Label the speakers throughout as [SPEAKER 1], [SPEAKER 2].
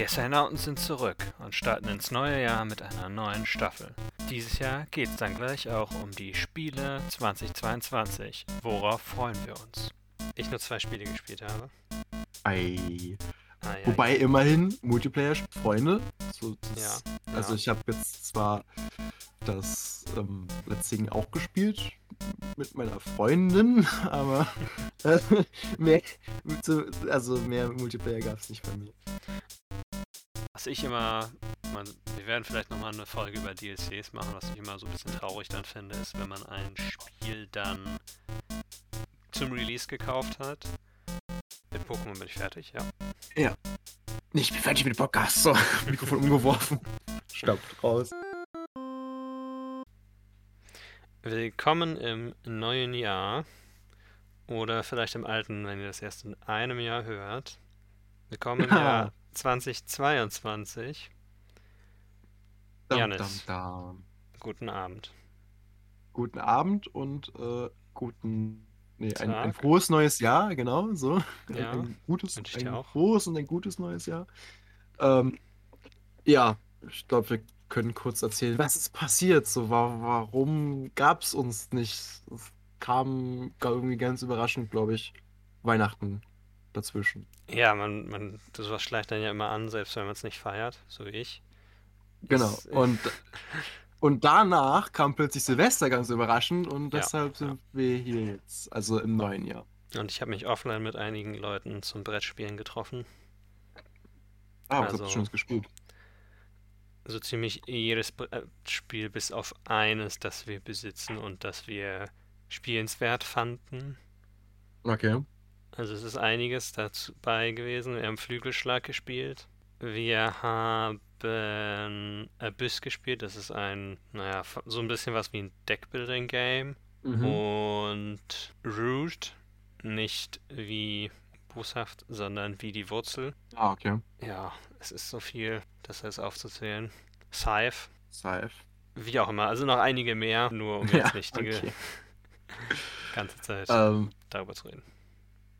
[SPEAKER 1] Die Astronauten sind zurück und starten ins neue Jahr mit einer neuen Staffel. Dieses Jahr geht es dann gleich auch um die Spiele 2022. Worauf freuen wir uns? Ich nur zwei Spiele gespielt habe.
[SPEAKER 2] Ei.
[SPEAKER 1] Ah, ja,
[SPEAKER 2] Wobei immerhin Multiplayer-Freunde. So, das-
[SPEAKER 1] Ja,
[SPEAKER 2] Also
[SPEAKER 1] ja.
[SPEAKER 2] ich habe jetzt zwar das ähm, Let's Sing auch gespielt mit meiner Freundin, aber äh, mehr, so- also mehr Multiplayer gab es nicht bei mir.
[SPEAKER 1] Was ich immer, man, wir werden vielleicht nochmal eine Folge über DLCs machen, was ich immer so ein bisschen traurig dann finde, ist, wenn man ein Spiel dann zum Release gekauft hat. Mit Pokémon bin ich fertig, ja.
[SPEAKER 2] Nee, ich bin fertig mit dem Podcast. So, Mikrofon umgeworfen. Stoppt raus.
[SPEAKER 1] Willkommen im neuen Jahr. Oder vielleicht im alten, wenn ihr das erst in einem Jahr hört. Willkommen im
[SPEAKER 2] Ja.
[SPEAKER 1] Jahr 2022.
[SPEAKER 2] Dam,
[SPEAKER 1] Janis. Guten Abend.
[SPEAKER 2] Guten Abend und äh, guten. Nee, ein, ein frohes neues Jahr, genau, so.
[SPEAKER 1] Ja,
[SPEAKER 2] ein gutes, ein frohes und ein gutes neues Jahr. Ähm, ja, ich glaube, wir können kurz erzählen, was ist passiert, so, wa warum gab es uns nicht? Es kam irgendwie ganz überraschend, glaube ich, Weihnachten dazwischen.
[SPEAKER 1] Ja, man, man, sowas schleicht dann ja immer an, selbst wenn man es nicht feiert, so wie ich.
[SPEAKER 2] Genau.
[SPEAKER 1] Ist-
[SPEAKER 2] Und, und danach kam plötzlich Silvester ganz überraschend und
[SPEAKER 1] Ja,
[SPEAKER 2] deshalb sind wir hier jetzt, also im neuen Jahr.
[SPEAKER 1] Und ich habe mich offline mit einigen Leuten zum Brettspielen getroffen.
[SPEAKER 2] Ah, was
[SPEAKER 1] Also-
[SPEAKER 2] ihr schon gespielt?
[SPEAKER 1] So ziemlich jedes Brettspiel bis auf eines, das wir besitzen und das wir spielenswert fanden.
[SPEAKER 2] Okay.
[SPEAKER 1] Also es ist einiges dabei gewesen. Wir haben Flügelschlag gespielt. Wir haben Abyss gespielt. Das ist ein, naja, so ein bisschen was wie ein Deckbuilding-Game.
[SPEAKER 2] Mhm.
[SPEAKER 1] Und Root, nicht wie boshaft, sondern wie die Wurzel.
[SPEAKER 2] Ah, okay.
[SPEAKER 1] Ja, es ist so viel, das heißt aufzuzählen. Scythe,
[SPEAKER 2] Safe.
[SPEAKER 1] wie auch immer. Also noch einige mehr, nur um jetzt nicht die
[SPEAKER 2] okay.
[SPEAKER 1] ganze Zeit
[SPEAKER 2] Ähm,
[SPEAKER 1] darüber zu reden.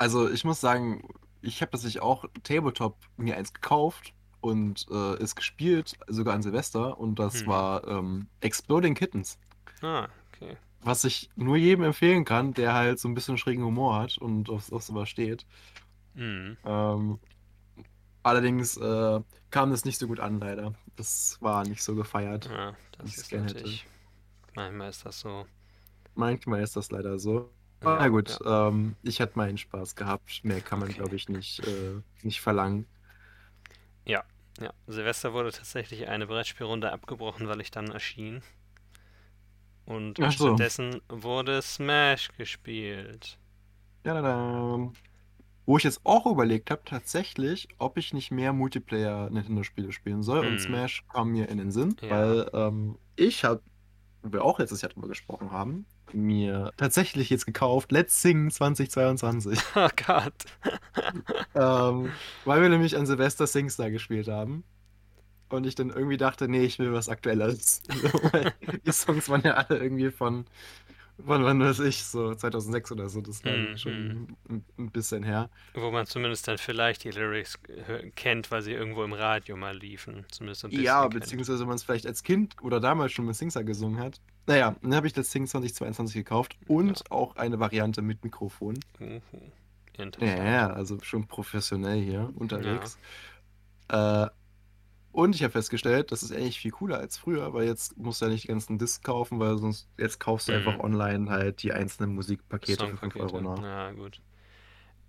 [SPEAKER 2] Also ich muss sagen, ich habe tatsächlich auch Tabletop mir eins gekauft und äh, es gespielt, sogar an Silvester und das
[SPEAKER 1] Hm.
[SPEAKER 2] war ähm, Exploding Kittens.
[SPEAKER 1] Ah, okay.
[SPEAKER 2] Was ich nur jedem empfehlen kann, der halt so ein bisschen schrägen Humor hat und auf, auf sowas steht.
[SPEAKER 1] Mhm.
[SPEAKER 2] Ähm, allerdings äh, kam das nicht so gut an, leider. Das war nicht so gefeiert.
[SPEAKER 1] Ja, das ist
[SPEAKER 2] gern hätte.
[SPEAKER 1] natürlich. Manchmal ist das so.
[SPEAKER 2] Manchmal ist das leider so.
[SPEAKER 1] Ja,
[SPEAKER 2] Na gut,
[SPEAKER 1] ja.
[SPEAKER 2] ähm, ich hatte meinen Spaß gehabt. Mehr kann man,
[SPEAKER 1] Okay.
[SPEAKER 2] glaube ich, nicht, äh, nicht verlangen.
[SPEAKER 1] Ja, Silvester wurde tatsächlich eine Brettspielrunde abgebrochen, weil ich dann erschien. Und
[SPEAKER 2] so.
[SPEAKER 1] stattdessen wurde Smash gespielt.
[SPEAKER 2] Ja, da, da. Wo ich jetzt auch überlegt habe, tatsächlich, ob ich nicht mehr Multiplayer-Nintendo-Spiele spielen soll. Und
[SPEAKER 1] Hm.
[SPEAKER 2] Smash kam mir in den Sinn,
[SPEAKER 1] Ja.
[SPEAKER 2] weil ähm, ich habe, wo wir auch letztes Jahr drüber gesprochen haben, mir tatsächlich jetzt gekauft Let's Sing 2022.
[SPEAKER 1] Oh Gott.
[SPEAKER 2] ähm, weil wir nämlich an Silvester SingStar gespielt haben. Und ich dann irgendwie dachte, nee, ich will was Aktuelles. Die Songs waren ja alle irgendwie von, von wann weiß ich, so 2006 oder so. Das war
[SPEAKER 1] Hm,
[SPEAKER 2] schon ein, ein bisschen her.
[SPEAKER 1] Wo man zumindest dann vielleicht die Lyrics hö- kennt, weil sie irgendwo im Radio mal liefen. Zumindest ein bisschen.
[SPEAKER 2] Ja, beziehungsweise man es vielleicht als Kind oder damals schon mit SingStar gesungen hat. Naja, dann habe ich das Sing 2022 gekauft und auch eine Variante mit Mikrofon.
[SPEAKER 1] Uhu.
[SPEAKER 2] Ja,
[SPEAKER 1] Interessant.
[SPEAKER 2] ja, also schon professionell hier unterwegs. Äh, und ich habe festgestellt, das ist eigentlich viel cooler als früher, weil jetzt musst du ja nicht die ganzen Discs kaufen, weil sonst jetzt kaufst du
[SPEAKER 1] Mhm.
[SPEAKER 2] einfach online halt die einzelnen Musikpakete für 5
[SPEAKER 1] Songpakete.
[SPEAKER 2] Euro nach.
[SPEAKER 1] Ja, gut.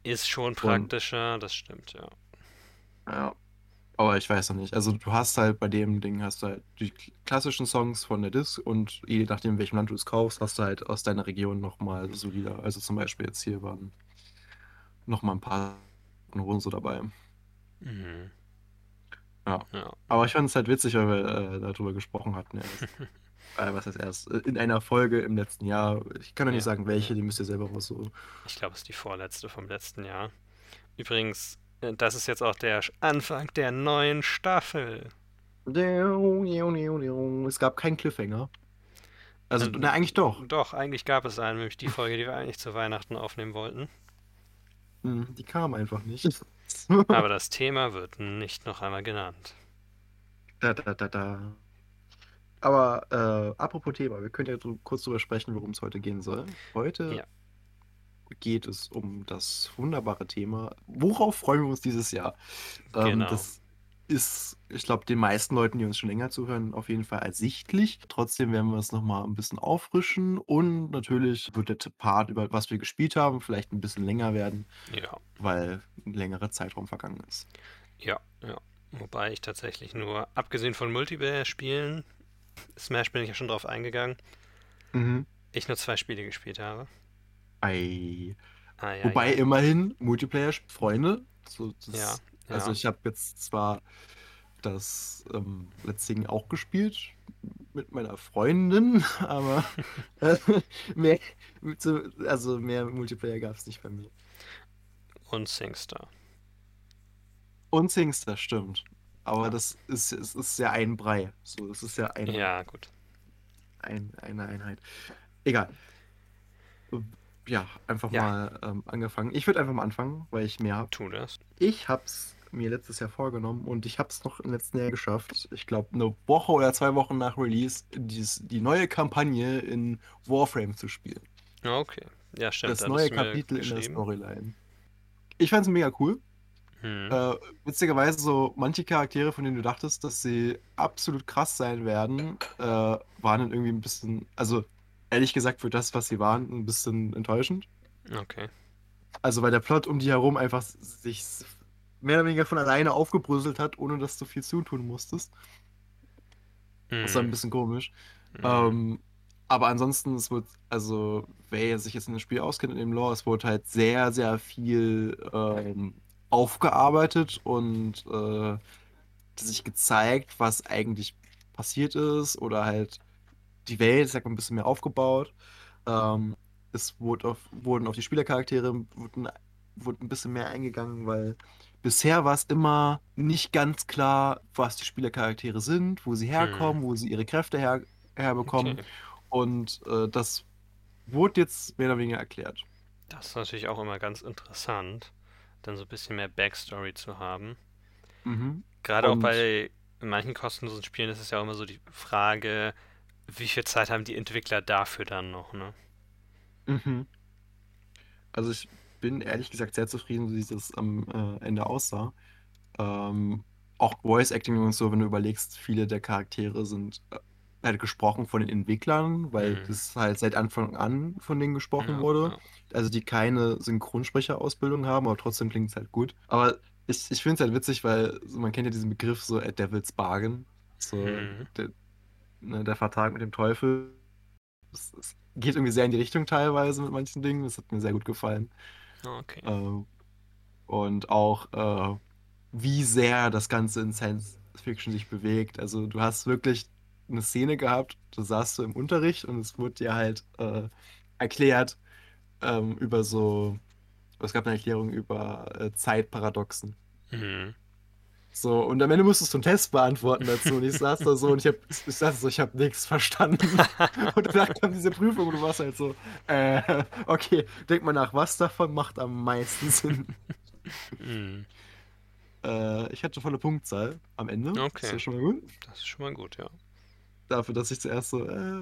[SPEAKER 1] Ist schon praktischer, das stimmt, ja.
[SPEAKER 2] Ja. Aber ich weiß noch nicht. Also du hast halt bei dem Ding hast du halt die klassischen Songs von der Disc und je nachdem, in welchem Land du es kaufst, hast du halt aus deiner Region nochmal so Lieder. Also zum Beispiel jetzt hier waren nochmal ein paar Hohen so dabei.
[SPEAKER 1] Mhm.
[SPEAKER 2] Ja.
[SPEAKER 1] ja.
[SPEAKER 2] Aber ich fand es halt witzig, weil wir äh, darüber gesprochen hatten. Erst. äh, was heißt erst? Äh, In einer Folge im letzten Jahr. Ich kann ja nicht sagen, welche, die müsst ihr selber so.
[SPEAKER 1] Ich glaube, es ist die vorletzte vom letzten Jahr. Übrigens, äh, das ist jetzt auch der Anfang der neuen Staffel.
[SPEAKER 2] Es gab keinen Cliffhanger. Also,
[SPEAKER 1] Ähm,
[SPEAKER 2] na, eigentlich doch.
[SPEAKER 1] Doch, eigentlich gab es einen, nämlich die Folge, die wir eigentlich zu Weihnachten aufnehmen wollten.
[SPEAKER 2] Hm, Die kam einfach nicht.
[SPEAKER 1] Aber das Thema wird nicht noch einmal genannt.
[SPEAKER 2] Da, da, da, da. Aber äh, apropos Thema, wir können ja kurz darüber sprechen, worum es heute gehen soll. Heute
[SPEAKER 1] Ja.
[SPEAKER 2] geht es um das wunderbare Thema, worauf freuen wir uns dieses Jahr? Ähm,
[SPEAKER 1] Genau.
[SPEAKER 2] Das ist, ich glaube, den meisten Leuten, die uns schon länger zuhören, auf jeden Fall ersichtlich. Trotzdem werden wir es nochmal ein bisschen auffrischen und natürlich wird der Part, über was wir gespielt haben, vielleicht ein bisschen länger werden,
[SPEAKER 1] Ja,
[SPEAKER 2] weil ein längerer Zeitraum vergangen ist.
[SPEAKER 1] ja, ja. Wobei ich tatsächlich nur, abgesehen von Multiplayer-Spielen, Smash bin ich ja schon drauf eingegangen,
[SPEAKER 2] Mhm.
[SPEAKER 1] ich nur zwei Spiele gespielt habe.
[SPEAKER 2] Ei.
[SPEAKER 1] Ah, ja,
[SPEAKER 2] Wobei
[SPEAKER 1] ja.
[SPEAKER 2] immerhin Multiplayer-Freunde. So, das,
[SPEAKER 1] Ja,
[SPEAKER 2] Also
[SPEAKER 1] ja.
[SPEAKER 2] ich habe jetzt zwar das ähm, Let's Sing auch gespielt mit meiner Freundin, aber äh, mehr, also mehr Multiplayer gab es nicht bei mir.
[SPEAKER 1] Und SingStar.
[SPEAKER 2] Und Singstar stimmt. Aber das ist, es ist ja ein Brei. So, das ist ja ein,
[SPEAKER 1] Ja, gut.
[SPEAKER 2] ein, eine Einheit. Egal. Ja, einfach
[SPEAKER 1] Ja.
[SPEAKER 2] mal ähm, angefangen. Ich würde einfach mal anfangen, weil ich mehr habe.
[SPEAKER 1] Tu das.
[SPEAKER 2] Ich hab's mir letztes Jahr vorgenommen und ich hab's noch im letzten Jahr geschafft. Ich glaube, eine Woche oder zwei Wochen nach Release dies, die neue Kampagne in Warframe zu spielen.
[SPEAKER 1] Okay. Ja, stimmt.
[SPEAKER 2] das
[SPEAKER 1] da
[SPEAKER 2] neue Kapitel in der. Storyline. Ich fand's mega cool.
[SPEAKER 1] Hm.
[SPEAKER 2] Äh, witzigerweise, so manche Charaktere, von denen du dachtest, dass sie absolut krass sein werden, äh, waren dann irgendwie ein bisschen, also ehrlich gesagt, für das, was sie waren, ein bisschen enttäuschend.
[SPEAKER 1] Okay.
[SPEAKER 2] Also weil der Plot um die herum einfach sich mehr oder weniger von alleine aufgebröselt hat, ohne dass du viel zutun musstest. Das war ein bisschen komisch.
[SPEAKER 1] Hm.
[SPEAKER 2] Ähm, aber ansonsten, es wird, also wer sich jetzt in dem Spiel auskennt in dem Lore, es wurde halt sehr, sehr viel ähm, aufgearbeitet und äh, sich gezeigt, was eigentlich passiert ist oder halt die Welt, sag mal, ein bisschen mehr aufgebaut. Ähm, es wurde auf, wurden auf die Spielercharaktere wurden, wurde ein bisschen mehr eingegangen, weil bisher war es immer nicht ganz klar, was die Spielercharaktere sind, wo sie herkommen, wo sie ihre Kräfte her, herbekommen.
[SPEAKER 1] Okay.
[SPEAKER 2] Und äh, das wurde jetzt mehr oder weniger erklärt.
[SPEAKER 1] Das ist natürlich auch immer ganz interessant, dann so ein bisschen mehr Backstory zu haben.
[SPEAKER 2] Mhm.
[SPEAKER 1] Gerade auch
[SPEAKER 2] Und-
[SPEAKER 1] bei manchen kostenlosen Spielen ist es ja auch immer so die Frage, wie viel Zeit haben die Entwickler dafür dann noch, ne?
[SPEAKER 2] Mhm. Also ich bin ehrlich gesagt sehr zufrieden, wie es am äh, Ende aussah. Ähm, auch Voice Acting und so, wenn du überlegst, viele der Charaktere sind äh, halt gesprochen von den Entwicklern, weil
[SPEAKER 1] Mhm.
[SPEAKER 2] das halt seit Anfang an von denen gesprochen
[SPEAKER 1] Ja,
[SPEAKER 2] wurde.
[SPEAKER 1] ja.
[SPEAKER 2] Also die keine Synchronsprecherausbildung haben, aber trotzdem klingt es halt gut. Aber ich, ich finde es halt witzig, weil so, man kennt ja diesen Begriff so a Devil's Bargain. So
[SPEAKER 1] Mhm.
[SPEAKER 2] der, ne, der Vertrag mit dem Teufel. Es, es geht irgendwie sehr in die Richtung teilweise mit manchen Dingen. Das hat mir sehr gut gefallen.
[SPEAKER 1] Okay.
[SPEAKER 2] Ähm, und auch, äh, wie sehr das Ganze in Science Fiction sich bewegt. Also du hast wirklich eine Szene gehabt, da saßt du im Unterricht und es wurde dir halt äh, erklärt ähm, über so, es gab eine Erklärung über äh, Zeitparadoxen.
[SPEAKER 1] Mhm.
[SPEAKER 2] So, und am Ende musstest du einen Test beantworten dazu. Und ich saß da so und ich hab, ich saß so, ich habe nichts verstanden. und danach kam diese Prüfung und du warst halt so, äh, okay, denk mal nach, was davon macht am meisten Sinn?
[SPEAKER 1] Mhm.
[SPEAKER 2] Äh, ich hatte volle Punktzahl am Ende.
[SPEAKER 1] Okay.
[SPEAKER 2] Das ist ja schon mal gut.
[SPEAKER 1] Das ist schon mal gut, ja.
[SPEAKER 2] Dafür, dass ich zuerst so, äh.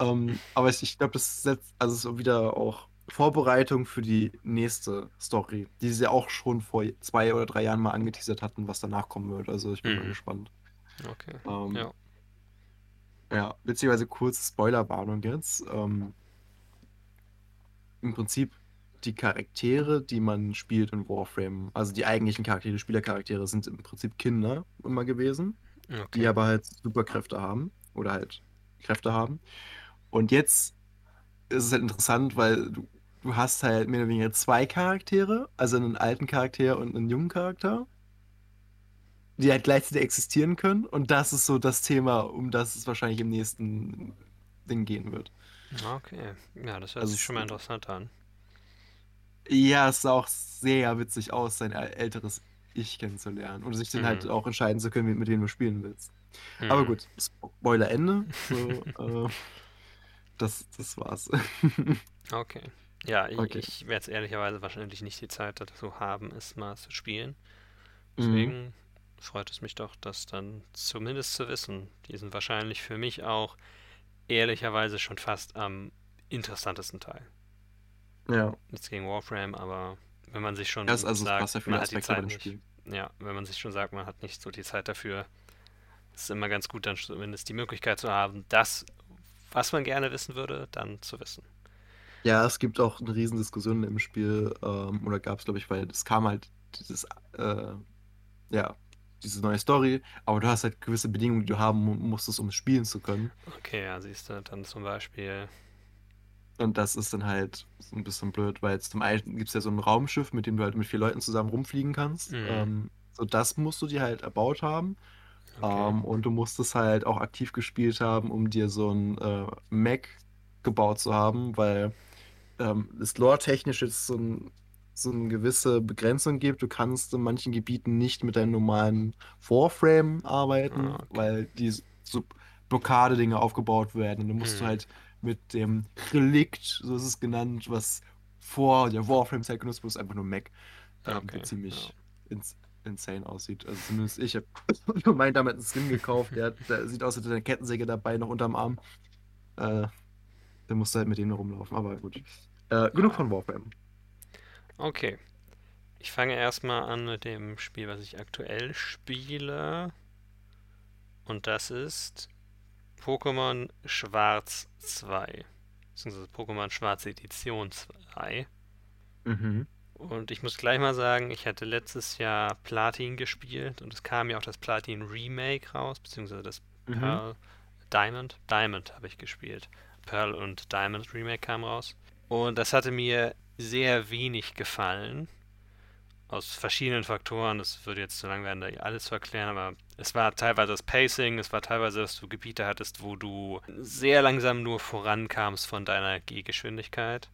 [SPEAKER 2] ähm, aber ich, ich glaube, das setzt, also ist wieder auch Vorbereitung für die nächste Story, die sie ja auch schon vor zwei oder drei Jahren mal angeteasert hatten, was danach kommen wird. Also ich bin mal
[SPEAKER 1] Mhm.
[SPEAKER 2] gespannt.
[SPEAKER 1] Okay.
[SPEAKER 2] Ähm,
[SPEAKER 1] Ja.
[SPEAKER 2] Ja, beziehungsweise kurze Spoilerwarnung jetzt. Ähm, Im Prinzip die Charaktere, die man spielt in Warframe, also die eigentlichen Charaktere, die Spielercharaktere, sind im Prinzip Kinder immer gewesen, die
[SPEAKER 1] Okay.
[SPEAKER 2] aber halt Superkräfte haben oder halt Kräfte haben. Und jetzt ist es halt interessant, weil du, du hast halt mehr oder weniger zwei Charaktere, also einen alten Charakter und einen jungen Charakter, die halt gleichzeitig existieren können. Und das ist so das Thema, um das es wahrscheinlich im nächsten Ding gehen wird.
[SPEAKER 1] Okay. Ja, das hört
[SPEAKER 2] Also
[SPEAKER 1] sich schon mal interessant an.
[SPEAKER 2] Ja, es sah auch sehr witzig aus, sein äl- älteres Ich kennenzulernen und sich dann halt
[SPEAKER 1] Mhm.
[SPEAKER 2] auch entscheiden zu können, mit, wem du spielen willst. Aber
[SPEAKER 1] Mhm.
[SPEAKER 2] gut, Spoiler Ende. So, äh, das, das war's.
[SPEAKER 1] Okay. Ja, ich,
[SPEAKER 2] Okay.
[SPEAKER 1] ich werde es ehrlicherweise wahrscheinlich nicht die Zeit dazu haben, es mal zu spielen.
[SPEAKER 2] Mhm.
[SPEAKER 1] Deswegen freut es mich doch, das dann zumindest zu wissen. Die sind wahrscheinlich für mich auch ehrlicherweise schon fast am interessantesten Teil.
[SPEAKER 2] Ja.
[SPEAKER 1] Nichts gegen Warframe, aber wenn man sich schon
[SPEAKER 2] Das also
[SPEAKER 1] sagt,
[SPEAKER 2] ja
[SPEAKER 1] man hat die Zeit nicht,
[SPEAKER 2] Spiel.
[SPEAKER 1] ja, wenn man sich schon sagt, man hat nicht so die Zeit dafür, ist es immer ganz gut, dann zumindest die Möglichkeit zu haben, das, was man gerne wissen würde, dann zu wissen.
[SPEAKER 2] Ja, es gibt auch eine riesen Diskussion im Spiel, ähm, oder gab es, glaube ich, weil es kam halt dieses, äh, ja, diese neue Story, aber du hast halt gewisse Bedingungen, die du haben mu- musstest, um spielen zu können.
[SPEAKER 1] Okay, ja, siehst du, dann zum Beispiel,
[SPEAKER 2] Und das ist dann halt so ein bisschen blöd, weil jetzt zum einen gibt es ja so ein Raumschiff, mit dem du halt mit vier Leuten zusammen rumfliegen kannst.
[SPEAKER 1] Mhm.
[SPEAKER 2] Ähm, so das musst du dir halt erbaut haben.
[SPEAKER 1] okay,
[SPEAKER 2] Ähm, und du musst es halt auch aktiv gespielt haben, um dir so ein äh, Mech gebaut zu haben, weil ähm, es lore-technisch jetzt so, ein, so eine gewisse Begrenzung gibt. Du kannst in manchen Gebieten nicht mit deinem normalen Warframe arbeiten,
[SPEAKER 1] Ah, okay.
[SPEAKER 2] weil die so Blockadedinger aufgebaut werden. Und dann musst du
[SPEAKER 1] Hm.
[SPEAKER 2] halt mit dem Relikt, so ist es genannt, was vor der Warframe-Zeit genutzt wurde, einfach nur Mech, ähm,
[SPEAKER 1] okay,
[SPEAKER 2] der ziemlich
[SPEAKER 1] ja.
[SPEAKER 2] ins insane aussieht. Also zumindest ich habe meinen damit einen Skin gekauft. Der, der sieht aus, als hätte er eine Kettensäge dabei, noch unterm Arm. Äh, der musste halt mit dem noch rumlaufen, aber gut. Äh, genug von Warframe.
[SPEAKER 1] Okay. Ich fange erstmal an mit dem Spiel, was ich aktuell spiele. Und das ist Pokémon Schwarz 2. Beziehungsweise Pokémon Schwarz Edition 2.
[SPEAKER 2] Mhm.
[SPEAKER 1] Und ich muss gleich mal sagen, ich hatte letztes Jahr Platin gespielt und es kam ja auch das Platin Remake raus, beziehungsweise das
[SPEAKER 2] Mhm.
[SPEAKER 1] Pearl Diamond. Diamond habe ich gespielt. Pearl und Diamond Remake kam raus. Und das hatte mir sehr wenig gefallen. Aus verschiedenen Faktoren. Das würde jetzt zu lang werden, da alles zu erklären, aber es war teilweise das Pacing, es war teilweise, dass du Gebiete hattest, wo du sehr langsam nur vorankamst von deiner Gehgeschwindigkeit.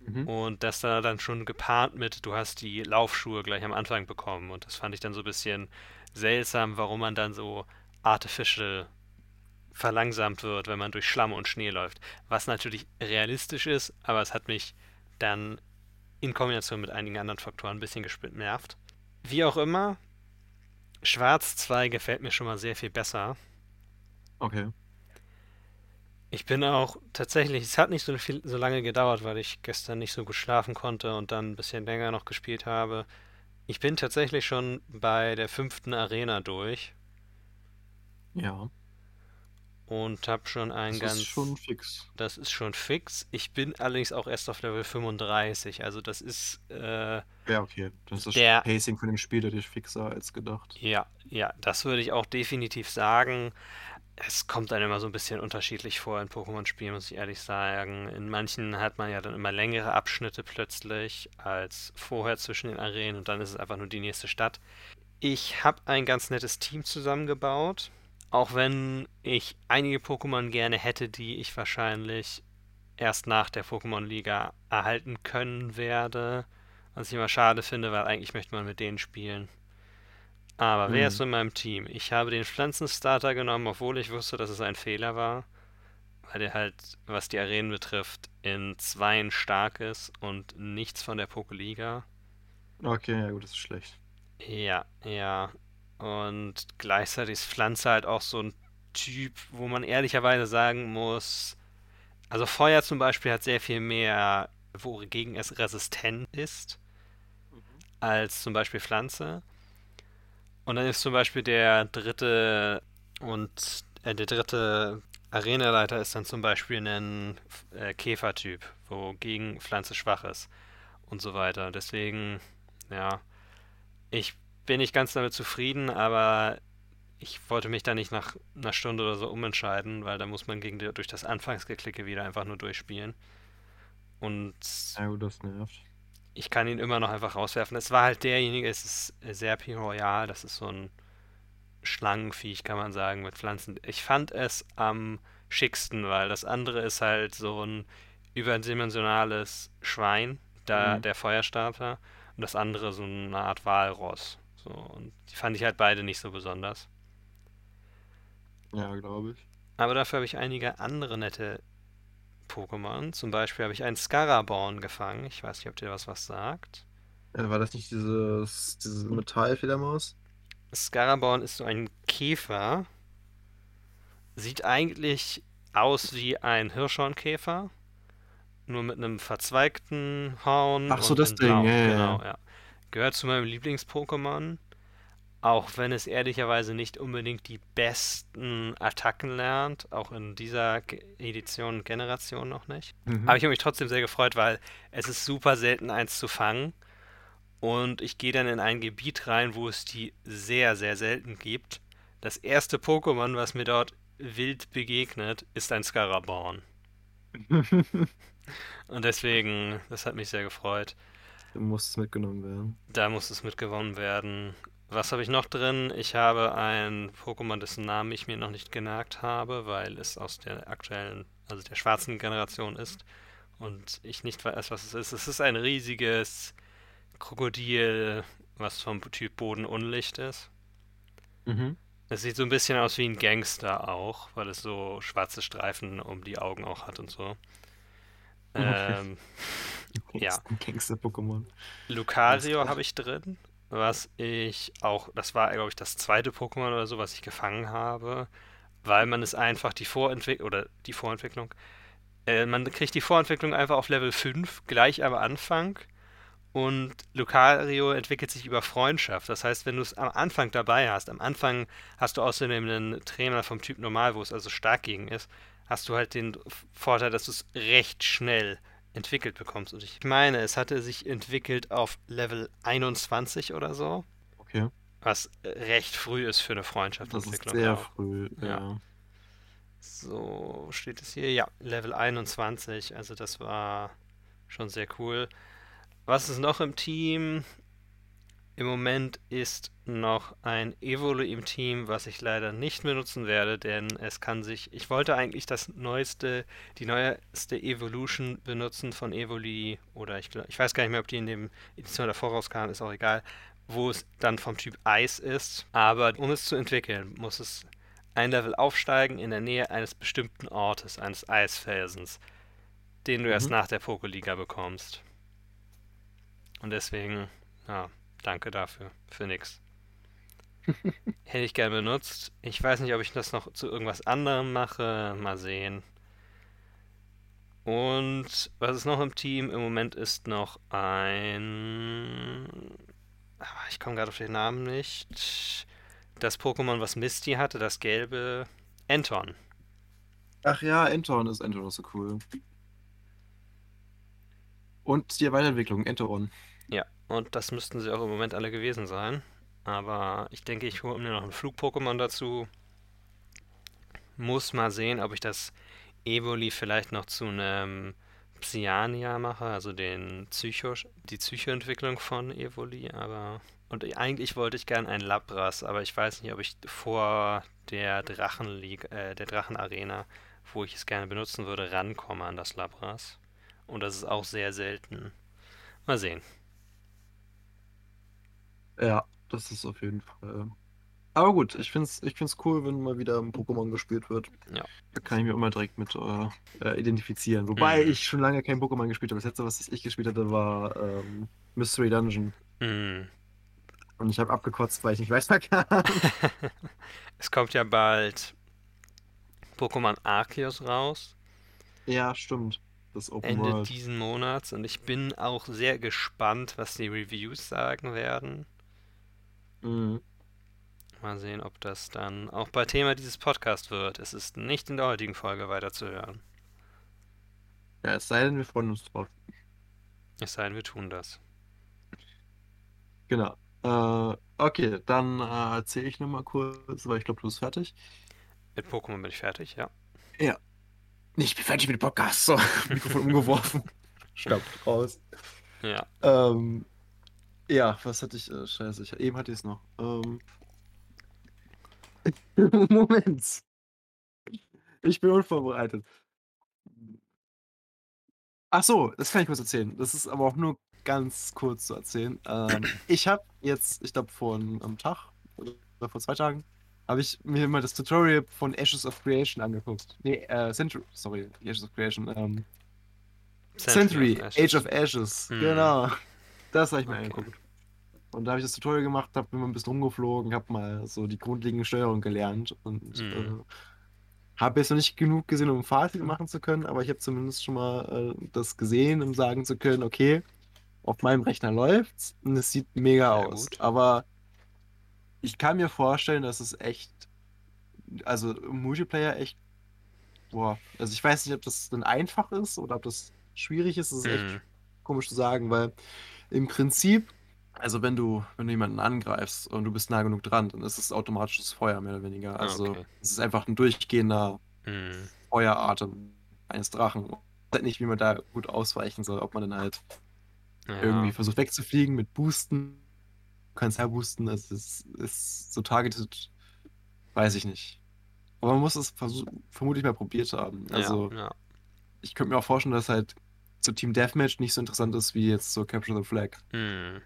[SPEAKER 2] Mhm.
[SPEAKER 1] Und das da dann schon gepaart mit, du hast die Laufschuhe gleich am Anfang bekommen. Und das fand ich dann so ein bisschen seltsam, warum man dann so artificial verlangsamt wird, wenn man durch Schlamm und Schnee läuft. Was natürlich realistisch ist, aber es hat mich dann in Kombination mit einigen anderen Faktoren ein bisschen genervt. Wie auch immer, Schwarz 2 gefällt mir schon mal sehr viel besser.
[SPEAKER 2] Okay.
[SPEAKER 1] Ich bin auch tatsächlich, es hat nicht so, viel, so lange gedauert, weil ich gestern nicht so gut schlafen konnte und dann ein bisschen länger noch gespielt habe. Ich bin tatsächlich schon bei der fünften Arena durch
[SPEAKER 2] Ja.
[SPEAKER 1] Und habe schon ein
[SPEAKER 2] Das
[SPEAKER 1] ganz.
[SPEAKER 2] ist schon fix.
[SPEAKER 1] Das ist schon fix. Ich bin allerdings auch erst auf Level 35. Also das ist, äh,
[SPEAKER 2] Ja, okay. Das ist
[SPEAKER 1] Der-
[SPEAKER 2] Pacing von dem Spiel deutlich fixer als gedacht.
[SPEAKER 1] ja, ja, das würde ich auch definitiv sagen. Es kommt dann immer so ein bisschen unterschiedlich vor in Pokémon-Spielen, muss ich ehrlich sagen. In manchen hat man ja dann immer längere Abschnitte plötzlich als vorher zwischen den Arenen und dann ist es einfach nur die nächste Stadt. Ich habe ein ganz nettes Team zusammengebaut, auch wenn ich einige Pokémon gerne hätte, die ich wahrscheinlich erst nach der Pokémon-Liga erhalten können werde. Was ich immer schade finde, weil eigentlich möchte man mit denen spielen. Aber wer ist
[SPEAKER 2] Mhm.
[SPEAKER 1] in meinem Team? Ich habe den Pflanzenstarter genommen, obwohl ich wusste, dass es ein Fehler war. Weil der halt, was die Arenen betrifft, in Zweien stark ist und nichts von der Pokeliga.
[SPEAKER 2] Okay, ja gut, das ist schlecht.
[SPEAKER 1] Ja, ja. Und gleichzeitig ist Pflanze halt auch so ein Typ, wo man ehrlicherweise sagen muss, also Feuer zum Beispiel hat sehr viel mehr, wogegen es resistent ist, als zum Beispiel Pflanze. Und dann ist zum Beispiel der dritte und äh, der dritte Arenaleiter ist dann zum Beispiel ein äh, Käfertyp, wogegen Pflanze schwach ist und so weiter. Deswegen, ja, ich bin nicht ganz damit zufrieden, aber ich wollte mich da nicht nach einer Stunde oder so umentscheiden, weil da muss man gegen die, durch das Anfangsgeklicke wieder einfach nur durchspielen. Und
[SPEAKER 2] Ja gut, das nervt.
[SPEAKER 1] ich kann ihn immer noch einfach rauswerfen. Es war halt derjenige, es ist Serpi Royal, das ist so ein Schlangenviech, kann man sagen, mit Pflanzen. Ich fand es am schicksten, weil das andere ist halt so ein überdimensionales Schwein, da
[SPEAKER 2] Mhm.
[SPEAKER 1] der Feuerstarter, und das andere so eine Art Walross. So, und die fand ich halt beide nicht so besonders.
[SPEAKER 2] Ja, glaube ich.
[SPEAKER 1] Aber dafür habe ich einige andere nette Pokémon. Zum Beispiel habe ich einen Scaraborn gefangen. Ich weiß nicht, ob dir was was sagt.
[SPEAKER 2] Äh, war das nicht dieses, diese Metallfledermaus?
[SPEAKER 1] Scaraborn ist so ein Käfer. Sieht eigentlich aus wie ein Hirschhornkäfer. Nur mit einem verzweigten Horn.
[SPEAKER 2] Ach so, das
[SPEAKER 1] in
[SPEAKER 2] Ding,
[SPEAKER 1] Blau.
[SPEAKER 2] ja, ja,
[SPEAKER 1] Genau,
[SPEAKER 2] ja.
[SPEAKER 1] Gehört zu meinem Lieblings-Pokémon. Auch wenn es ehrlicherweise nicht unbedingt die besten Attacken lernt. Auch in dieser Edition und Generation noch nicht.
[SPEAKER 2] Mhm.
[SPEAKER 1] Aber ich habe mich trotzdem sehr gefreut, weil es ist super selten, eins zu fangen. Und ich gehe dann in ein Gebiet rein, wo es die sehr, sehr selten gibt. Das erste Pokémon, was mir dort wild begegnet, ist ein Scaraborn. Und deswegen, das hat mich sehr gefreut.
[SPEAKER 2] Dann muss es mitgenommen werden.
[SPEAKER 1] Da muss es mitgewonnen werden. Was habe ich noch drin? Ich habe ein Pokémon, dessen Namen ich mir noch nicht gemerkt habe, weil es aus der aktuellen, also der schwarzen Generation ist und ich nicht weiß, was es ist. Es ist ein riesiges Krokodil, was vom Typ Boden Unlicht ist.
[SPEAKER 2] Mhm.
[SPEAKER 1] Es sieht so ein bisschen aus wie ein Gangster auch, weil es so schwarze Streifen um die Augen auch hat und so. Ähm, Ja.
[SPEAKER 2] Ein Gangster-Pokémon.
[SPEAKER 1] Lucario habe ich drin, was ich auch, das war, glaube ich, das zweite Pokémon oder so, was ich gefangen habe, weil man es einfach die Vorentwicklung, oder die Vorentwicklung, äh, man kriegt die Vorentwicklung einfach auf Level 5 gleich am Anfang und Lucario entwickelt sich über Freundschaft. Das heißt, wenn du es am Anfang dabei hast, am Anfang hast du außerdem einen Trainer vom Typ Normal, wo es also stark gegen ist, hast du halt den Vorteil, dass du es recht schnell entwickelt bekommst. Und ich meine, es hatte sich entwickelt auf Level 21 oder so,
[SPEAKER 2] Okay.
[SPEAKER 1] was recht früh ist für eine
[SPEAKER 2] Das ist sehr
[SPEAKER 1] auch.
[SPEAKER 2] früh.
[SPEAKER 1] Ja.
[SPEAKER 2] Ja.
[SPEAKER 1] So steht es hier. Ja, Level 21. Also das war schon sehr cool. Was ist noch im Team? Im Moment ist noch ein Evoli im Team, was ich leider nicht benutzen werde, denn es kann sich. Ich wollte eigentlich das neueste, die neueste Evolution benutzen von Evoli, oder ich, ich weiß gar nicht mehr, ob die in dem Edition davor rauskam, ist auch egal, wo es dann vom Typ Eis ist. Aber um es zu entwickeln, muss es ein Level aufsteigen in der Nähe eines bestimmten Ortes, eines Eisfelsens, den du erst
[SPEAKER 2] Mhm.
[SPEAKER 1] nach der Pokoliga bekommst. Und deswegen, ja, danke dafür, für nix. Hätte ich gerne benutzt. Ich weiß nicht, ob ich das noch zu irgendwas anderem mache. Mal sehen. Und was ist noch im Team? Im Moment ist noch ein. Ah, Ich komme gerade auf den Namen nicht. Das Pokémon, was Misty hatte, das gelbe Anton.
[SPEAKER 2] Ach ja, Entoron ist Entoron so cool. Und die Weiterentwicklung, Entoron.
[SPEAKER 1] Und das müssten sie auch im Moment alle gewesen sein. Aber ich denke, ich hole mir noch ein Flug-Pokémon dazu. Muss mal sehen, ob ich das Evoli vielleicht noch zu einem Psyania mache, also den Psycho, die Psychoentwicklung von Evoli, aber. Und eigentlich wollte ich gern ein Labras, aber ich weiß nicht, ob ich vor der Drachenliga, äh, der Drachenarena, wo ich es gerne benutzen würde, rankomme an das Labras. Und das ist auch sehr selten. Mal sehen.
[SPEAKER 2] Ja, das ist auf jeden Fall. Aber gut, ich find's, ich find's cool, wenn mal wieder ein Pokémon gespielt wird.
[SPEAKER 1] Ja.
[SPEAKER 2] Da kann ich mich immer direkt mit äh, äh, identifizieren. Wobei
[SPEAKER 1] Mhm.
[SPEAKER 2] ich schon lange kein Pokémon gespielt habe. Das letzte, was ich gespielt hatte, war ähm, Mystery Dungeon.
[SPEAKER 1] Hm.
[SPEAKER 2] Und ich habe abgekotzt, weil ich nicht weiter kann.
[SPEAKER 1] Es kommt ja bald Pokémon Arceus raus,
[SPEAKER 2] ja, stimmt. Das Open
[SPEAKER 1] Ende
[SPEAKER 2] World.
[SPEAKER 1] diesen Monats. Und ich bin auch sehr gespannt, was die Reviews sagen werden.
[SPEAKER 2] Mhm.
[SPEAKER 1] Mal sehen, ob das dann auch bei Thema dieses Podcasts wird. Es ist nicht in der heutigen Folge weiterzuhören.
[SPEAKER 2] Ja, es sei denn, wir freuen uns drauf.
[SPEAKER 1] Es sei denn, wir tun das.
[SPEAKER 2] Genau. Äh, okay, dann äh, erzähle ich nochmal kurz, weil ich glaube, du bist fertig.
[SPEAKER 1] Mit Pokémon bin ich fertig, ja.
[SPEAKER 2] Nee, ich bin fertig mit dem Podcast. So, Mikrofon umgeworfen. Stammt raus.
[SPEAKER 1] Ja.
[SPEAKER 2] Ähm, ja, was hatte ich? Äh, scheiße, ich, eben hatte ich es noch. Ähm, Moment. Ich bin unvorbereitet. Ach so, das kann ich kurz erzählen. Das ist aber auch nur ganz kurz zu erzählen. Ähm, ich habe jetzt, ich glaube vor einem Tag oder vor zwei Tagen, habe ich mir mal das Tutorial von Ashes of Creation angeguckt. Nee, äh, Century, sorry, Ashes of Creation. Ähm, Century,
[SPEAKER 1] of
[SPEAKER 2] Age of Ashes,
[SPEAKER 1] Hm.
[SPEAKER 2] genau. Das habe ich mir
[SPEAKER 1] Okay.
[SPEAKER 2] angeguckt. Und da habe ich das Tutorial gemacht, habe immer ein bisschen rumgeflogen, habe mal so die grundlegende Steuerung gelernt und
[SPEAKER 1] Mhm.
[SPEAKER 2] äh, habe jetzt noch nicht genug gesehen, um ein Fazit machen zu können, aber ich habe zumindest schon mal äh, das gesehen, um sagen zu können, okay, auf meinem Rechner läuft's und es sieht mega
[SPEAKER 1] Sehr
[SPEAKER 2] aus.
[SPEAKER 1] gut.
[SPEAKER 2] Aber ich kann mir vorstellen, dass es echt, also Multiplayer echt, boah, also ich weiß nicht, ob das dann einfach ist oder ob das schwierig ist, das ist echt
[SPEAKER 1] Mhm.
[SPEAKER 2] komisch zu sagen, weil im Prinzip, also wenn du, wenn du jemanden angreifst und du bist nah genug dran, dann ist es automatisches Feuer, mehr oder weniger. Also
[SPEAKER 1] okay.
[SPEAKER 2] es ist einfach ein durchgehender
[SPEAKER 1] Mhm.
[SPEAKER 2] Feueratem eines Drachen. Ich weiß nicht, wie man da gut ausweichen soll, ob man dann halt
[SPEAKER 1] Ja.
[SPEAKER 2] irgendwie versucht wegzufliegen mit Boosten. Du kannst herboosten, also es ist so targeted, weiß ich nicht. Aber man muss es vermutlich mal probiert haben. Also
[SPEAKER 1] ja, ja.
[SPEAKER 2] ich könnte mir auch vorstellen, dass halt so Team Deathmatch nicht so interessant ist wie jetzt so Capture the Flag.
[SPEAKER 1] Mhm.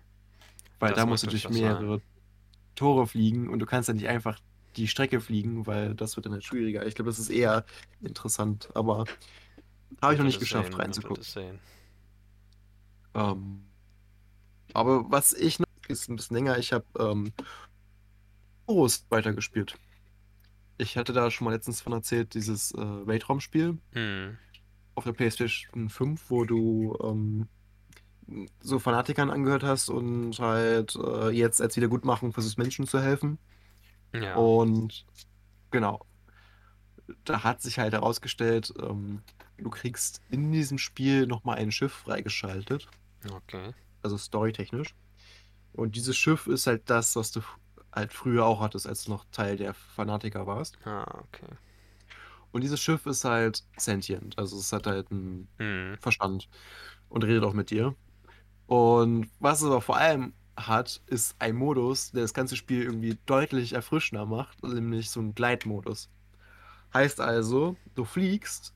[SPEAKER 2] Weil
[SPEAKER 1] Das
[SPEAKER 2] da musst du durch
[SPEAKER 1] durchaus sein.
[SPEAKER 2] mehrere Tore fliegen und du kannst dann nicht einfach die Strecke fliegen, weil das wird dann halt schwieriger. Ich glaube, das ist eher interessant, aber habe ich noch nicht geschafft
[SPEAKER 1] sehen,
[SPEAKER 2] reinzugucken. Ähm, aber was ich noch, ist ein bisschen länger, ich habe ähm, Horus weitergespielt. Ich hatte da schon mal letztens von erzählt, dieses äh, Weltraumspiel
[SPEAKER 1] Mhm.
[SPEAKER 2] Auf der PlayStation 5, wo du ähm, so Fanatikern angehört hast und halt äh, jetzt als Wiedergutmachung versuchst, Menschen zu helfen.
[SPEAKER 1] Ja.
[SPEAKER 2] Und genau, da hat sich halt herausgestellt, ähm, du kriegst in diesem Spiel nochmal ein Schiff freigeschaltet,
[SPEAKER 1] Okay.
[SPEAKER 2] also storytechnisch. Und dieses Schiff ist halt das, was du halt früher auch hattest, als du noch Teil der Fanatiker warst.
[SPEAKER 1] Ah, okay.
[SPEAKER 2] Und dieses Schiff ist halt sentient, also es hat halt einen
[SPEAKER 1] Mhm.
[SPEAKER 2] Verstand und redet auch mit dir. Und was es aber vor allem hat, ist ein Modus, der das ganze Spiel irgendwie deutlich erfrischender macht, nämlich so ein Gleitmodus. Heißt also, du fliegst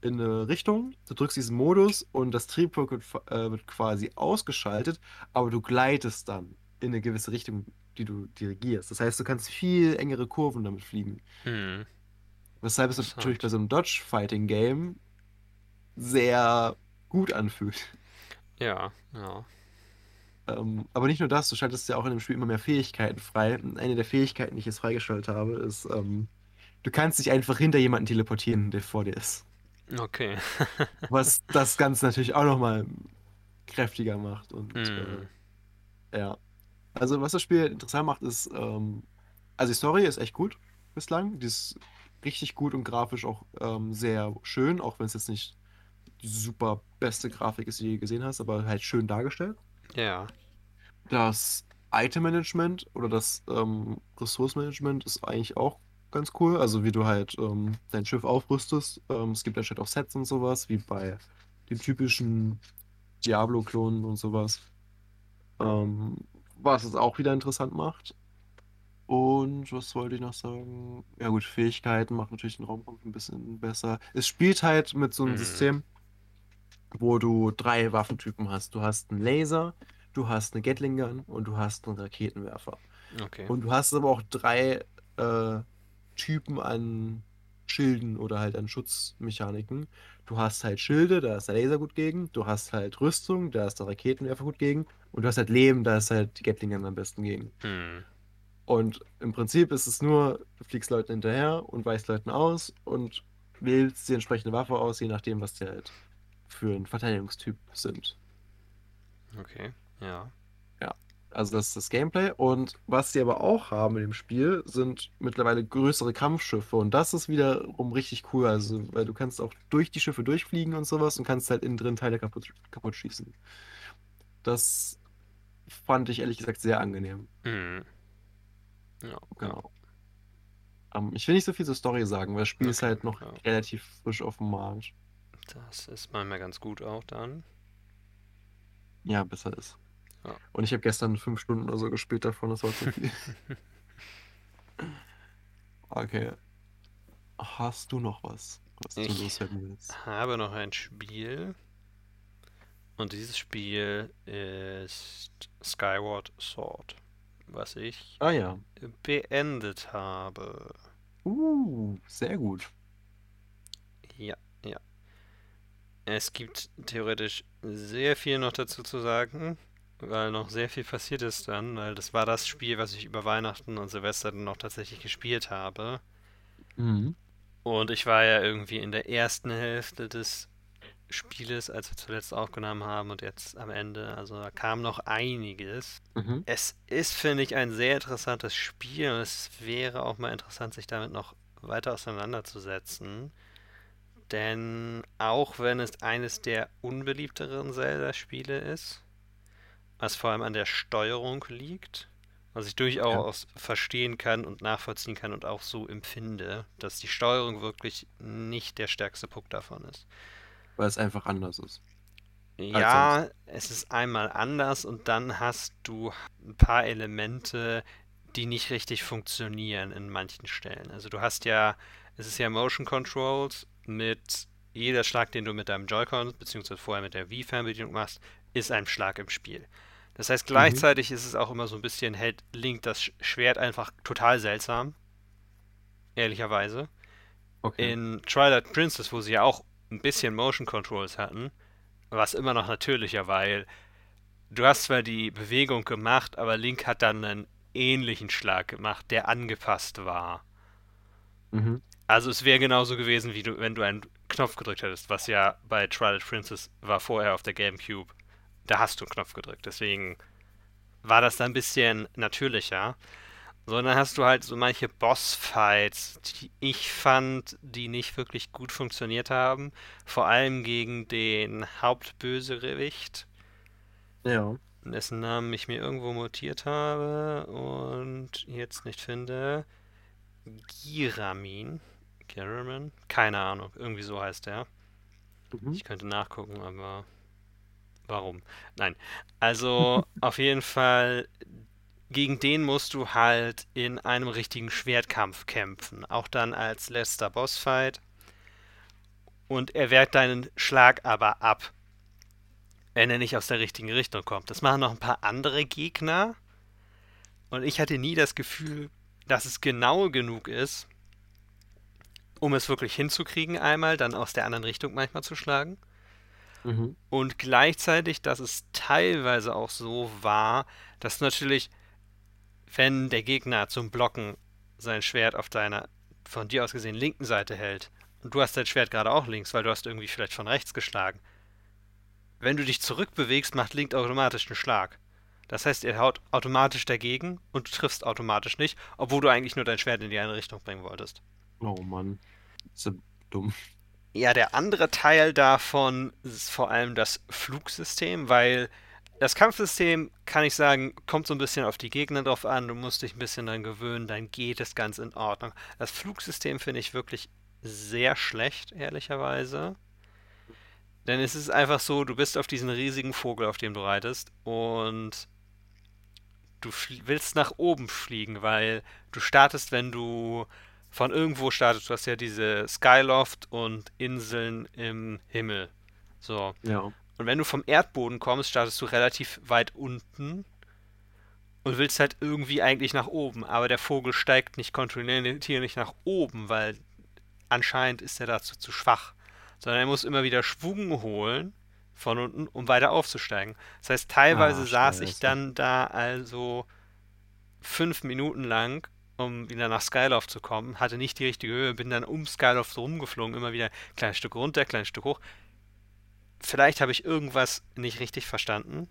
[SPEAKER 2] in eine Richtung, du drückst diesen Modus und das Triebwerk wird, äh, wird quasi ausgeschaltet, aber du gleitest dann in eine gewisse Richtung, die du dirigierst. Das heißt, du kannst viel engere Kurven damit fliegen.
[SPEAKER 1] Mhm.
[SPEAKER 2] Weshalb es natürlich bei so einem Dodge-Fighting-Game sehr gut anfühlt.
[SPEAKER 1] Ja, ja.
[SPEAKER 2] Ähm, aber nicht nur das, du schaltest ja auch in dem Spiel immer mehr Fähigkeiten frei. Und eine der Fähigkeiten, die ich jetzt freigeschaltet habe, ist, ähm, du kannst dich einfach hinter jemanden teleportieren, der vor dir ist.
[SPEAKER 1] Okay.
[SPEAKER 2] Was das Ganze natürlich auch nochmal kräftiger macht. Und
[SPEAKER 1] Mhm.
[SPEAKER 2] äh, ja. Also, was das Spiel interessant macht, ist, ähm, also die Story ist echt gut bislang. Die ist richtig gut und grafisch auch ähm, sehr schön, auch wenn es jetzt nicht die super beste Grafik ist, die du je gesehen hast, aber halt schön dargestellt.
[SPEAKER 1] Ja.
[SPEAKER 2] Das Item-Management oder das ähm, Ressourcenmanagement ist eigentlich auch ganz cool. Also wie du halt ähm, dein Schiff aufrüstest. Ähm, es gibt anstatt auch Sets und sowas, wie bei den typischen Diablo-Klonen und sowas. Ähm, was es auch wieder interessant macht. Und was wollte ich noch sagen? Ja gut, Fähigkeiten macht natürlich den Raumkampf ein bisschen besser. Es spielt halt mit so einem
[SPEAKER 1] Mhm.
[SPEAKER 2] System, wo du drei Waffentypen hast. Du hast einen Laser, du hast eine Gatling Gun und du hast einen Raketenwerfer.
[SPEAKER 1] Okay.
[SPEAKER 2] Und du hast aber auch drei äh, Typen an Schilden oder halt an Schutzmechaniken. Du hast halt Schilde, da ist der Laser gut gegen. Du hast halt Rüstung, da ist der Raketenwerfer gut gegen. Und du hast halt Leben, da ist halt die Gatling Gun am besten gegen.
[SPEAKER 1] Mhm.
[SPEAKER 2] Und im Prinzip ist es nur, du fliegst Leuten hinterher und weichst Leuten aus und wählst die entsprechende Waffe aus, je nachdem, was die halt für ein Verteidigungstyp sind.
[SPEAKER 1] Okay. Ja.
[SPEAKER 2] Also das ist das Gameplay. Und was sie aber auch haben in dem Spiel, sind mittlerweile größere Kampfschiffe. Und das ist wiederum richtig cool. Also, weil du kannst auch durch die Schiffe durchfliegen und sowas und kannst halt innen drin Teile kaputt, kaputt schießen. Das fand ich ehrlich gesagt sehr angenehm.
[SPEAKER 1] Mhm. Ja.
[SPEAKER 2] Genau. Ähm, ich will nicht so viel zur Story sagen, weil das Spiel ist
[SPEAKER 1] Okay,
[SPEAKER 2] halt noch
[SPEAKER 1] ja.
[SPEAKER 2] relativ frisch auf dem Markt.
[SPEAKER 1] Das ist manchmal ganz gut auch dann.
[SPEAKER 2] Ja, besser ist.
[SPEAKER 1] Ja.
[SPEAKER 2] Und ich habe gestern fünf Stunden oder so gespielt davon, das war zu viel. okay. Hast du noch was, was du
[SPEAKER 1] Ich-
[SPEAKER 2] loswerden willst?
[SPEAKER 1] habe noch ein Spiel. Und dieses Spiel ist Skyward Sword. Was ich
[SPEAKER 2] Ah ja.
[SPEAKER 1] beendet habe.
[SPEAKER 2] Uh, sehr gut.
[SPEAKER 1] Ja, ja. Es gibt theoretisch sehr viel noch dazu zu sagen, weil noch sehr viel passiert ist dann, weil das war das Spiel, was ich über Weihnachten und Silvester dann noch tatsächlich gespielt habe.
[SPEAKER 2] Mhm.
[SPEAKER 1] Und ich war ja irgendwie in der ersten Hälfte des Spieles, als wir zuletzt aufgenommen haben und jetzt am Ende. Also da kam noch einiges.
[SPEAKER 2] Mhm.
[SPEAKER 1] Es ist, finde ich, ein sehr interessantes Spiel und es wäre auch mal interessant, sich damit noch weiter auseinanderzusetzen. Denn auch wenn es eines der unbeliebteren Zelda-Spiele ist, was vor allem an der Steuerung liegt, was ich durchaus verstehen kann und nachvollziehen kann und auch so empfinde, dass die Steuerung wirklich nicht der stärkste Punkt davon ist.
[SPEAKER 2] Weil es einfach anders ist.
[SPEAKER 1] Ja, es ist einmal anders und dann hast du ein paar Elemente, die nicht richtig funktionieren in manchen Stellen. Also du hast ja, es ist ja Motion Controls mit jeder Schlag, den du mit deinem Joy-Con beziehungsweise vorher mit der Wii-Fernbedienung machst, ist ein Schlag im Spiel. Das heißt, gleichzeitig ist es auch immer so ein bisschen, hält Link das Sch- Schwert einfach total seltsam. Ehrlicherweise.
[SPEAKER 2] Okay.
[SPEAKER 1] In Twilight Princess, wo sie ja auch ein bisschen Motion Controls hatten, war es immer noch natürlicher, weil du hast zwar die Bewegung gemacht, aber Link hat dann einen ähnlichen Schlag gemacht, der angepasst war.
[SPEAKER 2] Mhm.
[SPEAKER 1] Also es wäre genauso gewesen, wie du, wenn du einen Knopf gedrückt hättest, was ja bei Twilight Princess war vorher auf der GameCube. Da hast du einen Knopf gedrückt, deswegen war das dann ein bisschen natürlicher. Sondern hast du halt so manche Bossfights, die ich fand, die nicht wirklich gut funktioniert haben. Vor allem gegen den Hauptbösewicht,
[SPEAKER 2] Ja.
[SPEAKER 1] dessen Namen ich mir irgendwo notiert habe und jetzt nicht finde. Giramin. Giramin? Keine Ahnung, irgendwie so heißt der.
[SPEAKER 2] Mhm.
[SPEAKER 1] Ich könnte nachgucken, aber warum? Nein. Also auf jeden Fall, gegen den musst du halt in einem richtigen Schwertkampf kämpfen. Auch dann als letzter Bossfight. Und er wehrt deinen Schlag aber ab, wenn er nicht aus der richtigen Richtung kommt. Das machen noch ein paar andere Gegner. Und ich hatte nie das Gefühl, dass es genau genug ist, um es wirklich hinzukriegen, einmal, dann aus der anderen Richtung manchmal zu schlagen.
[SPEAKER 2] Mhm.
[SPEAKER 1] Und gleichzeitig, dass es teilweise auch so war, dass natürlich, wenn der Gegner zum Blocken sein Schwert auf deiner von dir aus gesehen linken Seite hält und du hast dein Schwert gerade auch links, weil du hast irgendwie vielleicht von rechts geschlagen. Wenn du dich zurückbewegst, macht Link automatisch einen Schlag. Das heißt, er haut automatisch dagegen und du triffst automatisch nicht, obwohl du eigentlich nur dein Schwert in die eine Richtung bringen wolltest.
[SPEAKER 2] Oh Mann. Ist ja dumm.
[SPEAKER 1] Ja, der andere Teil davon ist vor allem das Flugsystem, weil das Kampfsystem, kann ich sagen, kommt so ein bisschen auf die Gegner drauf an. Du musst dich ein bisschen dran gewöhnen, dann geht es ganz in Ordnung. Das Flugsystem finde ich wirklich sehr schlecht, ehrlicherweise. Denn es ist einfach so, du bist auf diesen riesigen Vogel, auf dem du reitest, und du willst nach oben fliegen, weil du startest, wenn du von irgendwo startest. Du hast ja diese Skyloft und Inseln im Himmel. So.
[SPEAKER 2] Ja.
[SPEAKER 1] Und wenn du vom Erdboden kommst, startest du relativ weit unten und willst halt irgendwie eigentlich nach oben. Aber der Vogel steigt nicht kontinuierlich nach oben, weil anscheinend ist er dazu zu schwach. Sondern er muss immer wieder Schwung holen von unten, um weiter aufzusteigen. Das heißt, teilweise
[SPEAKER 2] Ah,
[SPEAKER 1] saß ich dann da also fünf Minuten lang, um wieder nach Skyloft zu kommen, hatte nicht die richtige Höhe, bin dann um Skyloft rumgeflogen, immer wieder ein kleines Stück runter, ein kleines Stück hoch. Vielleicht habe ich irgendwas nicht richtig verstanden,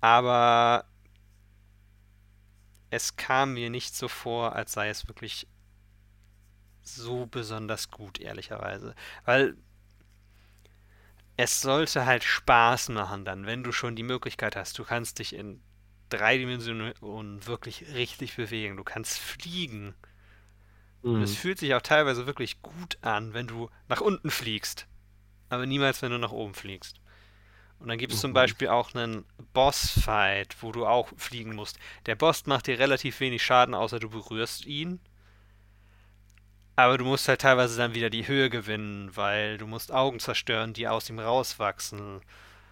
[SPEAKER 1] aber es kam mir nicht so vor, als sei es wirklich so besonders gut, ehrlicherweise. Weil es sollte halt Spaß machen dann, wenn du schon die Möglichkeit hast. Du kannst dich in drei Dimensionen wirklich richtig bewegen. Du kannst fliegen. Und
[SPEAKER 2] Mhm.
[SPEAKER 1] es fühlt sich auch teilweise wirklich gut an, wenn du nach unten fliegst. Aber niemals, wenn du nach oben fliegst. Und dann gibt es zum
[SPEAKER 2] Mhm.
[SPEAKER 1] Beispiel auch einen Bossfight, wo du auch fliegen musst. Der Boss macht dir relativ wenig Schaden, außer du berührst ihn. Aber du musst halt teilweise dann wieder die Höhe gewinnen, weil du musst Augen zerstören, die aus ihm rauswachsen.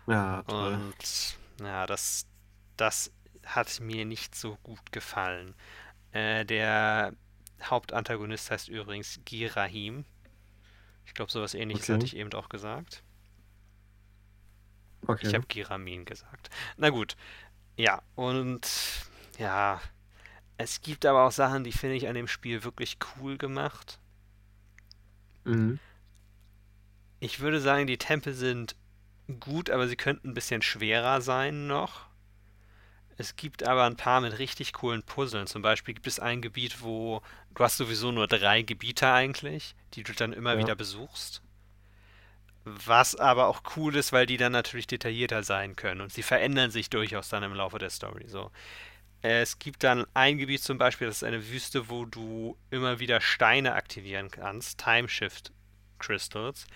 [SPEAKER 2] Ja, toll.
[SPEAKER 1] Und ja, das, das hat mir nicht so gut gefallen. Äh, der Hauptantagonist heißt übrigens Girahim. Ich glaube, sowas ähnliches
[SPEAKER 2] Okay.
[SPEAKER 1] hatte ich eben auch gesagt.
[SPEAKER 2] Okay.
[SPEAKER 1] Ich habe Giramin gesagt. Na gut. Ja, und ja, es gibt aber auch Sachen, die finde ich an dem Spiel wirklich cool gemacht.
[SPEAKER 2] Mhm.
[SPEAKER 1] Ich würde sagen, die Tempel sind gut, aber sie könnten ein bisschen schwerer sein noch. Es gibt aber ein paar mit richtig coolen Puzzeln. Zum Beispiel gibt es ein Gebiet, wo du hast sowieso nur drei Gebiete eigentlich, die du dann immer
[SPEAKER 2] Ja.
[SPEAKER 1] wieder besuchst. Was aber auch cool ist, weil die dann natürlich detaillierter sein können und sie verändern sich durchaus dann im Laufe der Story. So. Es gibt dann ein Gebiet zum Beispiel, das ist eine Wüste, wo du immer wieder Steine aktivieren kannst, Timeshift Crystals,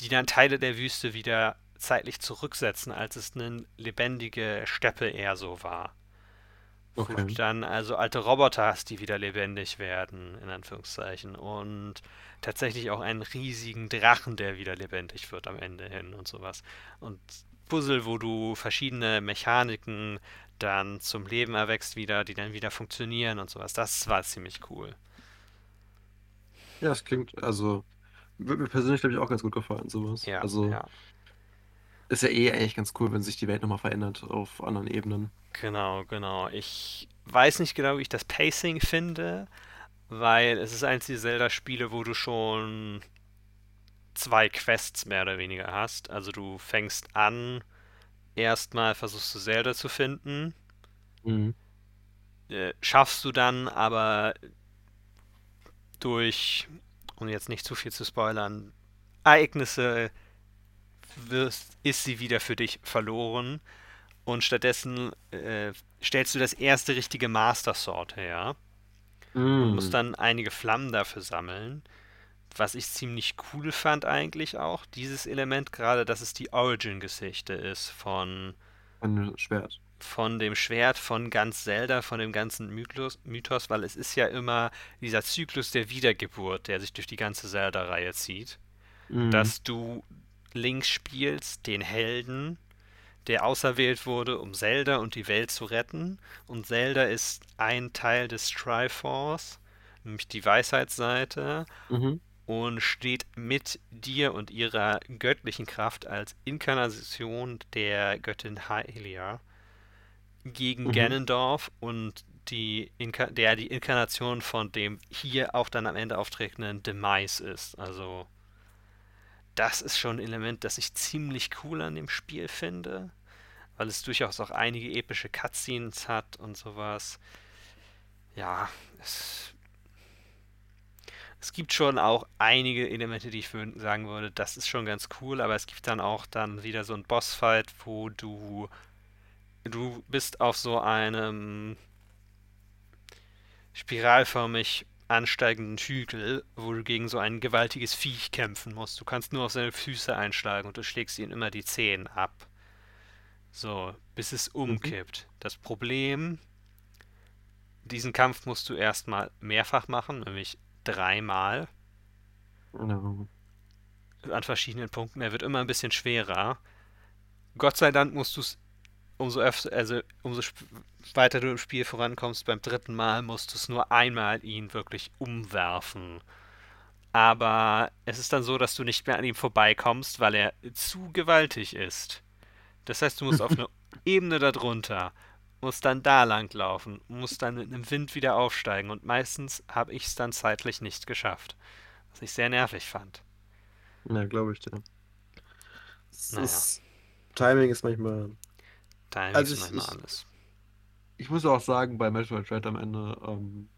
[SPEAKER 1] die dann Teile der Wüste wieder zeitlich zurücksetzen, als es eine lebendige Steppe eher so war. Wo
[SPEAKER 2] Okay.
[SPEAKER 1] du dann also alte Roboter hast, die wieder lebendig werden, in Anführungszeichen. Und tatsächlich auch einen riesigen Drachen, der wieder lebendig wird am Ende hin und sowas. Und Puzzle, wo du verschiedene Mechaniken dann zum Leben erwächst wieder, die dann wieder funktionieren und sowas. Das war ziemlich cool.
[SPEAKER 2] Ja, das klingt, also, würde mir persönlich, glaube ich, auch ganz gut gefallen, sowas.
[SPEAKER 1] Ja,
[SPEAKER 2] Also,
[SPEAKER 1] ja.
[SPEAKER 2] Ist ja eh eigentlich ganz cool, wenn sich die Welt nochmal verändert auf anderen Ebenen.
[SPEAKER 1] Genau, genau. Ich weiß nicht genau, wie ich das Pacing finde, weil es ist eins dieser Zelda-Spiele, wo du schon zwei Quests mehr oder weniger hast. Also du fängst an, erstmal versuchst du Zelda zu finden,
[SPEAKER 2] Mhm.
[SPEAKER 1] äh, schaffst du dann aber durch, um jetzt nicht zu viel zu spoilern, Ereignisse wirst, ist sie wieder für dich verloren und stattdessen äh, stellst du das erste richtige Master Sword her und musst dann einige Flammen dafür sammeln. Was ich ziemlich cool fand eigentlich auch, dieses Element gerade, dass es die Origin-Geschichte ist von,
[SPEAKER 2] Ein Schwert.
[SPEAKER 1] von dem Schwert von ganz Zelda, von dem ganzen Mythos, Mythos, weil es ist ja immer dieser Zyklus der Wiedergeburt, der sich durch die ganze Zelda-Reihe zieht.
[SPEAKER 2] Mhm.
[SPEAKER 1] dass du Link spielst, den Helden, der auserwählt wurde, um Zelda und die Welt zu retten. Und Zelda ist ein Teil des Triforce, nämlich die Weisheitsseite,
[SPEAKER 2] Mhm.
[SPEAKER 1] und steht mit dir und ihrer göttlichen Kraft als Inkarnation der Göttin Hylia gegen
[SPEAKER 2] Mhm.
[SPEAKER 1] Ganondorf und die Inka der die Inkarnation von dem hier auch dann am Ende auftretenden Demise ist. Also das ist schon ein Element, das ich ziemlich cool an dem Spiel finde, weil es durchaus auch einige epische Cutscenes hat und sowas. Ja, es, es gibt schon auch einige Elemente, die ich wür- sagen würde, das ist schon ganz cool, aber es gibt dann auch dann wieder so einen Bossfight, wo du du bist auf so einem spiralförmig ansteigenden Hügel, wo du gegen so ein gewaltiges Viech kämpfen musst. Du kannst nur auf seine Füße einschlagen und du schlägst ihm immer die Zehen ab. So, bis es umkippt. Das Problem, diesen Kampf musst du erstmal mehrfach machen, nämlich dreimal
[SPEAKER 2] Genau.
[SPEAKER 1] an verschiedenen Punkten. Er wird immer ein bisschen schwerer. Gott sei Dank musst du es umso öfter, also umso weiter du im Spiel vorankommst, beim dritten Mal musst du es nur einmal ihn wirklich umwerfen. Aber es ist dann so, dass du nicht mehr an ihm vorbeikommst, weil er zu gewaltig ist. Das heißt, du musst auf eine Ebene darunter, musst dann da lang laufen, musst dann mit einem Wind wieder aufsteigen und meistens habe ich es dann zeitlich nicht geschafft. Was ich sehr nervig fand.
[SPEAKER 2] Ja, glaube ich dir.
[SPEAKER 1] Naja.
[SPEAKER 2] ist, Timing ist manchmal.
[SPEAKER 1] Da
[SPEAKER 2] Also
[SPEAKER 1] ist
[SPEAKER 2] ich-
[SPEAKER 1] manchmal
[SPEAKER 2] ich-
[SPEAKER 1] alles.
[SPEAKER 2] Ich muss auch sagen, bei Metroid Dread am Ende ähm,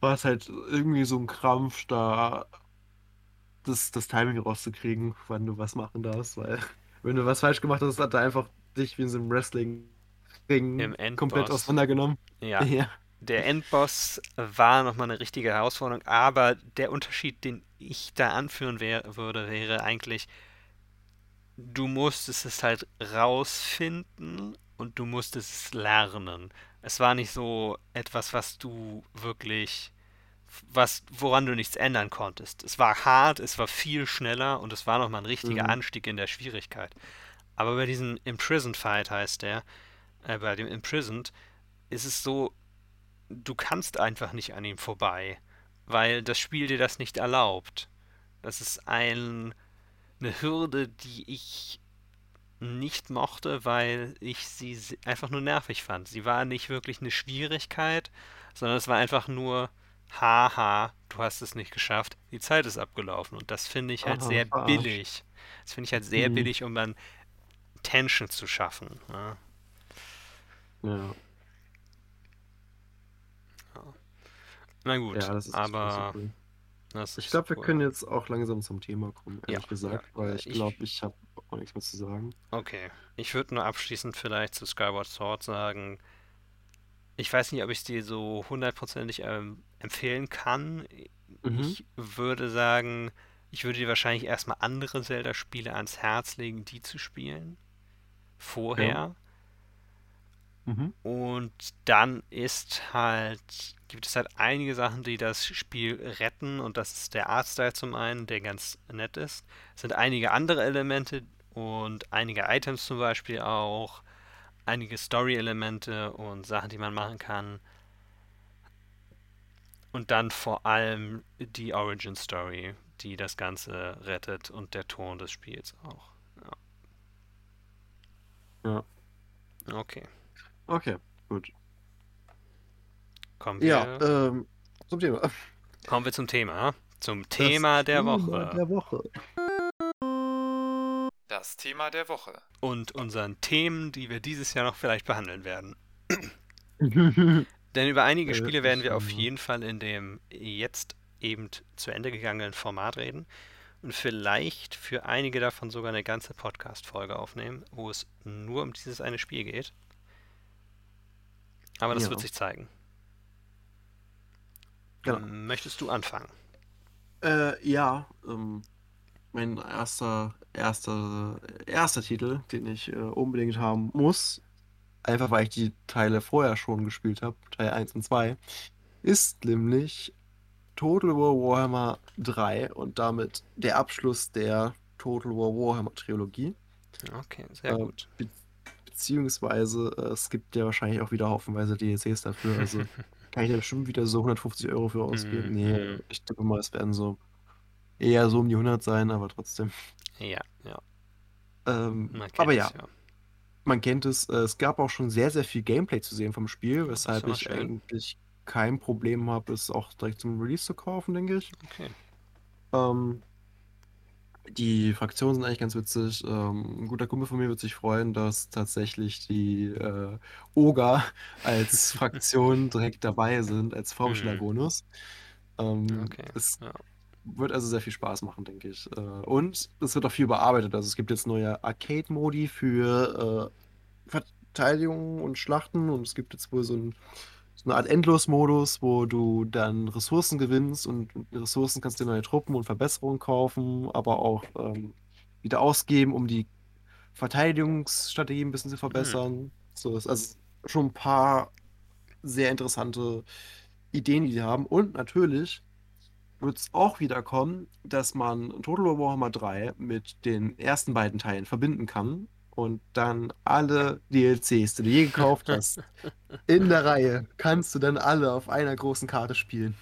[SPEAKER 2] war es halt irgendwie so ein Krampf, da das, das Timing rauszukriegen, wann du was machen darfst, weil wenn du was falsch gemacht hast, hat er einfach dich wie in so einem Wrestling-Ring komplett auseinandergenommen.
[SPEAKER 1] Ja,
[SPEAKER 2] Ja.
[SPEAKER 1] der Endboss war nochmal eine richtige Herausforderung, aber der Unterschied, den ich da anführen wär, würde, wäre eigentlich, du musstest es halt rausfinden und du musstest es lernen. Es war nicht so etwas, was du wirklich, was, woran du nichts ändern konntest. Es war hart, es war viel schneller und es war nochmal ein richtiger
[SPEAKER 2] Mhm.
[SPEAKER 1] Anstieg in der Schwierigkeit. Aber bei diesem Imprisoned Fight heißt der, äh, bei dem Imprisoned, ist es so, du kannst einfach nicht an ihm vorbei, weil das Spiel dir das nicht erlaubt. Das ist ein, eine Hürde, die ich nicht mochte, weil ich sie einfach nur nervig fand. Sie war nicht wirklich eine Schwierigkeit, sondern es war einfach nur, haha, du hast es nicht geschafft, die Zeit ist abgelaufen. Und das finde ich halt
[SPEAKER 2] Aha,
[SPEAKER 1] sehr
[SPEAKER 2] verarscht.
[SPEAKER 1] billig. Das finde ich halt sehr
[SPEAKER 2] Mhm.
[SPEAKER 1] billig, um dann Tension zu schaffen. Ne?
[SPEAKER 2] Ja,
[SPEAKER 1] Na gut,
[SPEAKER 2] ja, so
[SPEAKER 1] aber
[SPEAKER 2] cool.
[SPEAKER 1] Das
[SPEAKER 2] Ich glaube, wir
[SPEAKER 1] cool.
[SPEAKER 2] können jetzt auch langsam zum Thema kommen,
[SPEAKER 1] Ja,
[SPEAKER 2] ehrlich gesagt,
[SPEAKER 1] ja,
[SPEAKER 2] weil ich
[SPEAKER 1] ich-
[SPEAKER 2] glaube, ich habe auch nichts mehr zu sagen.
[SPEAKER 1] Okay, ich würde nur abschließend vielleicht zu Skyward Sword sagen, ich weiß nicht, ob ich es dir so hundertprozentig ähm, empfehlen kann.
[SPEAKER 2] Mhm.
[SPEAKER 1] Ich würde sagen, ich würde dir wahrscheinlich erstmal andere Zelda-Spiele ans Herz legen, die zu spielen. Vorher.
[SPEAKER 2] Mhm.
[SPEAKER 1] Und dann ist halt, gibt es halt einige Sachen, die das Spiel retten. Und das ist der Artstyle zum einen, der ganz nett ist. Es sind einige andere Elemente und einige Items zum Beispiel auch. Einige Story-Elemente und Sachen, die man machen kann. Und dann vor allem die Origin-Story, die das Ganze rettet und der Ton des Spiels auch.
[SPEAKER 2] Ja.
[SPEAKER 1] Okay,
[SPEAKER 2] Okay, gut.
[SPEAKER 1] kommen wir,
[SPEAKER 2] Ja, ähm, zum Thema.
[SPEAKER 1] kommen wir zum Thema. Zum Thema der
[SPEAKER 2] Thema
[SPEAKER 1] Woche.
[SPEAKER 2] Der Woche.
[SPEAKER 3] Das Thema der Woche.
[SPEAKER 1] und unseren Themen, die wir dieses Jahr noch vielleicht behandeln werden. Denn über einige
[SPEAKER 2] Äh,
[SPEAKER 1] Spiele werden wir auf jeden Fall in dem jetzt eben zu Ende gegangenen Format reden und vielleicht für einige davon sogar eine ganze Podcast-Folge aufnehmen, wo es nur um dieses eine Spiel geht. Aber das
[SPEAKER 2] Ja.
[SPEAKER 1] wird sich zeigen.
[SPEAKER 2] Genau.
[SPEAKER 1] Ähm, Möchtest du anfangen?
[SPEAKER 2] Äh, ja, ähm, mein erster, erster, erster Titel, den ich äh, unbedingt haben muss, einfach weil ich die Teile vorher schon gespielt habe, Teil 1 und 2, ist nämlich Total War Warhammer 3 und damit der Abschluss der Total War Warhammer Trilogie.
[SPEAKER 1] Okay, sehr
[SPEAKER 2] Ähm,
[SPEAKER 1] gut.
[SPEAKER 2] Be beziehungsweise äh, es gibt ja wahrscheinlich auch wieder haufenweise DLCs dafür, also kann ich da bestimmt wieder so 150 Euro für ausgeben? Nee,
[SPEAKER 1] Mhm.
[SPEAKER 2] ich tippe mal, es werden so eher so um die 100 sein, aber trotzdem.
[SPEAKER 1] Ja, ja.
[SPEAKER 2] Ähm, aber
[SPEAKER 1] es
[SPEAKER 2] ja, man kennt es. Äh, es gab auch schon sehr, sehr viel Gameplay zu sehen vom Spiel, weshalb ich
[SPEAKER 1] schön.
[SPEAKER 2] eigentlich kein Problem habe, es auch direkt zum Release zu kaufen, denke ich.
[SPEAKER 1] Okay.
[SPEAKER 2] Ähm, die Fraktionen sind eigentlich ganz witzig. Ähm, ein guter Kumpel von mir wird sich freuen, dass tatsächlich die äh, Oga als Fraktion direkt dabei sind, als Vorbestellerbonus. Ähm,
[SPEAKER 1] Okay.
[SPEAKER 2] es
[SPEAKER 1] Ja.
[SPEAKER 2] wird also sehr viel Spaß machen, denke ich. Äh, und es wird auch viel bearbeitet. Also es gibt jetzt neue Arcade-Modi für äh, Verteidigung und Schlachten und es gibt jetzt wohl so, ein, so eine Art Endlos-Modus, wo du dann Ressourcen gewinnst und Ressourcen kannst du dir neue Truppen und Verbesserungen kaufen, aber auch ähm, wieder ausgeben, um die Verteidigungsstrategie ein bisschen zu verbessern. So ist also schon ein paar sehr interessante Ideen, die die haben. Und natürlich wird es auch wieder kommen, dass man Total War Warhammer 3 mit den ersten beiden Teilen verbinden kann und dann alle DLCs, die du je gekauft hast, in der Reihe, kannst du dann alle auf einer großen Karte spielen.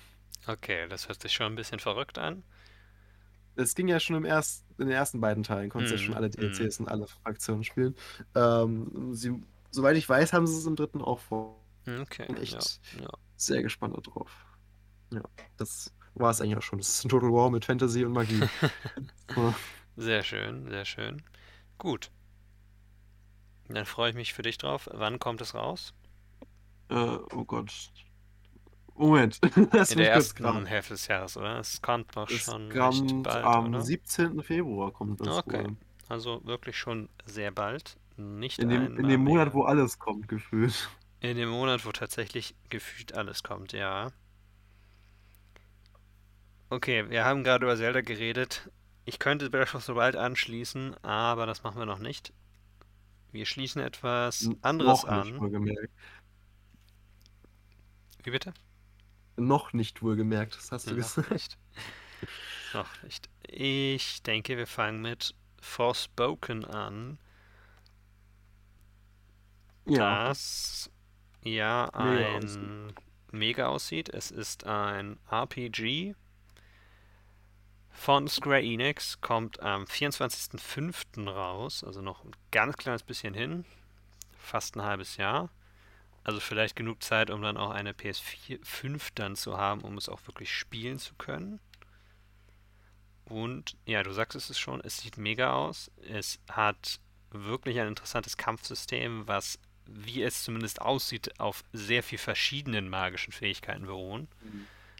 [SPEAKER 1] Okay, das hört sich schon ein bisschen verrückt an.
[SPEAKER 2] Es ging ja schon im erst, in den ersten beiden Teilen, konntest du ja
[SPEAKER 1] Mhm,
[SPEAKER 2] schon alle DLCs und alle Fraktionen spielen. Ähm, sie, soweit ich weiß, haben sie es im dritten auch vor.
[SPEAKER 1] Okay,
[SPEAKER 2] bin echt
[SPEAKER 1] ja, ja.
[SPEAKER 2] sehr gespannt darauf. Ja, das war es eigentlich auch schon. Das ist ein Total War mit Fantasy und Magie.
[SPEAKER 1] Sehr schön, sehr schön. Gut. Dann freue ich mich für dich drauf. Wann kommt es raus?
[SPEAKER 2] Äh, oh Gott. Moment. Das
[SPEAKER 1] In der ersten. Hälfte des Jahres, oder? Es kommt doch
[SPEAKER 2] Es
[SPEAKER 1] schon
[SPEAKER 2] kommt
[SPEAKER 1] bald,
[SPEAKER 2] am
[SPEAKER 1] oder?
[SPEAKER 2] 17. Februar kommt das
[SPEAKER 1] Okay.
[SPEAKER 2] wohl.
[SPEAKER 1] Also wirklich schon sehr bald. Nicht
[SPEAKER 2] In dem, in dem Monat,
[SPEAKER 1] mehr.
[SPEAKER 2] wo alles kommt, gefühlt.
[SPEAKER 1] In dem Monat, wo tatsächlich gefühlt alles kommt, ja. Okay, wir haben gerade über Zelda geredet. Ich könnte Breath of the Wild anschließen, aber das machen wir noch nicht. Wir schließen etwas anderes
[SPEAKER 2] noch nicht,
[SPEAKER 1] an.
[SPEAKER 2] wohlgemerkt.
[SPEAKER 1] Wie bitte?
[SPEAKER 2] Noch nicht wohlgemerkt, das hast du
[SPEAKER 1] Noch
[SPEAKER 2] gesagt.
[SPEAKER 1] nicht. Noch nicht. Ich denke, wir fangen mit Forspoken an.
[SPEAKER 2] Ja,
[SPEAKER 1] das ja
[SPEAKER 2] mega aussieht.
[SPEAKER 1] ein mega aussieht. Es ist ein RPG von Square Enix, kommt am 24.05. raus, also noch ein ganz kleines bisschen hin, fast ein halbes Jahr. Also vielleicht genug Zeit, um dann auch eine PS4 5 dann zu haben, um es auch wirklich spielen zu können. Und ja, du sagst es schon, es sieht mega aus. Es hat wirklich ein interessantes Kampfsystem, was, wie es zumindest aussieht, auf sehr viel verschiedenen magischen Fähigkeiten beruhen.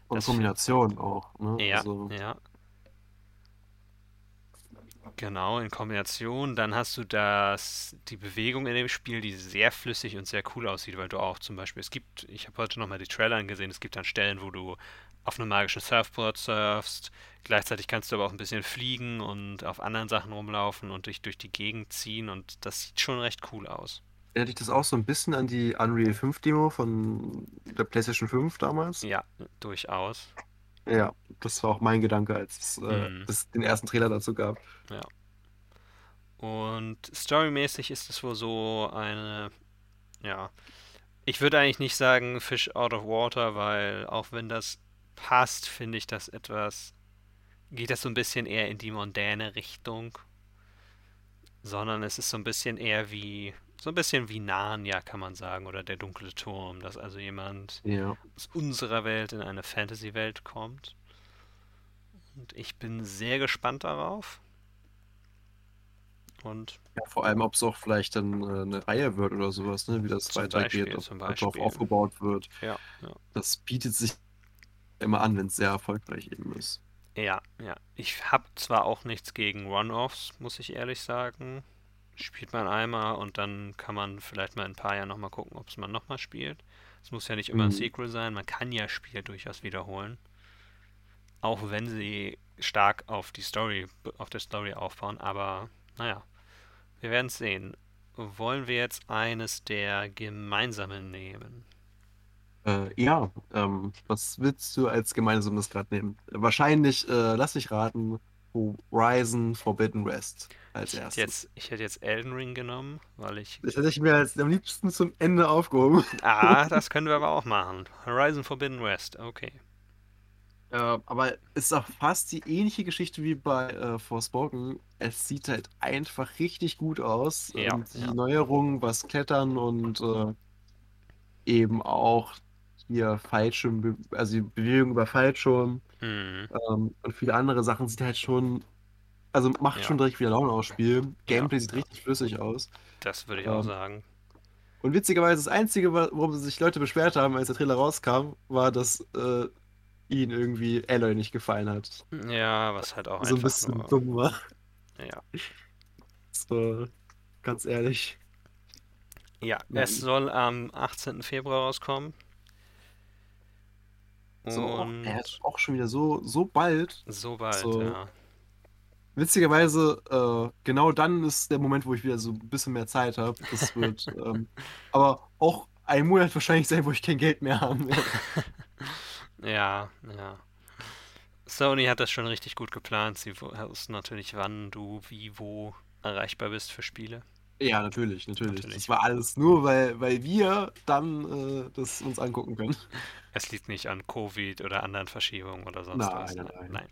[SPEAKER 2] Und
[SPEAKER 1] Das
[SPEAKER 2] Kombination auch, ne?
[SPEAKER 1] Ja,
[SPEAKER 2] Also,
[SPEAKER 1] ja. Genau, in Kombination. Dann hast du das, die Bewegung in dem Spiel, die sehr flüssig und sehr cool aussieht, weil du auch zum Beispiel, es gibt, ich habe heute nochmal die Trailer angesehen, es gibt dann Stellen, wo du auf einem magischen Surfboard surfst. Gleichzeitig kannst du aber auch ein bisschen fliegen und auf anderen Sachen rumlaufen und dich durch die Gegend ziehen und das sieht schon recht cool aus.
[SPEAKER 2] erinnert dich das auch so ein bisschen an die Unreal 5 Demo von der PlayStation 5 damals?
[SPEAKER 1] Ja, durchaus.
[SPEAKER 2] Ja, das war auch mein Gedanke, als es äh,
[SPEAKER 1] Mhm.
[SPEAKER 2] es den ersten Trailer dazu gab.
[SPEAKER 1] Ja. Und storymäßig ist es wohl so eine, ja, ich würde eigentlich nicht sagen Fish out of water, weil auch wenn das passt, finde ich das etwas, geht das so ein bisschen eher in die mondäne Richtung, sondern es ist so ein bisschen eher wie, so ein bisschen wie Narnia, kann man sagen, oder der dunkle Turm, dass also jemand
[SPEAKER 2] Ja.
[SPEAKER 1] aus unserer Welt in eine Fantasy-Welt kommt. Und ich bin sehr gespannt darauf. Und
[SPEAKER 2] Ja, vor allem, ob es auch vielleicht dann äh, eine Reihe wird oder sowas, ne? Wie das weitergeht, ob darauf aufgebaut wird.
[SPEAKER 1] ja, ja.
[SPEAKER 2] Das bietet sich immer an, wenn es sehr erfolgreich eben ist.
[SPEAKER 1] Ja, ja. Ich habe zwar auch nichts gegen Run-Offs, muss ich ehrlich sagen. Spielt man einmal und dann kann man vielleicht mal in ein paar Jahren nochmal gucken, ob es man nochmal spielt. Es muss ja nicht immer ein
[SPEAKER 2] Mhm.
[SPEAKER 1] Sequel sein, man kann ja Spiele durchaus wiederholen. Auch wenn sie stark auf die Story, auf der Story aufbauen, aber naja, wir werden es sehen. Wollen wir jetzt eines der gemeinsamen nehmen?
[SPEAKER 2] Äh, ja, ähm, was willst du als gemeinsames gerade nehmen? Wahrscheinlich, äh, lass mich raten, Horizon Forbidden West als
[SPEAKER 1] Ich hätte
[SPEAKER 2] erstes.
[SPEAKER 1] jetzt, ich hätte jetzt Elden Ring genommen, weil ich
[SPEAKER 2] Das hätte ich mir als am liebsten zum Ende aufgehoben.
[SPEAKER 1] Ah, das können wir aber auch machen. Horizon Forbidden West, okay.
[SPEAKER 2] Äh, aber es ist auch fast die ähnliche Geschichte wie bei äh, Forspoken. Es sieht halt einfach richtig gut aus.
[SPEAKER 1] Ja,
[SPEAKER 2] Und die
[SPEAKER 1] ja.
[SPEAKER 2] Neuerungen, was Klettern und äh, eben auch hier Fallschirm, also die Bewegung über Fallschirm
[SPEAKER 1] Hm,
[SPEAKER 2] ähm, und viele andere Sachen sieht halt schon, also macht
[SPEAKER 1] ja,
[SPEAKER 2] schon direkt wieder Laune aufs Spiel.
[SPEAKER 1] ja,
[SPEAKER 2] Gameplay sieht
[SPEAKER 1] ja.
[SPEAKER 2] richtig flüssig aus.
[SPEAKER 1] Das würde ich auch
[SPEAKER 2] Ähm,
[SPEAKER 1] sagen.
[SPEAKER 2] und witzigerweise das Einzige, worum sich Leute beschwert haben, als der Trailer rauskam, war, dass äh, ihnen irgendwie Aloy nicht gefallen hat.
[SPEAKER 1] Ja, was halt auch
[SPEAKER 2] So ein bisschen
[SPEAKER 1] nur.
[SPEAKER 2] dumm war.
[SPEAKER 1] Ja.
[SPEAKER 2] So, ganz ehrlich.
[SPEAKER 1] Ja, es soll am 18. Februar rauskommen.
[SPEAKER 2] So, auch, er
[SPEAKER 1] Und
[SPEAKER 2] ist auch schon wieder so, so bald.
[SPEAKER 1] so bald,
[SPEAKER 2] So,
[SPEAKER 1] ja.
[SPEAKER 2] Witzigerweise, äh, genau dann ist der Moment, wo ich wieder so ein bisschen mehr Zeit habe. Das wird ähm, aber auch ein Monat wahrscheinlich sein, wo ich kein Geld mehr haben werde.
[SPEAKER 1] Ja, ja. Sony hat das schon richtig gut geplant. Sie wussten natürlich, wann du wie wo erreichbar bist für Spiele.
[SPEAKER 2] Ja, natürlich, natürlich. Das
[SPEAKER 1] Natürlich.
[SPEAKER 2] war alles nur, weil, weil wir dann äh, das uns angucken können.
[SPEAKER 1] Es liegt nicht an Covid oder anderen Verschiebungen oder sonst was.
[SPEAKER 2] Nein, nein,
[SPEAKER 1] Nein,
[SPEAKER 2] nein.
[SPEAKER 1] nein.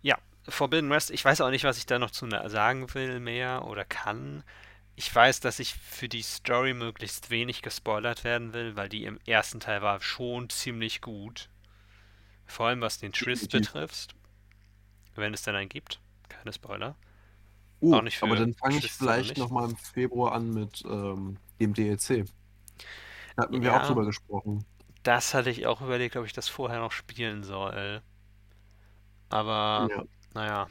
[SPEAKER 1] Ja, Forbidden West, ich weiß auch nicht, was ich da noch zu sagen will mehr oder kann. Ich weiß, dass ich für die Story möglichst wenig gespoilert werden will, weil die im ersten Teil war schon ziemlich gut. Vor allem was den Twist betrifft, wenn es denn einen gibt. Keine Spoiler.
[SPEAKER 2] Oh,
[SPEAKER 1] Auch nicht
[SPEAKER 2] aber
[SPEAKER 1] für
[SPEAKER 2] dann fange ich
[SPEAKER 1] aber
[SPEAKER 2] vielleicht nochmal im Februar an mit ähm, dem DLC. Da hatten wir auch
[SPEAKER 1] Ja,
[SPEAKER 2] drüber gesprochen.
[SPEAKER 1] das hatte ich auch überlegt, ob ich das vorher noch spielen soll. Aber
[SPEAKER 2] Ja.
[SPEAKER 1] Naja,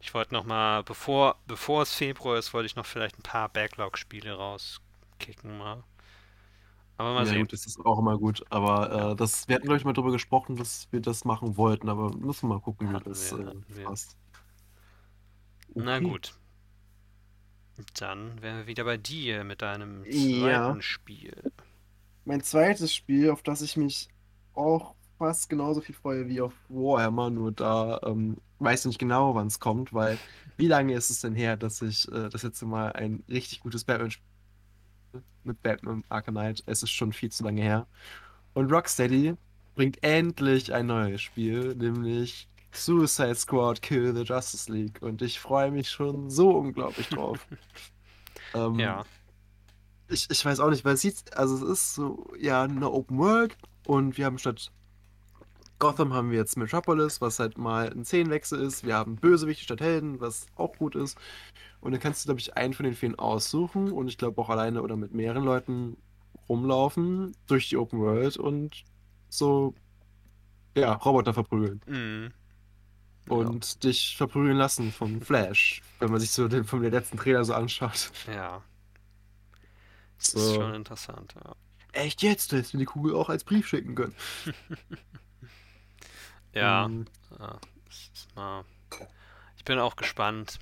[SPEAKER 1] ich wollte noch mal, bevor, bevor es Februar ist, wollte ich noch vielleicht ein paar Backlog-Spiele rauskicken mal. Aber mal
[SPEAKER 2] Ja,
[SPEAKER 1] sehen.
[SPEAKER 2] gut, das ist auch immer gut. Aber
[SPEAKER 1] Ja,
[SPEAKER 2] äh, das, wir hatten, glaube ich, mal drüber gesprochen, dass wir das machen wollten. Aber müssen wir mal gucken, wie
[SPEAKER 1] hatten
[SPEAKER 2] das
[SPEAKER 1] wir,
[SPEAKER 2] äh, passt.
[SPEAKER 1] Na
[SPEAKER 2] Okay.
[SPEAKER 1] gut. Dann wären wir wieder bei dir mit deinem
[SPEAKER 2] Ja.
[SPEAKER 1] zweiten Spiel.
[SPEAKER 2] Mein zweites Spiel, auf das ich mich auch fast genauso viel freue wie auf Warhammer, nur da ähm, weiß ich nicht genau, wann es kommt, weil wie lange ist es denn her, dass ich äh, das letzte Mal ein richtig gutes Batman-Spiel mit Batman Arkham Knight. Es ist schon viel zu lange her. Und Rocksteady bringt endlich ein neues Spiel, nämlich Suicide Squad Kill the Justice League. Und ich freue mich schon so unglaublich drauf. ähm,
[SPEAKER 1] Ja.
[SPEAKER 2] ich, ich weiß auch nicht, weil es sieht, also es ist so, ja, eine Open World und wir haben statt Gotham haben wir jetzt Metropolis, was halt mal ein Szenenwechsel ist. Wir haben Bösewichte statt Helden, was auch gut ist. Und dann kannst du, glaube ich, einen von den vielen aussuchen und ich glaube auch alleine oder mit mehreren Leuten rumlaufen durch die Open World und so, ja, Roboter verprügeln.
[SPEAKER 1] Mhm. Ja.
[SPEAKER 2] Und dich verprügeln lassen vom Flash, wenn man sich so den der letzten Trailer so anschaut.
[SPEAKER 1] Ja. Das ist
[SPEAKER 2] So,
[SPEAKER 1] schon interessant, ja.
[SPEAKER 2] echt jetzt, hättest du die Kugel auch als Brief schicken können.
[SPEAKER 1] Ja,
[SPEAKER 2] Mm,
[SPEAKER 1] ja, mal. Ich bin auch gespannt,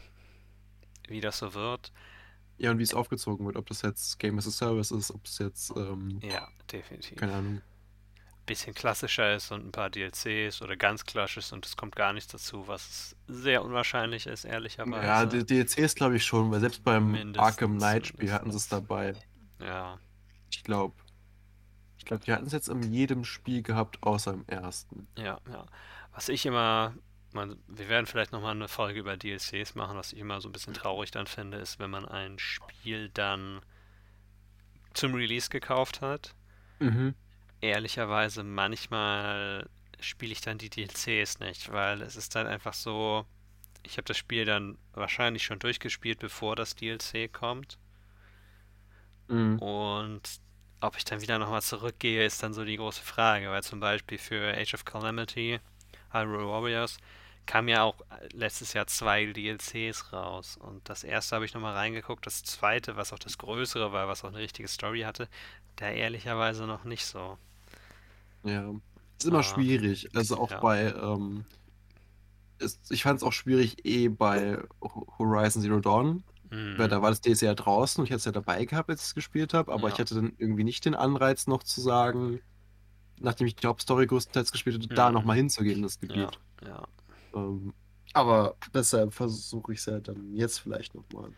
[SPEAKER 1] wie das so wird.
[SPEAKER 2] Ja, und wie es aufgezogen wird, ob das jetzt Game as a Service ist, ob es jetzt, ähm,
[SPEAKER 1] Ja, definitiv.
[SPEAKER 2] keine Ahnung.
[SPEAKER 1] Bisschen klassischer ist und ein paar DLCs oder ganz klassisch und es kommt gar nichts dazu, was sehr unwahrscheinlich ist,
[SPEAKER 2] Ja,
[SPEAKER 1] ehrlicherweise.
[SPEAKER 2] die DLCs glaube ich schon, weil selbst beim Arkham
[SPEAKER 1] Mindestens
[SPEAKER 2] Knight Spiel hatten sie es dabei.
[SPEAKER 1] Ja,
[SPEAKER 2] Ich glaube. Ich glaube, die hatten es jetzt in jedem Spiel gehabt, außer im ersten.
[SPEAKER 1] ja, ja. Was ich immer, man, wir werden vielleicht nochmal eine Folge über DLCs machen, was ich immer so ein bisschen traurig dann finde, ist, wenn man ein Spiel dann zum Release gekauft hat.
[SPEAKER 2] Mhm.
[SPEAKER 1] Ehrlicherweise, manchmal spiele ich dann die DLCs nicht, weil es ist dann einfach so, ich habe das Spiel dann wahrscheinlich schon durchgespielt, bevor das DLC kommt.
[SPEAKER 2] Mhm.
[SPEAKER 1] Und ob ich dann wieder nochmal zurückgehe, ist dann so die große Frage, weil zum Beispiel für Age of Calamity, Hyrule Warriors, kam ja auch letztes Jahr zwei DLCs raus. Und das erste habe ich nochmal reingeguckt, das zweite, was auch das größere war, was auch eine richtige Story hatte, da ehrlicherweise noch nicht so.
[SPEAKER 2] Ja. Ist immer
[SPEAKER 1] Ah,
[SPEAKER 2] schwierig. Also auch
[SPEAKER 1] ja.
[SPEAKER 2] bei, ähm, ist, ich fand es auch schwierig eh bei Ho- Horizon Zero Dawn, weil
[SPEAKER 1] Mhm.
[SPEAKER 2] da war das DLC ja draußen und ich hatte es ja dabei gehabt, als ich es gespielt habe, aber ich
[SPEAKER 1] Ja,
[SPEAKER 2] hatte dann irgendwie nicht den Anreiz noch zu sagen, nachdem ich die Hauptstory größtenteils gespielt hatte, da
[SPEAKER 1] mhm.
[SPEAKER 2] nochmal hinzugehen in das
[SPEAKER 1] Ja,
[SPEAKER 2] Gebiet.
[SPEAKER 1] ja.
[SPEAKER 2] Ähm, aber deshalb versuche ich es ja dann jetzt vielleicht nochmal.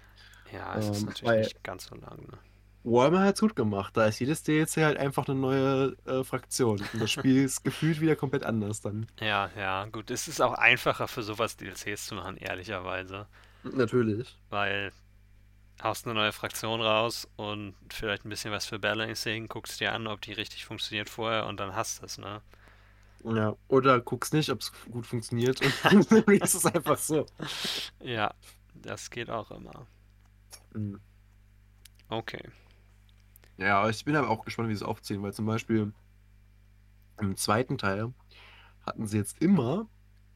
[SPEAKER 1] Ja, es ist
[SPEAKER 2] Ähm,
[SPEAKER 1] natürlich
[SPEAKER 2] bei
[SPEAKER 1] nicht ganz so lang, ne?
[SPEAKER 2] Warhammer hat es gut gemacht. Da ist jedes DLC halt einfach eine neue äh, Fraktion. Und das Spiel ist gefühlt wieder komplett anders dann.
[SPEAKER 1] Ja, ja, gut. Es ist auch einfacher für sowas DLCs zu machen, ehrlicherweise.
[SPEAKER 2] Natürlich.
[SPEAKER 1] Weil haust eine neue Fraktion raus und vielleicht ein bisschen was für Balancing, guckst dir an, ob die richtig funktioniert vorher und dann hast du es, ne?
[SPEAKER 2] Ja. Oder guckst nicht, ob es gut funktioniert und dann ist es einfach so.
[SPEAKER 1] Ja, das geht auch immer.
[SPEAKER 2] Mhm.
[SPEAKER 1] Okay.
[SPEAKER 2] Ja, ich bin aber auch gespannt, wie sie es aufziehen, weil zum Beispiel im zweiten Teil hatten sie jetzt immer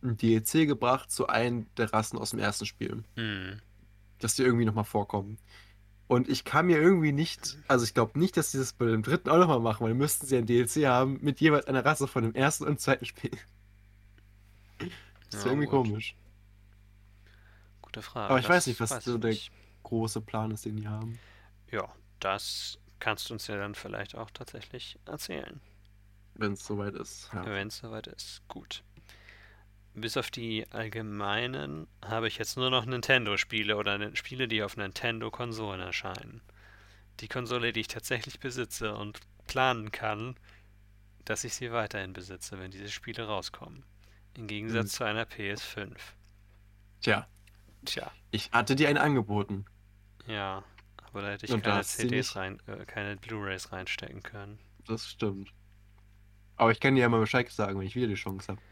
[SPEAKER 2] ein DLC gebracht zu einem der Rassen aus dem ersten Spiel.
[SPEAKER 1] Hm.
[SPEAKER 2] Dass die irgendwie nochmal vorkommen. Und ich kann mir irgendwie nicht, also ich glaube nicht, dass sie das bei dem dritten auch nochmal machen, weil dann müssten sie ein DLC haben mit jeweils einer Rasse von dem ersten und zweiten Spiel. Das
[SPEAKER 1] Ja,
[SPEAKER 2] wäre irgendwie
[SPEAKER 1] gut.
[SPEAKER 2] komisch.
[SPEAKER 1] Gute Frage.
[SPEAKER 2] Aber ich weiß
[SPEAKER 1] Das
[SPEAKER 2] nicht, was
[SPEAKER 1] weiß
[SPEAKER 2] so der
[SPEAKER 1] nicht.
[SPEAKER 2] große Plan ist, den die haben.
[SPEAKER 1] Ja, das kannst du uns ja dann vielleicht auch tatsächlich erzählen,
[SPEAKER 2] Wenn es soweit ist. Ja.
[SPEAKER 1] wenn es soweit ist. Gut. Bis auf die allgemeinen habe ich jetzt nur noch Nintendo-Spiele oder Spiele, die auf Nintendo-Konsolen erscheinen. Die Konsole, die ich tatsächlich besitze und planen kann, dass ich sie weiterhin besitze, wenn diese Spiele rauskommen. Im Gegensatz
[SPEAKER 2] Hm.
[SPEAKER 1] zu einer PS5.
[SPEAKER 2] Tja,
[SPEAKER 1] Tja,
[SPEAKER 2] ich hatte dir einen angeboten.
[SPEAKER 1] ja, aber da hätte ich
[SPEAKER 2] Und
[SPEAKER 1] keine CDs rein, äh, keine Blu-rays reinstecken können.
[SPEAKER 2] Das stimmt. Aber ich kann dir ja mal Bescheid sagen, wenn ich wieder die Chance habe.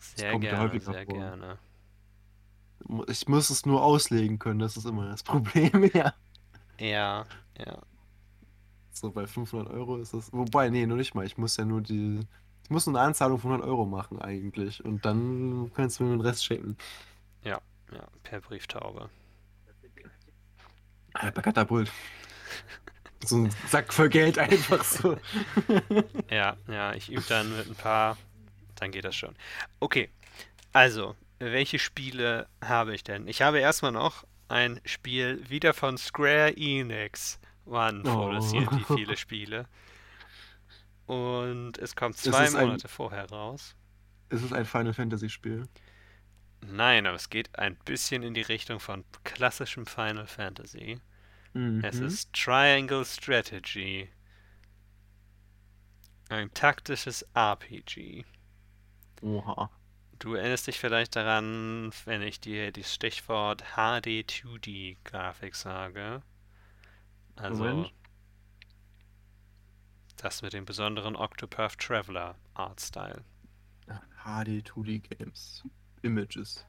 [SPEAKER 1] Sehr
[SPEAKER 2] kommt ja
[SPEAKER 1] gerne, sehr
[SPEAKER 2] vor.
[SPEAKER 1] gerne.
[SPEAKER 2] Ich muss es nur auslegen können, das ist immer das Problem, ja.
[SPEAKER 1] Ja, ja.
[SPEAKER 2] So bei 500 Euro ist das. Wobei, nee, nur nicht mal. Ich muss ja nur die. Ich muss nur eine Anzahlung von 100 Euro machen, eigentlich. Und dann kannst du mir den Rest schenken.
[SPEAKER 1] Ja, ja, per Brieftaube.
[SPEAKER 2] Ah, bei Katapult. So ein Sack voll Geld einfach so.
[SPEAKER 1] Ja, ja, ich übe dann mit ein paar, dann geht das schon. Okay, also, welche Spiele habe ich denn? Ich habe erstmal noch ein Spiel wieder von Square Enix. Mann, produziert die
[SPEAKER 2] Oh.
[SPEAKER 1] viele Spiele. Und es kommt
[SPEAKER 2] Es
[SPEAKER 1] zwei
[SPEAKER 2] ein-
[SPEAKER 1] Monate vorher raus.
[SPEAKER 2] Es ist ein Final Fantasy Spiel.
[SPEAKER 1] Nein, aber es geht ein bisschen in die Richtung von klassischem Final Fantasy.
[SPEAKER 2] Mhm.
[SPEAKER 1] Es ist Triangle Strategy. Ein taktisches RPG.
[SPEAKER 2] Oha.
[SPEAKER 1] Du erinnerst dich vielleicht daran, wenn ich dir das Stichwort HD 2D Grafik sage. Also
[SPEAKER 2] Moment.
[SPEAKER 1] das mit dem besonderen Octopath Traveler Artstyle.
[SPEAKER 2] HD 2D Games. Images.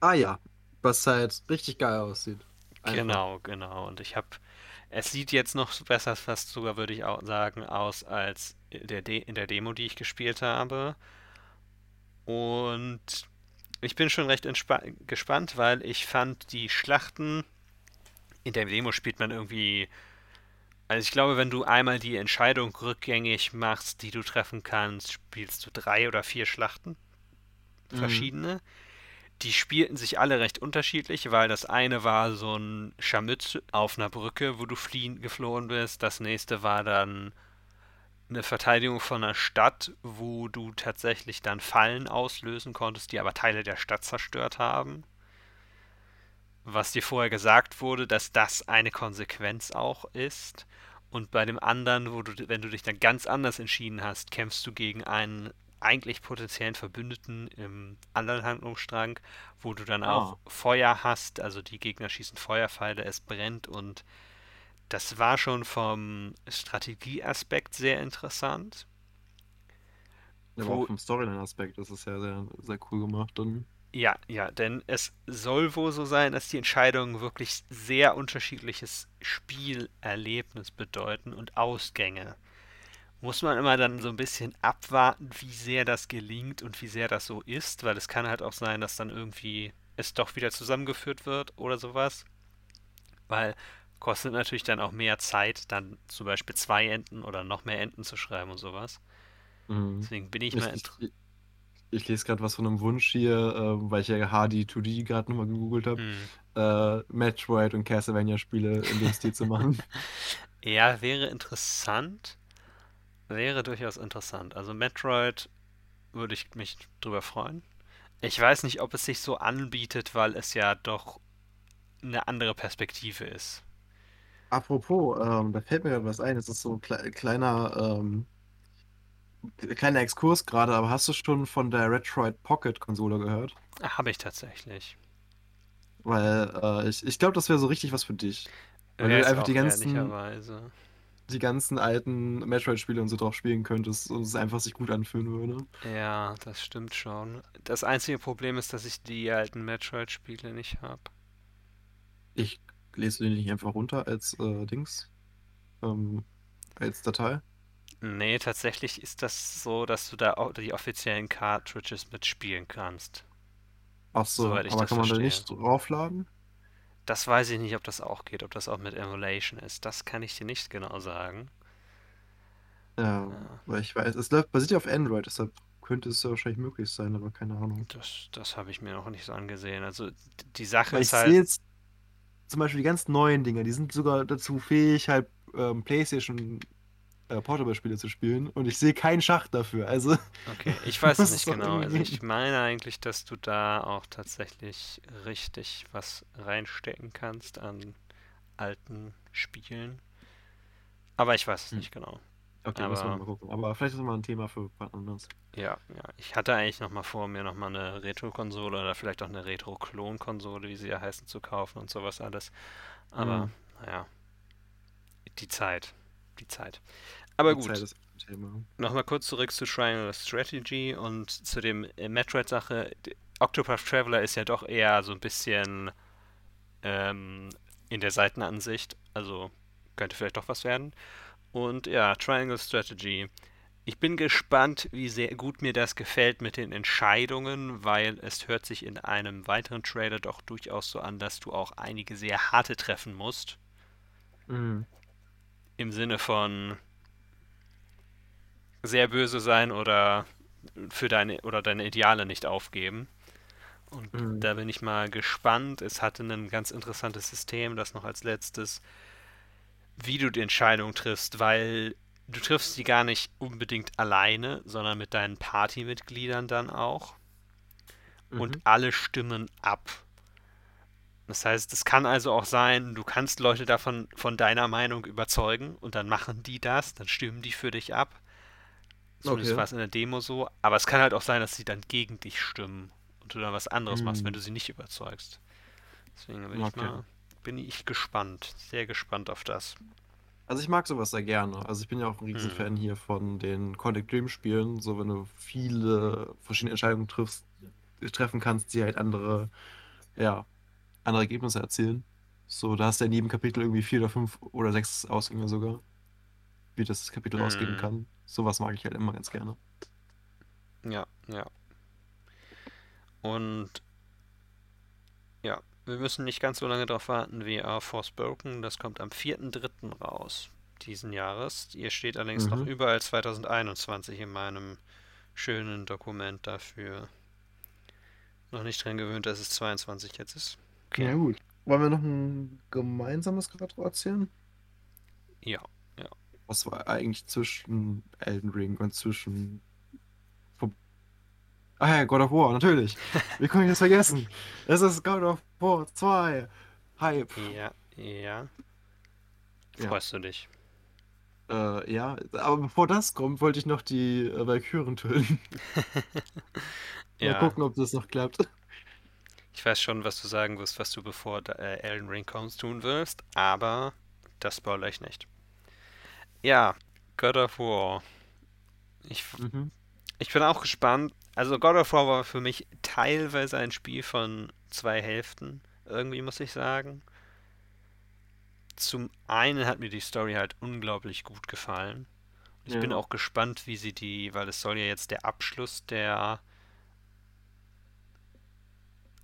[SPEAKER 2] Ah ja. Was halt richtig geil aussieht. Einfach.
[SPEAKER 1] Genau, genau. Und ich habe, es sieht jetzt noch besser, fast sogar würde ich auch sagen, aus als der, De in der Demo, die ich gespielt habe. Und ich bin schon recht gespannt, weil ich fand die Schlachten in der Demo spielt man irgendwie. Also ich glaube, wenn du einmal die Entscheidung rückgängig machst, die du treffen kannst, spielst du drei oder vier Schlachten.
[SPEAKER 2] Mhm.
[SPEAKER 1] Verschiedene. Die spielten sich alle recht unterschiedlich, weil das eine war so ein Scharmützel auf einer Brücke, wo du fliehen geflohen bist. Das nächste war dann eine Verteidigung von einer Stadt, wo du tatsächlich dann Fallen auslösen konntest, die aber Teile der Stadt zerstört haben. Was dir vorher gesagt wurde, dass das eine Konsequenz auch ist. Und bei dem anderen, wo du, wenn du dich dann ganz anders entschieden hast, kämpfst du gegen einen eigentlich potenziellen Verbündeten im anderen Handlungsstrang, wo du dann auch
[SPEAKER 2] Ah.
[SPEAKER 1] Feuer hast, also die Gegner schießen Feuerpfeile, es brennt und das war schon vom Strategieaspekt sehr interessant.
[SPEAKER 2] Aber
[SPEAKER 1] Wo-
[SPEAKER 2] auch vom Storyline-Aspekt ist es ja sehr, sehr cool gemacht. Dann.
[SPEAKER 1] Ja, ja, denn es soll wohl so sein, dass die Entscheidungen wirklich sehr unterschiedliches Spielerlebnis bedeuten und Ausgänge. Muss man immer dann so ein bisschen abwarten, wie sehr das gelingt und wie sehr das so ist, weil es kann halt auch sein, dass dann irgendwie es doch wieder zusammengeführt wird oder sowas. Weil kostet natürlich dann auch mehr Zeit, dann zum Beispiel zwei Enden oder noch mehr Enden zu schreiben und sowas.
[SPEAKER 2] Mhm.
[SPEAKER 1] Deswegen bin ich
[SPEAKER 2] Ich,
[SPEAKER 1] mal
[SPEAKER 2] ich,
[SPEAKER 1] int-
[SPEAKER 2] ich, ich lese gerade was von einem Wunsch hier, äh, weil ich ja HD 2D gerade nochmal gegoogelt habe.
[SPEAKER 1] Hm.
[SPEAKER 2] Äh, Metroid und Castlevania-Spiele in dem Stil zu machen.
[SPEAKER 1] Ja, wäre interessant. Wäre durchaus interessant. Also Metroid würde ich mich drüber freuen. Ich weiß nicht, ob es sich so anbietet, weil es ja doch eine andere Perspektive ist.
[SPEAKER 2] Apropos, ähm, da fällt mir gerade was ein. Es ist so ein kle kleiner, ähm, kleiner Exkurs gerade, aber hast du schon von der Retroid Pocket-Konsole gehört?
[SPEAKER 1] Habe ich tatsächlich.
[SPEAKER 2] Weil äh, ich, ich glaube, das wäre so richtig was für dich. Weil du einfach die ganzen, die ganzen alten Metroid-Spiele und so drauf spielen könntest und es einfach sich gut anfühlen würde.
[SPEAKER 1] Ja, das stimmt schon. Das einzige Problem ist, dass ich die alten Metroid-Spiele nicht habe.
[SPEAKER 2] Ich lese den nicht einfach runter als äh, Dings, ähm, als Datei.
[SPEAKER 1] Nee, tatsächlich ist das so, dass du da auch die offiziellen Cartridges mitspielen kannst.
[SPEAKER 2] Ach so,
[SPEAKER 1] ich
[SPEAKER 2] aber kann man da
[SPEAKER 1] verstehe.
[SPEAKER 2] nicht draufladen?
[SPEAKER 1] Das weiß ich nicht, ob das auch geht, ob das auch mit Emulation ist. Das kann ich dir nicht genau sagen.
[SPEAKER 2] Ja,
[SPEAKER 1] Ja.
[SPEAKER 2] weil ich weiß, es läuft, basiert ja auf Android, deshalb könnte es ja wahrscheinlich möglich sein, aber keine Ahnung.
[SPEAKER 1] Das, das habe ich mir noch nicht so angesehen. Also die Sache
[SPEAKER 2] Weil ich
[SPEAKER 1] ist halt.
[SPEAKER 2] sehe jetzt zum Beispiel die ganz neuen Dinge, die sind sogar dazu fähig, halt ähm, PlayStation äh, Portable-Spiele zu spielen und ich sehe keinen Schacht dafür. Also,
[SPEAKER 1] Okay, ich weiß es nicht genau. Also ich meine eigentlich, dass du da auch tatsächlich richtig was reinstecken kannst an alten Spielen. Aber ich weiß es
[SPEAKER 2] Hm.
[SPEAKER 1] nicht genau.
[SPEAKER 2] Okay, müssen wir
[SPEAKER 1] Aber
[SPEAKER 2] mal gucken. Aber vielleicht ist das mal ein Thema für was anderes.
[SPEAKER 1] ja, ja. Ich hatte eigentlich noch mal vor, mir noch mal eine Retro-Konsole oder vielleicht auch eine Retro-Klon-Konsole, wie sie ja heißen, zu kaufen und sowas alles. Aber
[SPEAKER 2] Mhm.
[SPEAKER 1] naja, die Zeit. Die Zeit. Aber
[SPEAKER 2] Die Zeit
[SPEAKER 1] gut,
[SPEAKER 2] ist ein Thema.
[SPEAKER 1] nochmal kurz zurück zu Triangle Strategy und zu dem äh, Metroid-Sache. Octopath Traveler ist ja doch eher so ein bisschen ähm, in der Seitenansicht, also könnte vielleicht doch was werden. Und ja, Triangle Strategy. Ich bin gespannt, wie sehr gut mir das gefällt mit den Entscheidungen, weil es hört sich in einem weiteren Trailer doch durchaus so an, dass du auch einige sehr harte treffen musst.
[SPEAKER 2] Mhm.
[SPEAKER 1] Im Sinne von sehr böse sein oder für deine oder deine Ideale nicht aufgeben. Und
[SPEAKER 2] Mhm.
[SPEAKER 1] da bin ich mal gespannt. Es hatte ein ganz interessantes System, das noch als letztes, wie du die Entscheidung triffst, weil du triffst die gar nicht unbedingt alleine, sondern mit deinen Partymitgliedern dann auch. Und
[SPEAKER 2] Mhm.
[SPEAKER 1] alle stimmen ab. Das heißt, es kann also auch sein, du kannst Leute davon von deiner Meinung überzeugen und dann machen die das, dann stimmen die für dich ab. Zumindest
[SPEAKER 2] Okay.
[SPEAKER 1] war es in der Demo so. Aber es kann halt auch sein, dass sie dann gegen dich stimmen und du dann was anderes machst, wenn du sie nicht überzeugst. Deswegen ich
[SPEAKER 2] okay.
[SPEAKER 1] mal, bin ich gespannt, sehr gespannt auf das.
[SPEAKER 2] Also ich mag sowas sehr gerne. Also ich bin ja auch ein
[SPEAKER 1] Hm.
[SPEAKER 2] Riesenfan hier von den Quantic Dream Spielen. So wenn du viele verschiedene Entscheidungen triffst, treffen kannst, die halt andere, ja, andere Ergebnisse erzielen. So, da hast du ja in jedem Kapitel irgendwie vier oder fünf oder sechs Ausgänge sogar, wie das Kapitel ausgehen
[SPEAKER 1] Hm.
[SPEAKER 2] kann. Sowas mag ich halt immer ganz gerne.
[SPEAKER 1] Ja, ja. Und wir müssen nicht ganz so lange darauf warten wie auf Forspoken. Das kommt am 4.3. raus diesen Jahres. Hier steht allerdings noch
[SPEAKER 2] Mhm.
[SPEAKER 1] überall 2021 in meinem schönen Dokument dafür. Noch nicht dran gewöhnt, dass es 22 jetzt ist. Okay.
[SPEAKER 2] Ja, gut. Wollen wir noch ein gemeinsames gerade erzählen?
[SPEAKER 1] Ja, ja.
[SPEAKER 2] Was war eigentlich zwischen Elden Ring und zwischen. Ah ja, God of War, natürlich. Wie konnte ich das vergessen? Es ist God of War 2. Hype.
[SPEAKER 1] Ja, ja.
[SPEAKER 2] Ja.
[SPEAKER 1] Freust du dich?
[SPEAKER 2] Äh, ja, aber bevor das kommt, wollte ich noch die äh, Valkyren töten. Mal
[SPEAKER 1] Ja,
[SPEAKER 2] gucken, ob das noch klappt.
[SPEAKER 1] ich weiß schon, was du sagen wirst, was du bevor äh, Elden Ring kommst tun wirst, aber das spoilere ich nicht. Ja, God of War. Ich,
[SPEAKER 2] Mhm.
[SPEAKER 1] Ich bin auch gespannt. Also God of War war für mich teilweise ein Spiel von zwei Hälften, irgendwie muss ich sagen. Zum einen hat mir die Story halt unglaublich gut gefallen. Ich bin
[SPEAKER 2] Ja.
[SPEAKER 1] auch gespannt, wie sie die, weil es soll ja jetzt der Abschluss der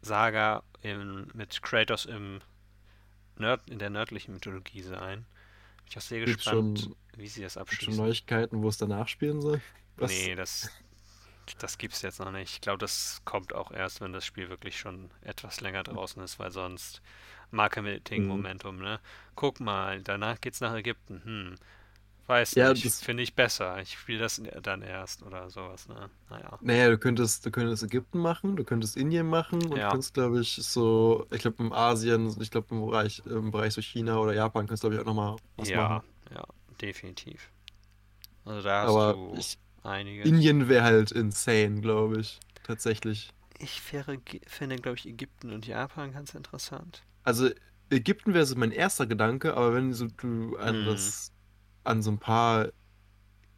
[SPEAKER 1] Saga im, mit Kratos im Nerd, in der nördlichen Mythologie sein. Bin ich auch sehr gespannt,
[SPEAKER 2] schon,
[SPEAKER 1] wie sie das
[SPEAKER 2] gibt's schon
[SPEAKER 1] abschließen.
[SPEAKER 2] Neuigkeiten, wo es danach spielen soll? Was?
[SPEAKER 1] Nee, das, das gibt's jetzt noch nicht. Ich glaube, das kommt auch erst, wenn das Spiel wirklich schon etwas länger draußen ist, weil sonst
[SPEAKER 2] Mhm.
[SPEAKER 1] Marketing-Momentum, ne? Guck mal, danach geht's nach Ägypten. Hm, weiß
[SPEAKER 2] Ja,
[SPEAKER 1] nicht,
[SPEAKER 2] das.
[SPEAKER 1] finde ich besser. Ich spiele das dann erst oder sowas, ne? Naja.
[SPEAKER 2] Naja, du könntest, du könntest Ägypten machen, du könntest Indien machen und du
[SPEAKER 1] Ja,
[SPEAKER 2] könntest, glaube ich, so, ich glaube, im Asien, ich glaube, im Bereich, im Bereich so China oder Japan könntest du, glaube ich, auch nochmal was
[SPEAKER 1] ja,
[SPEAKER 2] machen.
[SPEAKER 1] ja, definitiv. Also da hast
[SPEAKER 2] Aber
[SPEAKER 1] du
[SPEAKER 2] ich,
[SPEAKER 1] einiges.
[SPEAKER 2] Indien wäre halt insane, glaube ich. Tatsächlich.
[SPEAKER 1] Ich wäre, finde, glaube ich, Ägypten und Japan ganz interessant.
[SPEAKER 2] Also, Ägypten wäre so mein erster Gedanke, aber wenn so du an
[SPEAKER 1] Hm,
[SPEAKER 2] das, an so ein paar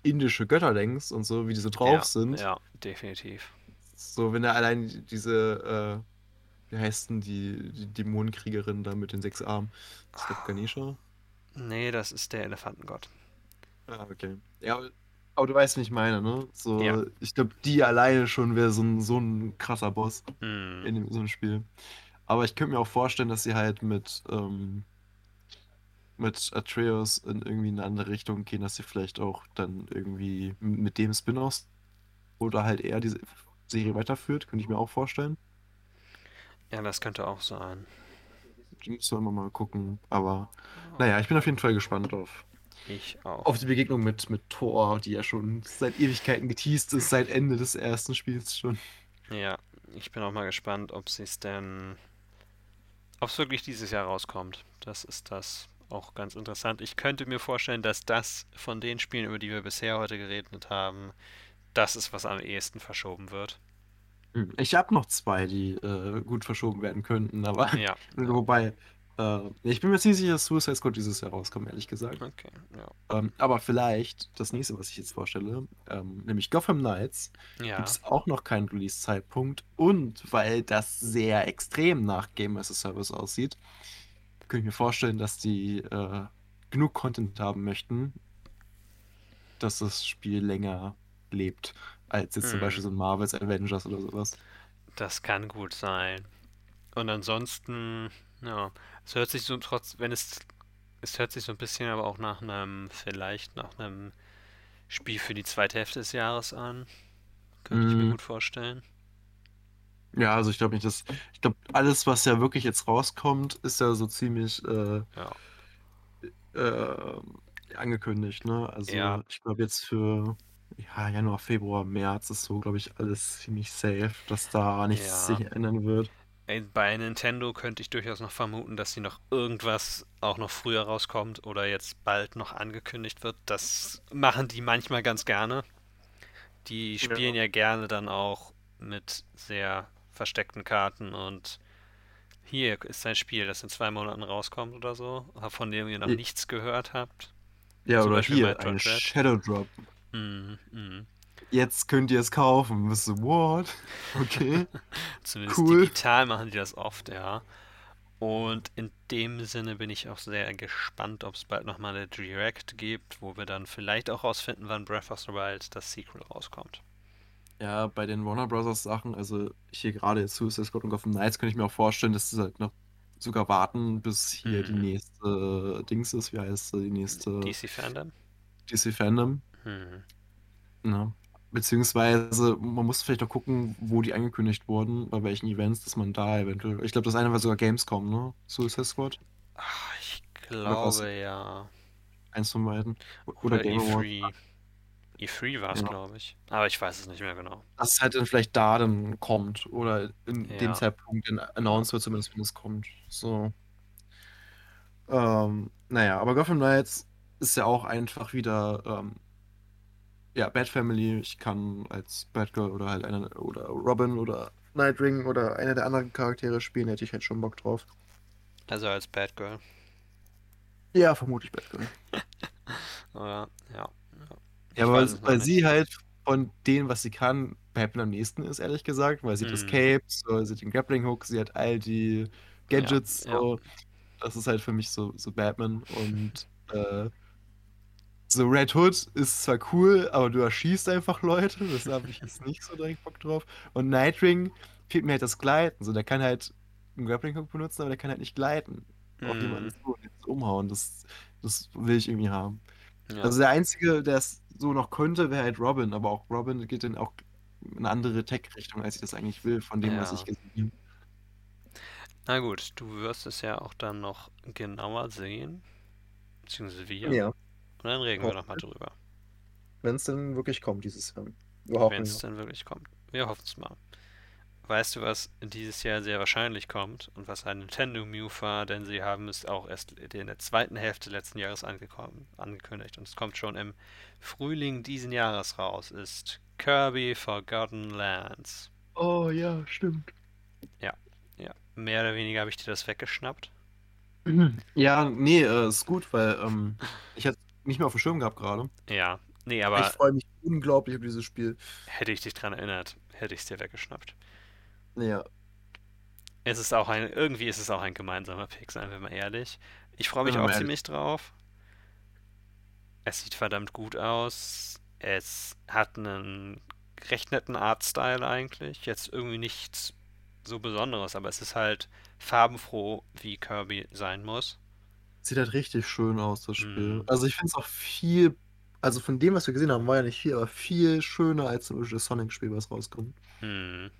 [SPEAKER 2] indische Götter denkst und so, wie die so drauf
[SPEAKER 1] ja,
[SPEAKER 2] sind,
[SPEAKER 1] ja, definitiv.
[SPEAKER 2] so wenn er allein die- diese, äh, wie heißt denn die, die Dämonenkriegerin da mit den sechs Armen? Ich glaube Ganesha.
[SPEAKER 1] Nee, das ist der Elefantengott.
[SPEAKER 2] Ah, okay. Ja, aber du weißt, wie ich meine, ne?
[SPEAKER 1] Ja.
[SPEAKER 2] So, ich glaube, die alleine schon wäre so ein, so ein krasser Boss
[SPEAKER 1] Hm,
[SPEAKER 2] in dem, so einem Spiel. Aber ich könnte mir auch vorstellen, dass sie halt mit, ähm, mit Atreus in irgendwie eine andere Richtung gehen, dass sie vielleicht auch dann irgendwie mit dem Spin-off oder halt eher diese Serie weiterführt, könnte ich mir auch vorstellen.
[SPEAKER 1] ja, das könnte auch sein.
[SPEAKER 2] Müssen wir mal gucken. Aber
[SPEAKER 1] Oh,
[SPEAKER 2] naja, ich bin auf jeden Fall gespannt auf,
[SPEAKER 1] ich auch.
[SPEAKER 2] auf die Begegnung mit, mit Thor, die ja schon seit Ewigkeiten geteased ist, seit Ende des ersten Spiels schon.
[SPEAKER 1] Ja, ich bin auch mal gespannt, ob sie es denn, ob es wirklich dieses Jahr rauskommt. Das ist das auch ganz interessant. Ich könnte mir vorstellen, dass das von den Spielen, über die wir bisher heute geredet haben, das ist, was am ehesten verschoben wird.
[SPEAKER 2] Hm, Ich habe noch zwei, die äh, gut verschoben werden könnten, aber
[SPEAKER 1] Ja, ja,
[SPEAKER 2] wobei, äh, ich bin mir ziemlich sicher, dass Suicide Squad dieses Jahr rauskommt, ehrlich gesagt.
[SPEAKER 1] okay, ja.
[SPEAKER 2] Ähm, aber vielleicht das nächste, was ich jetzt vorstelle, ähm, nämlich Gotham Knights, gibt
[SPEAKER 1] Ja,
[SPEAKER 2] es auch noch keinen Release-Zeitpunkt und weil das sehr extrem nach Game as a Service aussieht, könnte ich mir vorstellen, dass die äh, genug Content haben möchten, dass das Spiel länger lebt, als jetzt zum
[SPEAKER 1] hm,
[SPEAKER 2] Beispiel so ein Marvel's Avengers oder sowas.
[SPEAKER 1] das kann gut sein. Und ansonsten, ja, es hört sich so trotz, wenn es, es hört sich so ein bisschen aber auch nach einem, vielleicht nach einem Spiel für die zweite Hälfte des Jahres an. Könnte ich mir
[SPEAKER 2] Mm,
[SPEAKER 1] gut vorstellen.
[SPEAKER 2] Ja, also ich glaube nicht, dass. Ich glaube, alles, was ja wirklich jetzt rauskommt, ist ja so ziemlich äh,
[SPEAKER 1] Ja,
[SPEAKER 2] äh, angekündigt, ne?
[SPEAKER 1] ja,
[SPEAKER 2] Also ich glaube jetzt für ja, Januar, Februar, März ist so, glaube ich, alles ziemlich safe, dass da nichts
[SPEAKER 1] ja.
[SPEAKER 2] sich ändern wird.
[SPEAKER 1] Bei Nintendo könnte ich durchaus noch vermuten, dass sie noch irgendwas auch noch früher rauskommt oder jetzt bald noch angekündigt wird. Das machen die manchmal ganz gerne. Die spielen ja, ja gerne dann auch mit sehr versteckten Karten und hier ist ein Spiel, das in zwei Monaten rauskommt oder so, von dem ihr noch ja. nichts gehört habt.
[SPEAKER 2] Ja, Zum oder Beispiel hier, ein Shadow Drop. Mm, mm. Jetzt könnt ihr es kaufen. Bist du, what? Okay.
[SPEAKER 1] Zumindest cool. digital machen die das oft, ja. Und in dem Sinne bin ich auch sehr gespannt, ob es bald nochmal eine Direct gibt, wo wir dann vielleicht auch rausfinden, wann Breath of the Wild das Sequel rauskommt.
[SPEAKER 2] Ja, bei den Warner Bros. Sachen, also hier gerade jetzt Suicide Squad und Gotham Knights, könnte ich mir auch vorstellen, dass sie halt noch sogar warten, bis hier mhm. die nächste Dings ist. Wie heißt sie? Die nächste.
[SPEAKER 1] DC Fandom?
[SPEAKER 2] DC Fandom. Mhm. Ja. Beziehungsweise, man muss vielleicht auch gucken, wo die angekündigt wurden, bei welchen Events, dass man da eventuell. Ich glaube, das eine war sogar Gamescom, ne? Suicide Squad.
[SPEAKER 1] Ach, ich glaube ja.
[SPEAKER 2] Eins von beiden.
[SPEAKER 1] Oder, Oder Game E3. E3 war es, ja. glaube ich. Aber ich weiß es nicht mehr genau.
[SPEAKER 2] Dass es halt dann vielleicht da dann kommt. Oder in ja. dem Zeitpunkt announced wird, zumindest wenn es kommt. So. Ähm, naja, aber Gotham Knights ist ja auch einfach wieder ähm, ja, Bad Family. Ich kann als Batgirl oder halt eine oder Robin oder Nightwing oder einer der anderen Charaktere spielen, hätte ich halt schon Bock drauf.
[SPEAKER 1] Also als Batgirl.
[SPEAKER 2] Ja, vermutlich Batgirl.
[SPEAKER 1] ja, ja.
[SPEAKER 2] Ja, aber weil sie halt von dem, was sie kann, Batman am nächsten ist, ehrlich gesagt, weil sie mm. das. Cape, so, sie hat den Grappling Hook, sie hat all die Gadgets, ja, so. Ja. Das ist halt für mich so, so Batman und äh, so Red Hood ist zwar cool, aber du erschießt einfach Leute, das habe ich jetzt nicht so direkt Bock drauf. Und Nightwing fehlt mir halt das Gleiten. So, der kann halt einen Grappling Hook benutzen, aber der kann halt nicht gleiten. Mm. Auf jemanden so, umhauen. Das, das will ich irgendwie haben. Ja. Also der Einzige, der es so noch könnte, wäre halt Robin, aber auch Robin geht dann auch in eine andere Tech-Richtung, als ich das eigentlich will, von dem, ja. was ich gesehen habe.
[SPEAKER 1] Na gut, du wirst es ja auch dann noch genauer sehen. Beziehungsweise wir.
[SPEAKER 2] Ja.
[SPEAKER 1] Und dann reden wir nochmal drüber.
[SPEAKER 2] Wenn es denn wirklich kommt dieses Jahr.
[SPEAKER 1] Wenn es denn wirklich kommt. Wir hoffen es mal. Weißt du, was dieses Jahr sehr wahrscheinlich kommt und was ein Nintendo Move war, denn sie haben es auch erst in der zweiten Hälfte letzten Jahres angekündigt und es kommt schon im Frühling diesen Jahres raus, ist Kirby Forgotten Lands.
[SPEAKER 2] Oh ja, stimmt.
[SPEAKER 1] Ja, ja. Mehr oder weniger habe ich dir das weggeschnappt.
[SPEAKER 2] Ja, nee, äh, ist gut, weil ähm, ich hatte nicht mehr auf dem Schirm gehabt gerade.
[SPEAKER 1] Ja, nee, aber.
[SPEAKER 2] Ich freue mich unglaublich auf dieses Spiel.
[SPEAKER 1] Hätte ich dich dran erinnert, hätte ich es dir weggeschnappt.
[SPEAKER 2] Ja.
[SPEAKER 1] Es ist auch ein, irgendwie ist es auch ein gemeinsamer Pick, seien wir mal ehrlich. Ich freue mich ja, auch ehrlich. ziemlich drauf. Es sieht verdammt gut aus. Es hat einen recht netten Artstyle eigentlich. Jetzt irgendwie nichts so Besonderes, aber es ist halt farbenfroh, wie Kirby sein muss.
[SPEAKER 2] Sieht halt richtig schön aus, das Spiel. Mhm. Also ich finde es auch viel, also von dem, was wir gesehen haben, war ja nicht viel, aber viel schöner als zum Beispiel das Sonic-Spiel, was rauskommt. Mhm.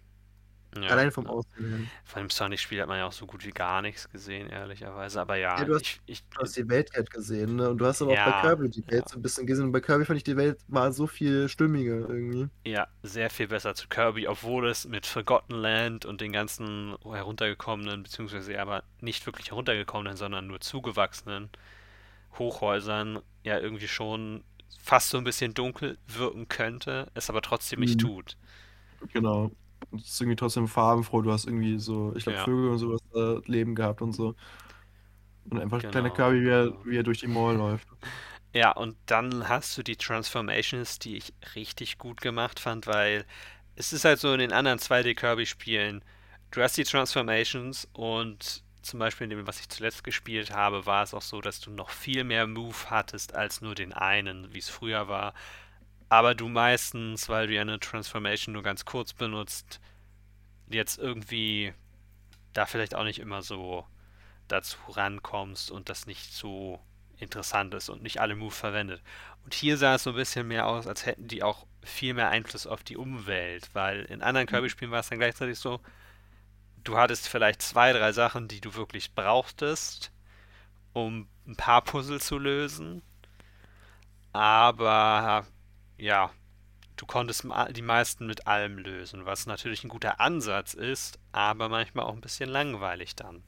[SPEAKER 2] Ja. Allein vom Aussehen.
[SPEAKER 1] Von dem Sonic-Spiel hat man ja auch so gut wie gar nichts gesehen, ehrlicherweise. Aber ja,
[SPEAKER 2] ja du, hast,
[SPEAKER 1] ich, ich,
[SPEAKER 2] du hast die Welt halt gesehen, ne? Und du hast aber ja, auch bei Kirby die Welt so ein bisschen gesehen. Und bei Kirby fand ich, die Welt war so viel stimmiger irgendwie.
[SPEAKER 1] Ja, sehr viel besser zu Kirby, obwohl es mit Forgotten Land und den ganzen heruntergekommenen, beziehungsweise aber nicht wirklich heruntergekommenen, sondern nur zugewachsenen Hochhäusern ja irgendwie schon fast so ein bisschen dunkel wirken könnte, es aber trotzdem nicht mhm. tut.
[SPEAKER 2] Genau es ist irgendwie trotzdem farbenfroh. Du hast irgendwie so, ich glaube, ja. Vögel und sowas da Leben gehabt und so. Und einfach genau. kleiner Kirby, wie er, wie er durch die Mall läuft.
[SPEAKER 1] Ja, und dann hast du die Transformations, die ich richtig gut gemacht fand, weil es ist halt so in den anderen 2D-Kirby-Spielen, du hast die Transformations und zum Beispiel in dem, was ich zuletzt gespielt habe, war es auch so, dass du noch viel mehr Move hattest als nur den einen, wie es früher war aber du meistens, weil du ja eine Transformation nur ganz kurz benutzt, jetzt irgendwie da vielleicht auch nicht immer so dazu rankommst und das nicht so interessant ist und nicht alle Moves verwendet. Und hier sah es so ein bisschen mehr aus, als hätten die auch viel mehr Einfluss auf die Umwelt, weil in anderen mhm. Kirby-Spielen war es dann gleichzeitig so, du hattest vielleicht zwei, drei Sachen, die du wirklich brauchtest, um ein paar Puzzle zu lösen, aber ja, du konntest die meisten mit allem lösen, was natürlich ein guter Ansatz ist, aber manchmal auch ein bisschen langweilig dann.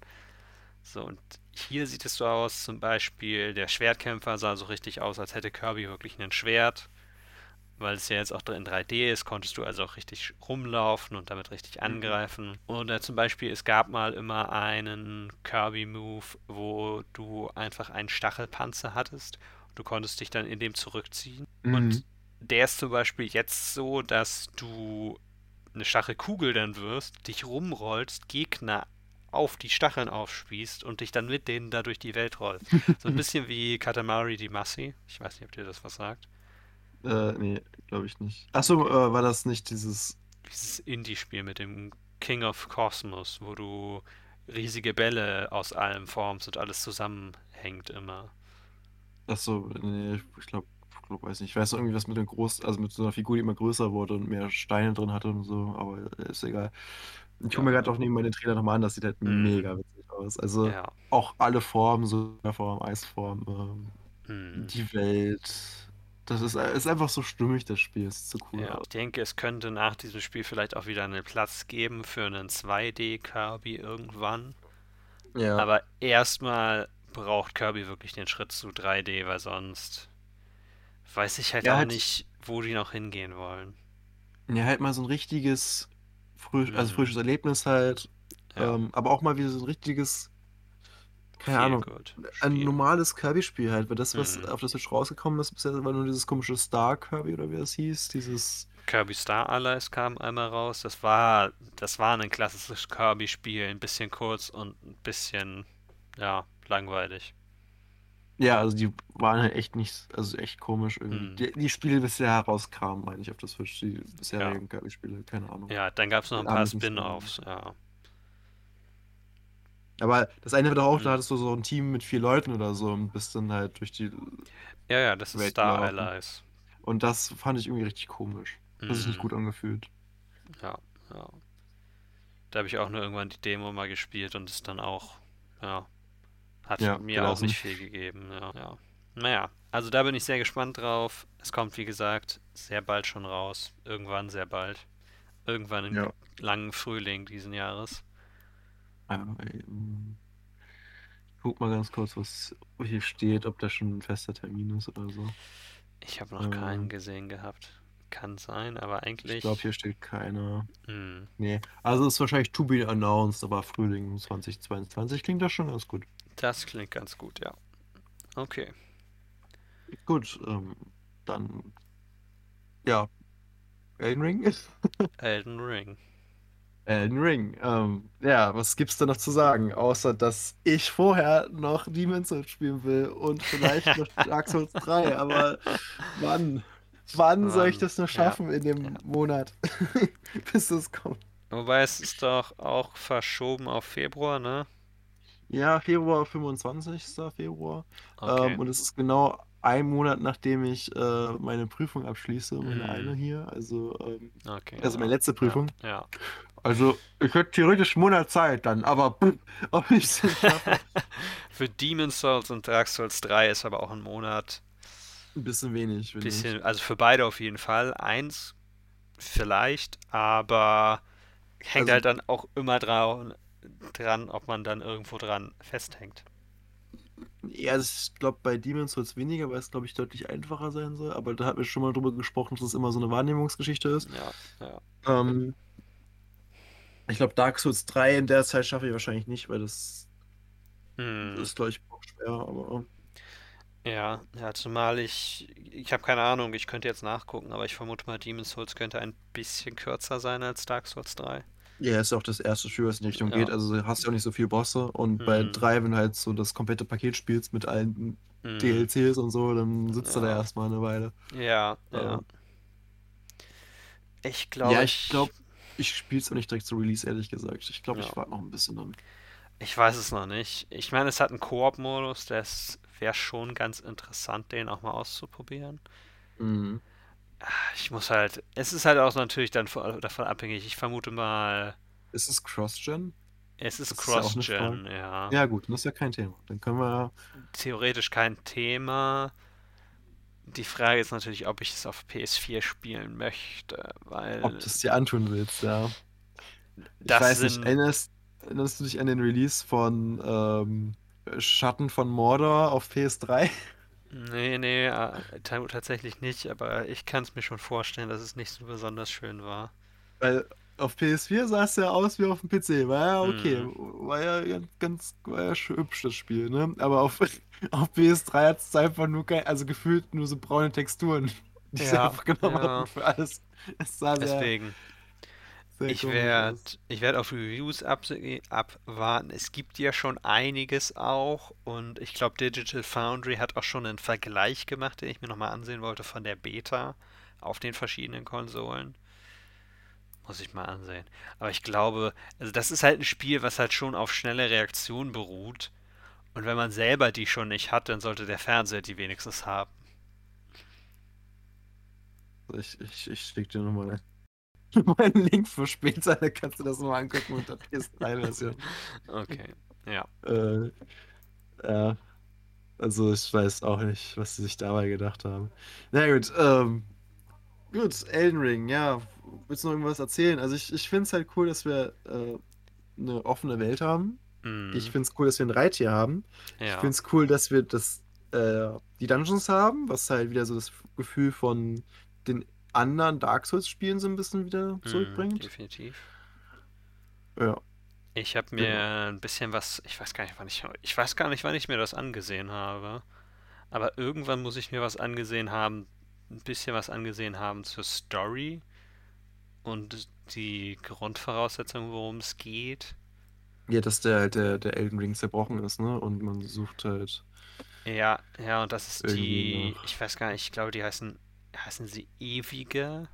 [SPEAKER 1] So, und hier sieht es so aus, zum Beispiel, der Schwertkämpfer sah so richtig aus, als hätte Kirby wirklich ein Schwert. Weil es ja jetzt auch in 3D ist, konntest du also auch richtig rumlaufen und damit richtig mhm. angreifen. Oder zum Beispiel, es gab mal immer einen Kirby-Move, wo du einfach einen Stachelpanzer hattest. Du konntest dich dann in dem zurückziehen. Mhm. Und der ist zum Beispiel jetzt so, dass du eine Stachelkugel dann wirst, dich rumrollst, Gegner auf die Stacheln aufspießt und dich dann mit denen da durch die Welt rollt. So ein bisschen wie Katamari Damacy. Ich weiß nicht, ob dir das was sagt.
[SPEAKER 2] Äh, nee, glaube ich nicht. Achso, äh, war das nicht dieses.
[SPEAKER 1] Dieses Indie-Spiel mit dem King of Cosmos, wo du riesige Bälle aus allem formst und alles zusammenhängt immer.
[SPEAKER 2] Achso, nee, ich glaube, glaub, weiß nicht. Ich weiß irgendwie was mit dem Groß, also mit so einer Figur, die immer größer wurde und mehr Steine drin hatte und so, aber ist egal. Ich gucke mir gerade auch neben den Trailer nochmal an, das sieht halt mhm. mega witzig aus. Also ja. auch alle Formen, so Form, Eisform, ähm, mhm. die Welt. Das ist, ist einfach so stimmig, das Spiel. Ist so cool.
[SPEAKER 1] Ja, ich denke, es könnte nach diesem Spiel vielleicht auch wieder einen Platz geben für einen 2D-Kirby irgendwann. Ja. Aber erstmal braucht Kirby wirklich den Schritt zu 3D, weil sonst weiß ich halt ja, auch halt, nicht, wo die noch hingehen wollen.
[SPEAKER 2] Ja, halt mal so ein richtiges frisch, also mhm. frisches Erlebnis halt. Ja. Ähm, aber auch mal wieder so ein richtiges, keine Feel Ahnung, ein normales Kirby-Spiel halt. Weil das, was mhm. auf das Switch rausgekommen ist, bisher war nur dieses komische Star Kirby oder wie das hieß. Dieses.
[SPEAKER 1] Kirby Star Allies kam einmal raus. Das war, das war ein klassisches Kirby-Spiel. Ein bisschen kurz und ein bisschen, ja, langweilig.
[SPEAKER 2] Ja, also die waren halt echt nicht, also echt komisch irgendwie. Mhm. Die, die Spiele bisher herauskamen, meine ich, auf das Switch, die bisherigen ja. Spiele, keine Ahnung.
[SPEAKER 1] Ja, dann gab es noch ein paar Spin-Offs, ja.
[SPEAKER 2] Aber das eine war doch auch, mhm. da hattest du so ein Team mit vier Leuten oder so und bist dann halt durch die.
[SPEAKER 1] Ja, ja, das ist Star Allies.
[SPEAKER 2] Und das fand ich irgendwie richtig komisch. Das mhm. ist nicht gut angefühlt.
[SPEAKER 1] Ja, ja. Da habe ich auch nur irgendwann die Demo mal gespielt und es dann auch, ja, hat ja, mir gelassen. auch nicht viel gegeben. Ja, ja. Naja, also da bin ich sehr gespannt drauf. Es kommt, wie gesagt, sehr bald schon raus. Irgendwann sehr bald. Irgendwann im ja. langen Frühling diesen Jahres.
[SPEAKER 2] Ähm, ich guck mal ganz kurz, was hier steht, ob da schon ein fester Termin ist oder so.
[SPEAKER 1] Ich habe noch ähm, keinen gesehen gehabt. Kann sein, aber eigentlich.
[SPEAKER 2] Ich glaube, hier steht keiner. Mm. Nee. Also ist wahrscheinlich to be announced, aber Frühling 2022 klingt das schon ganz gut.
[SPEAKER 1] Das klingt ganz gut, ja. Okay.
[SPEAKER 2] Gut, ähm, dann ja. Elden Ring?
[SPEAKER 1] Elden Ring.
[SPEAKER 2] Elden Ring. Ähm, ja, was gibt's da noch zu sagen? Außer, dass ich vorher noch Demon's Souls spielen will und vielleicht noch Dark Souls 3. Aber wann? Wann soll ich das noch schaffen ja, in dem ja. Monat? Bis das kommt.
[SPEAKER 1] Wobei es ist doch auch verschoben auf Februar, ne?
[SPEAKER 2] Ja, Februar, 25. Februar. Okay. Ähm, und es ist genau ein Monat, nachdem ich äh, meine Prüfung abschließe, meine mm. eine hier. Also, ähm, okay, also meine letzte Prüfung.
[SPEAKER 1] Ja, ja.
[SPEAKER 2] Also, ich hätte theoretisch einen Monat Zeit dann, aber ob ich es.
[SPEAKER 1] Für Demon's Souls und Dark Souls 3 ist aber auch ein Monat.
[SPEAKER 2] Ein bisschen wenig.
[SPEAKER 1] Bisschen, also für beide auf jeden Fall. Eins vielleicht, aber hängt also, halt dann auch immer dran, dran, ob man dann irgendwo dran festhängt.
[SPEAKER 2] Ja, also ich glaube, bei Demon's Souls weniger, weil es, glaube ich, deutlich einfacher sein soll. Aber da hatten wir schon mal drüber gesprochen, dass es immer so eine Wahrnehmungsgeschichte ist.
[SPEAKER 1] Ja,
[SPEAKER 2] ja. Ähm, ich glaube, Dark Souls 3 in der Zeit schaffe ich wahrscheinlich nicht, weil das hm. ist, glaube ich, auch schwer. Aber
[SPEAKER 1] ja, ja, zumal ich, ich habe keine Ahnung, ich könnte jetzt nachgucken, aber ich vermute mal, Demon's Souls könnte ein bisschen kürzer sein als Dark Souls 3.
[SPEAKER 2] Ja, ist auch das erste Spiel, was in die Richtung ja. geht. Also du hast ja auch nicht so viele Bosse. Und mhm. bei 3, wenn du halt so das komplette Paket spielst mit allen mhm. DLCs und so, dann sitzt ja. du da erstmal eine Weile.
[SPEAKER 1] Ja, ja. Ähm. Ich glaube.
[SPEAKER 2] Ja, ich glaube, ich spiele es auch nicht direkt zu Release, ehrlich gesagt. Ich glaube, ja. ich warte noch ein bisschen dann.
[SPEAKER 1] Ich weiß es noch nicht. Ich meine, es hat einen Koop-Modus, der wäre schon ganz interessant, den auch mal auszuprobieren. Mhm. Ich muss halt. Es ist halt auch natürlich dann davon abhängig. Ich vermute mal.
[SPEAKER 2] Ist es Cross-Gen?
[SPEAKER 1] Es ist Cross-Gen, ja,
[SPEAKER 2] ja. gut, das ist ja kein Thema. Dann können wir.
[SPEAKER 1] Theoretisch kein Thema. die Frage ist natürlich, ob ich es auf PS4 spielen möchte, weil.
[SPEAKER 2] Ob du es dir antun willst, ja. Ich
[SPEAKER 1] Das
[SPEAKER 2] weiß nicht,
[SPEAKER 1] sind-
[SPEAKER 2] erinnerst, erinnerst du dich an den Release von ähm, Schatten von Mordor auf PS3?
[SPEAKER 1] Nee, nee, äh, ta- tatsächlich nicht, aber ich kann es mir schon vorstellen, dass es nicht so besonders schön war.
[SPEAKER 2] Weil auf PS4 sah es ja aus wie auf dem PC. War ja okay.
[SPEAKER 1] Mhm.
[SPEAKER 2] War ja ganz, ganz war ja schön hübsch, das Spiel, ne? Aber auf, auf PS3 hat es einfach nur kein, also gefühlt nur so braune Texturen, die sie
[SPEAKER 1] Ja,
[SPEAKER 2] einfach genommen
[SPEAKER 1] ja.
[SPEAKER 2] hatten für alles. Es sah
[SPEAKER 1] Deswegen,
[SPEAKER 2] sehr
[SPEAKER 1] ich
[SPEAKER 2] komisch
[SPEAKER 1] werde ich werd auf Reviews abwarten. Es gibt ja schon einiges auch und ich glaube, Digital Foundry hat auch schon einen Vergleich gemacht, den ich mir nochmal ansehen wollte von der Beta auf den verschiedenen Konsolen. Muss ich mal ansehen. Aber ich glaube, also das ist halt ein Spiel, was halt schon auf schnelle Reaktion beruht. Und wenn man selber die schon nicht hat, dann sollte der Fernseher die wenigstens haben.
[SPEAKER 2] Ich, ich, ich schick dir nochmal einen Link für später, dann kannst du das mal angucken unter PS3-Version.
[SPEAKER 1] Okay, ja.
[SPEAKER 2] Äh, ja. Also ich weiß auch nicht, was sie sich dabei gedacht haben. Na gut, ähm, gut, Elden Ring, ja. Willst du noch irgendwas erzählen? Also ich, ich finde es halt cool, dass wir äh, eine offene Welt haben.
[SPEAKER 1] Mm,
[SPEAKER 2] Ich finde es cool, dass wir ein Reittier haben. Ich
[SPEAKER 1] ja.
[SPEAKER 2] finde es cool, dass wir das, äh, die Dungeons haben, was halt wieder so das Gefühl von den anderen Dark Souls-Spielen so ein bisschen wieder
[SPEAKER 1] Mm,
[SPEAKER 2] zurückbringt.
[SPEAKER 1] definitiv.
[SPEAKER 2] Ja.
[SPEAKER 1] Ich habe mir ein bisschen was, ich weiß gar nicht, wann ich, ich weiß gar nicht, wann ich mir das angesehen habe. Aber irgendwann muss ich mir was angesehen haben, ein bisschen was angesehen haben zur Story und die Grundvoraussetzungen, worum es geht.
[SPEAKER 2] Ja, dass der halt der, der Elden Ring zerbrochen ist, ne? Und man sucht halt.
[SPEAKER 1] Ja, ja, und das ist die,
[SPEAKER 2] noch.
[SPEAKER 1] ich weiß gar nicht, ich glaube, die heißen, heißen sie Ewige?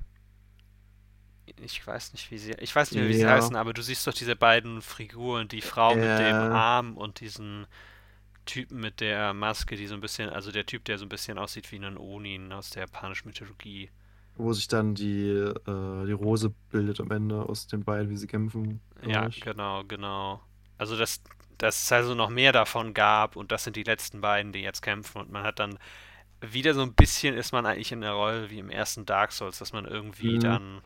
[SPEAKER 1] Ich weiß nicht, wie sie, ich weiß nicht mehr, wie sie
[SPEAKER 2] Ja.
[SPEAKER 1] heißen, aber du siehst doch diese beiden Figuren, die Frau mit dem. Arm und diesen Typen mit der Maske, die so ein bisschen, also der Typ, der so ein bisschen aussieht wie ein Onin aus der japanischen Mythologie.
[SPEAKER 2] Wo sich dann die, äh, die Rose bildet am Ende aus den beiden, wie sie kämpfen.
[SPEAKER 1] Ja,
[SPEAKER 2] ich.
[SPEAKER 1] genau, genau. Also dass, dass es also noch mehr davon gab und das sind die letzten beiden, die jetzt kämpfen und man hat dann wieder so ein bisschen ist man eigentlich in der Rolle wie im ersten Dark Souls, dass man irgendwie
[SPEAKER 2] Mhm.
[SPEAKER 1] dann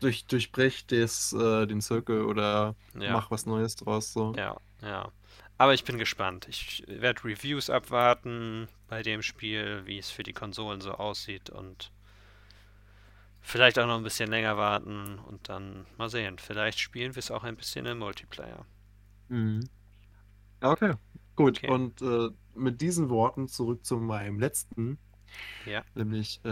[SPEAKER 2] Durch, durchbrech des, äh, den Zirkel oder
[SPEAKER 1] Ja.
[SPEAKER 2] mach was Neues draus. So.
[SPEAKER 1] Ja, ja. Aber ich bin gespannt. Ich werde Reviews abwarten bei dem Spiel, wie es für die Konsolen so aussieht und vielleicht auch noch ein bisschen länger warten und dann mal sehen. Vielleicht spielen wir es auch ein bisschen im Multiplayer.
[SPEAKER 2] Mhm. Okay, gut.
[SPEAKER 1] Okay.
[SPEAKER 2] Und äh, mit diesen Worten zurück zu meinem letzten.
[SPEAKER 1] Ja.
[SPEAKER 2] Nämlich, äh,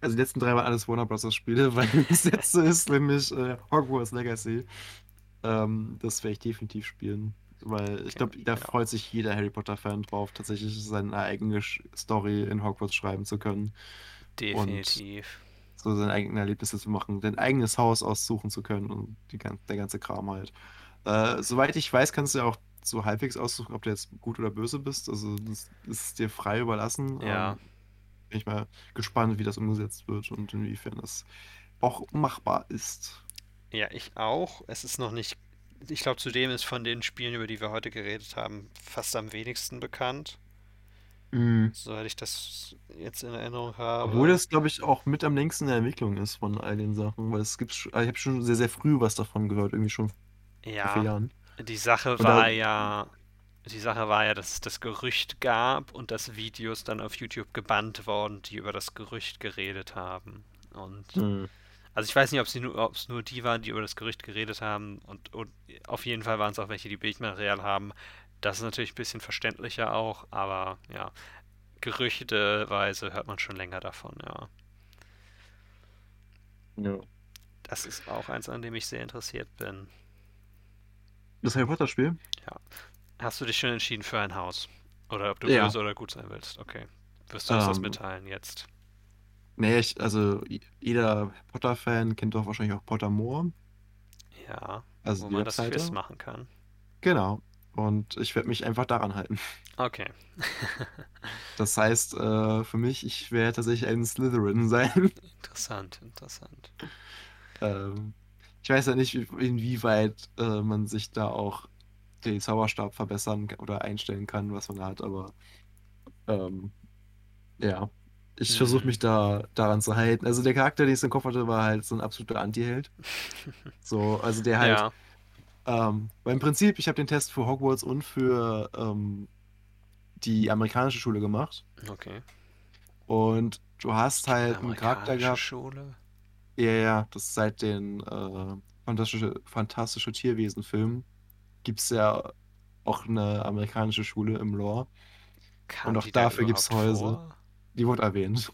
[SPEAKER 2] also die letzten drei waren alles Warner Bros. Spiele, weil das letzte ist nämlich äh, Hogwarts Legacy. Ähm, das werde ich definitiv spielen. Weil ich glaube, da
[SPEAKER 1] ja.
[SPEAKER 2] freut sich jeder Harry Potter-Fan drauf, tatsächlich seine eigene Story in Hogwarts schreiben zu können.
[SPEAKER 1] Definitiv.
[SPEAKER 2] So seine eigenen Erlebnisse zu machen, dein eigenes Haus aussuchen zu können und die, der ganze Kram halt. Äh, soweit ich weiß, kannst du ja auch so halbwegs aussuchen, ob du jetzt gut oder böse bist. Also das ist dir frei überlassen.
[SPEAKER 1] Ja.
[SPEAKER 2] Ähm, bin ich mal gespannt, wie das umgesetzt wird und inwiefern das auch machbar ist.
[SPEAKER 1] Ja, ich auch. Es ist noch nicht. Ich glaube, zudem ist von den Spielen, über die wir heute geredet haben, fast am wenigsten bekannt. Soweit ich das jetzt in Erinnerung habe.
[SPEAKER 2] Obwohl das, glaube ich, auch mit am längsten in der Entwicklung ist von all den Sachen, weil es gibt, sch- ich habe schon sehr, sehr früh was davon gehört, irgendwie schon vor vier
[SPEAKER 1] Ja,
[SPEAKER 2] Jahren.
[SPEAKER 1] Die Sache war
[SPEAKER 2] da-
[SPEAKER 1] ja, die Sache war ja, dass es das Gerücht gab und dass Videos dann auf YouTube gebannt wurden, die über das Gerücht geredet haben. Und
[SPEAKER 2] Hm.
[SPEAKER 1] also ich weiß nicht, ob es nur, ob es nur die waren, die über das Gerücht geredet haben und, und auf jeden Fall waren es auch welche, die Bildmaterial haben. Das ist natürlich ein bisschen verständlicher auch, aber ja, gerüchteweise hört man schon länger davon, ja.
[SPEAKER 2] Ja.
[SPEAKER 1] Das ist auch eins, an dem ich sehr interessiert bin.
[SPEAKER 2] Das Harry Potter Spiel?
[SPEAKER 1] Hast du dich schon entschieden für ein Haus? Oder ob du
[SPEAKER 2] Ja.
[SPEAKER 1] böse oder gut sein willst? Okay. Wirst du uns das
[SPEAKER 2] Ähm,
[SPEAKER 1] mitteilen jetzt?
[SPEAKER 2] Nee, ich, also jeder Potter-Fan kennt doch wahrscheinlich auch Pottermore.
[SPEAKER 1] Ja,
[SPEAKER 2] Also
[SPEAKER 1] wo man das
[SPEAKER 2] Webseite.
[SPEAKER 1] Quiz machen kann.
[SPEAKER 2] Genau. Und ich werde mich einfach daran halten.
[SPEAKER 1] Okay.
[SPEAKER 2] Das heißt, äh, für mich, ich werde tatsächlich ein Slytherin sein.
[SPEAKER 1] Interessant, interessant.
[SPEAKER 2] ähm, ich weiß ja nicht, wie- inwieweit äh, man sich da auch den Zauberstab verbessern oder einstellen kann, was man da hat, aber ähm, ja, ich versuche
[SPEAKER 1] Mhm.
[SPEAKER 2] mich da daran zu halten. Also der Charakter, den ich im Kopf hatte, war halt so ein absoluter Anti-Held. So, also der halt,
[SPEAKER 1] Ja,
[SPEAKER 2] ähm, weil im Prinzip, ich habe den Test für Hogwarts und für ähm, die amerikanische Schule gemacht.
[SPEAKER 1] okay.
[SPEAKER 2] Und du hast halt einen Charakter gehabt.
[SPEAKER 1] Schule.
[SPEAKER 2] Ja, ja, das ist seit den äh, fantastische, fantastische Tierwesen-Filmen gibt es ja auch eine amerikanische Schule im Lore.
[SPEAKER 1] Kam
[SPEAKER 2] Und auch dafür gibt's
[SPEAKER 1] überhaupt
[SPEAKER 2] Häuser.
[SPEAKER 1] vor?
[SPEAKER 2] Die wurde erwähnt.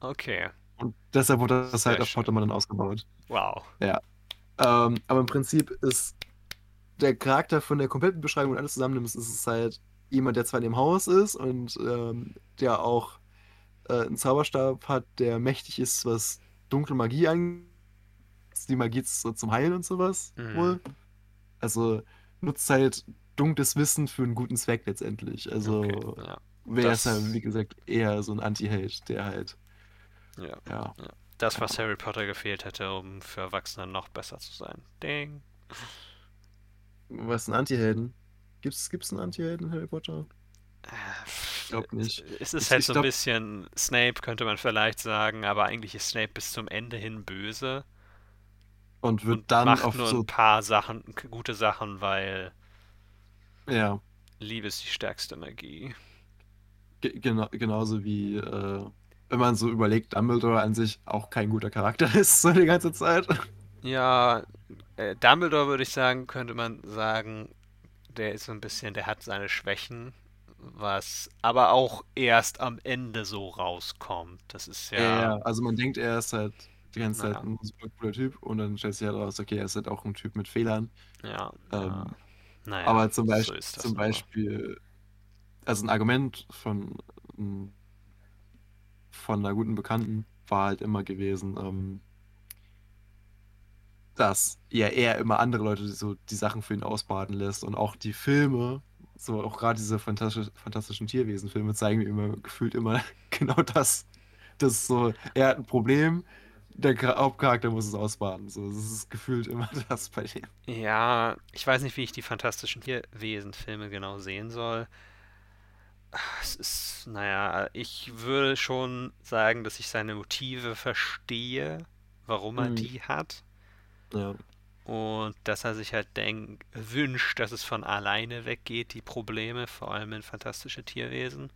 [SPEAKER 1] Okay.
[SPEAKER 2] Und deshalb wurde das
[SPEAKER 1] Sehr
[SPEAKER 2] halt auf
[SPEAKER 1] schön.
[SPEAKER 2] Pottermore dann ausgebaut.
[SPEAKER 1] Wow.
[SPEAKER 2] Ähm, aber im Prinzip ist der Charakter von der kompletten Beschreibung und alles zusammennimmst, ist es halt jemand, der zwar in dem Haus ist und ähm, der auch äh, einen Zauberstab hat, der mächtig ist, was dunkle Magie angeht. Die Magie zum Heilen und sowas
[SPEAKER 1] Mhm.
[SPEAKER 2] wohl. Also nutzt halt dunkles Wissen für einen guten Zweck letztendlich. Also
[SPEAKER 1] Okay. Ja.
[SPEAKER 2] wäre es halt, wie gesagt, eher so ein Anti-Held, der halt,
[SPEAKER 1] ja.
[SPEAKER 2] ja.
[SPEAKER 1] Das, was Harry Potter gefehlt hätte, um für Erwachsene noch besser zu sein. Ding.
[SPEAKER 2] Was ein Anti-Helden? Gibt's, gibt's einen Anti-Helden in Harry Potter?
[SPEAKER 1] Ich
[SPEAKER 2] glaub nicht.
[SPEAKER 1] Es ist
[SPEAKER 2] Ich-
[SPEAKER 1] halt
[SPEAKER 2] ich
[SPEAKER 1] so ein
[SPEAKER 2] glaub-
[SPEAKER 1] bisschen Snape, könnte man vielleicht sagen, aber eigentlich ist Snape bis zum Ende hin böse
[SPEAKER 2] Und wird
[SPEAKER 1] und
[SPEAKER 2] dann
[SPEAKER 1] macht
[SPEAKER 2] auf
[SPEAKER 1] nur
[SPEAKER 2] so,
[SPEAKER 1] ein paar Sachen, gute Sachen, weil
[SPEAKER 2] ja,
[SPEAKER 1] Liebe ist die stärkste Magie.
[SPEAKER 2] ge genau, genauso wie, äh, wenn man so überlegt, Dumbledore an sich auch kein guter Charakter ist, so die ganze Zeit.
[SPEAKER 1] Ja, äh, Dumbledore würde ich sagen, könnte man sagen, der ist so ein bisschen, der hat seine Schwächen, was aber auch erst am Ende so rauskommt. Das ist
[SPEAKER 2] Ja,
[SPEAKER 1] ja,
[SPEAKER 2] also man denkt, er ist halt die ganze Zeit ein super cooler Typ und dann stellt sich halt raus, okay, er ist halt auch ein Typ mit Fehlern.
[SPEAKER 1] ja,
[SPEAKER 2] Ähm,
[SPEAKER 1] ja. Naja,
[SPEAKER 2] Aber zum,
[SPEAKER 1] so
[SPEAKER 2] Beisp
[SPEAKER 1] ist das
[SPEAKER 2] zum. Beispiel, also ein Argument von, ähm, von einer guten Bekannten war halt immer gewesen, ähm, dass ja er immer andere Leute so die Sachen für ihn ausbaden lässt und auch die Filme, so auch gerade diese fantastisch, fantastischen Tierwesen-Filme zeigen mir immer gefühlt immer genau das. Das ist so, er hat ein Problem, der Cha- Hauptcharakter muss es ausbaden. So, das ist gefühlt immer das bei dem.
[SPEAKER 1] Ja, ich weiß nicht, wie ich die fantastischen Tierwesen-Filme genau sehen soll. Es ist, naja, ich würde schon sagen, dass ich seine Motive verstehe, warum er
[SPEAKER 2] Mhm.
[SPEAKER 1] die hat.
[SPEAKER 2] Ja.
[SPEAKER 1] Und dass er sich halt denk, wünscht, dass es von alleine weggeht, die Probleme, vor allem in fantastische Tierwesen.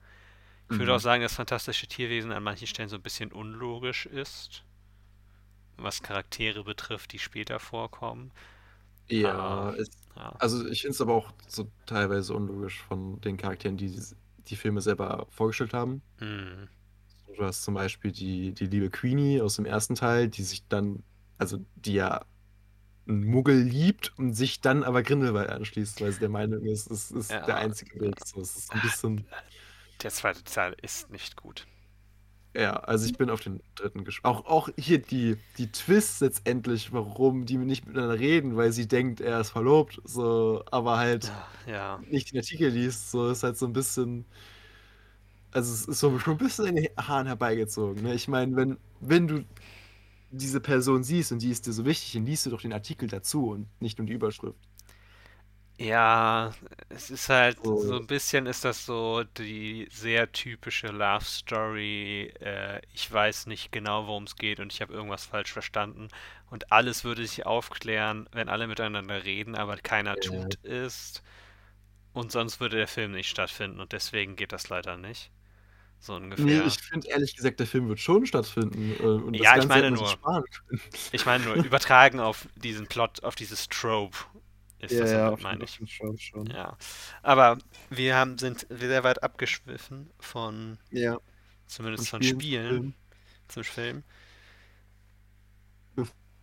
[SPEAKER 1] Ich würde
[SPEAKER 2] Mhm.
[SPEAKER 1] auch sagen, dass fantastische Tierwesen an manchen Stellen so ein bisschen unlogisch ist, was Charaktere betrifft, die später vorkommen.
[SPEAKER 2] Ja,
[SPEAKER 1] Aber-
[SPEAKER 2] es,
[SPEAKER 1] Ja.
[SPEAKER 2] also ich finde es aber auch so teilweise unlogisch von den Charakteren, die die- Filme selber vorgestellt haben.
[SPEAKER 1] Hm.
[SPEAKER 2] Du hast zum Beispiel die, die liebe Queenie aus dem ersten Teil, die sich dann, also die ja einen Muggel liebt und sich dann aber Grindelwald anschließt, weil sie der Meinung ist, es ist
[SPEAKER 1] Ja.
[SPEAKER 2] der einzige Weg. So, es ist ein bisschen,
[SPEAKER 1] Der zweite Teil ist nicht gut.
[SPEAKER 2] ja, also ich bin auf den dritten gespannt. Auch, auch hier die, die Twists letztendlich, warum die nicht miteinander reden, weil sie denkt, er ist verlobt, so, aber halt
[SPEAKER 1] Ja.
[SPEAKER 2] nicht den Artikel liest, so ist halt so ein bisschen. Also es ist so schon ein bisschen in den Haaren herbeigezogen. Ne? Ich meine, wenn, wenn du diese Person siehst und die ist dir so wichtig, dann liest du doch den Artikel dazu und nicht nur die Überschrift.
[SPEAKER 1] Ja, es ist halt
[SPEAKER 2] So.
[SPEAKER 1] so ein bisschen ist das so die sehr typische Love Story. Äh, ich weiß nicht genau, worum es geht und ich habe irgendwas falsch verstanden. Und alles würde sich aufklären, wenn alle miteinander reden, aber keiner tut es. Und sonst würde der Film nicht stattfinden und deswegen geht das leider nicht. So
[SPEAKER 2] Nee,
[SPEAKER 1] ungefähr.
[SPEAKER 2] ich finde ehrlich gesagt, der Film wird schon stattfinden. äh, Und das
[SPEAKER 1] Ja, ich
[SPEAKER 2] Ganze
[SPEAKER 1] meine
[SPEAKER 2] man sich
[SPEAKER 1] nur. Ich meine nur, übertragen auf diesen Plot, auf dieses Trope ist das,
[SPEAKER 2] ja,
[SPEAKER 1] meine ich.
[SPEAKER 2] schon, schon.
[SPEAKER 1] Ja, aber wir haben, sind sehr weit abgeschwiffen von,
[SPEAKER 2] Ja,
[SPEAKER 1] zumindest von
[SPEAKER 2] und Spielen,
[SPEAKER 1] Spielen
[SPEAKER 2] Film.
[SPEAKER 1] zum Film.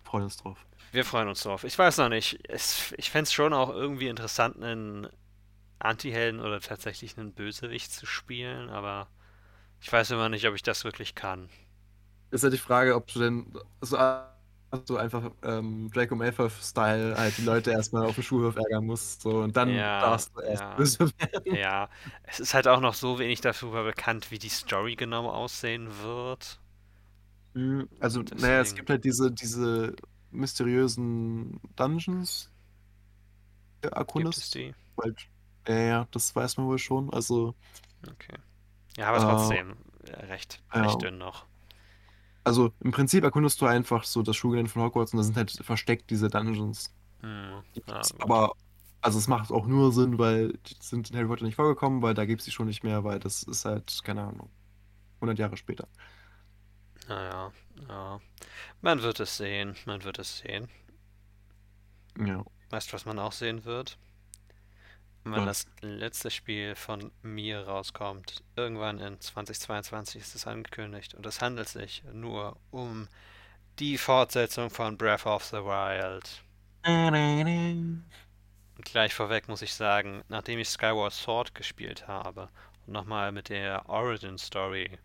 [SPEAKER 2] Freuen uns drauf.
[SPEAKER 1] Wir freuen uns drauf. Ich weiß noch nicht. Es, ich fände es schon auch irgendwie interessant, einen Anti-Helden oder tatsächlich einen Bösewicht zu spielen, aber ich weiß immer nicht, ob ich das wirklich kann.
[SPEAKER 2] Ist ja die Frage, ob du denn so, so einfach ähm, Draco Malfoy-Style halt die Leute erstmal auf dem Schulhof ärgern musst. So, und dann
[SPEAKER 1] Ja,
[SPEAKER 2] darfst du erst
[SPEAKER 1] ja.
[SPEAKER 2] böse werden.
[SPEAKER 1] Ja, es ist halt auch noch so wenig darüber bekannt, wie die Story genau aussehen wird.
[SPEAKER 2] Mhm, Also, naja, es
[SPEAKER 1] Deswegen.
[SPEAKER 2] gibt halt diese, diese mysteriösen Dungeons. äh,
[SPEAKER 1] Gibt es
[SPEAKER 2] Erkundest.
[SPEAKER 1] die?
[SPEAKER 2] Halt, ja, ja, das weiß man wohl schon. Also,
[SPEAKER 1] Okay. Ja, aber
[SPEAKER 2] Äh,
[SPEAKER 1] trotzdem. recht,
[SPEAKER 2] Ja.
[SPEAKER 1] recht dünn noch.
[SPEAKER 2] Also im Prinzip erkundest du einfach so das Schulgelände von Hogwarts und da sind halt versteckt diese Dungeons.
[SPEAKER 1] Hm, ja.
[SPEAKER 2] Aber, also es macht auch nur Sinn, weil die sind in Harry Potter nicht vorgekommen, weil da gibt es die schon nicht mehr, weil das ist halt, keine Ahnung, 100 Jahre später.
[SPEAKER 1] Naja, ja. Man wird es sehen, man wird es sehen.
[SPEAKER 2] Ja.
[SPEAKER 1] Weißt du, was man auch sehen wird? Wenn
[SPEAKER 2] Was?
[SPEAKER 1] das letzte Spiel von mir rauskommt, irgendwann in 2022 ist es angekündigt und es handelt sich nur um die Fortsetzung von Breath of the Wild. Und gleich vorweg muss ich sagen, nachdem ich Skyward Sword gespielt habe und nochmal mit der Origin Story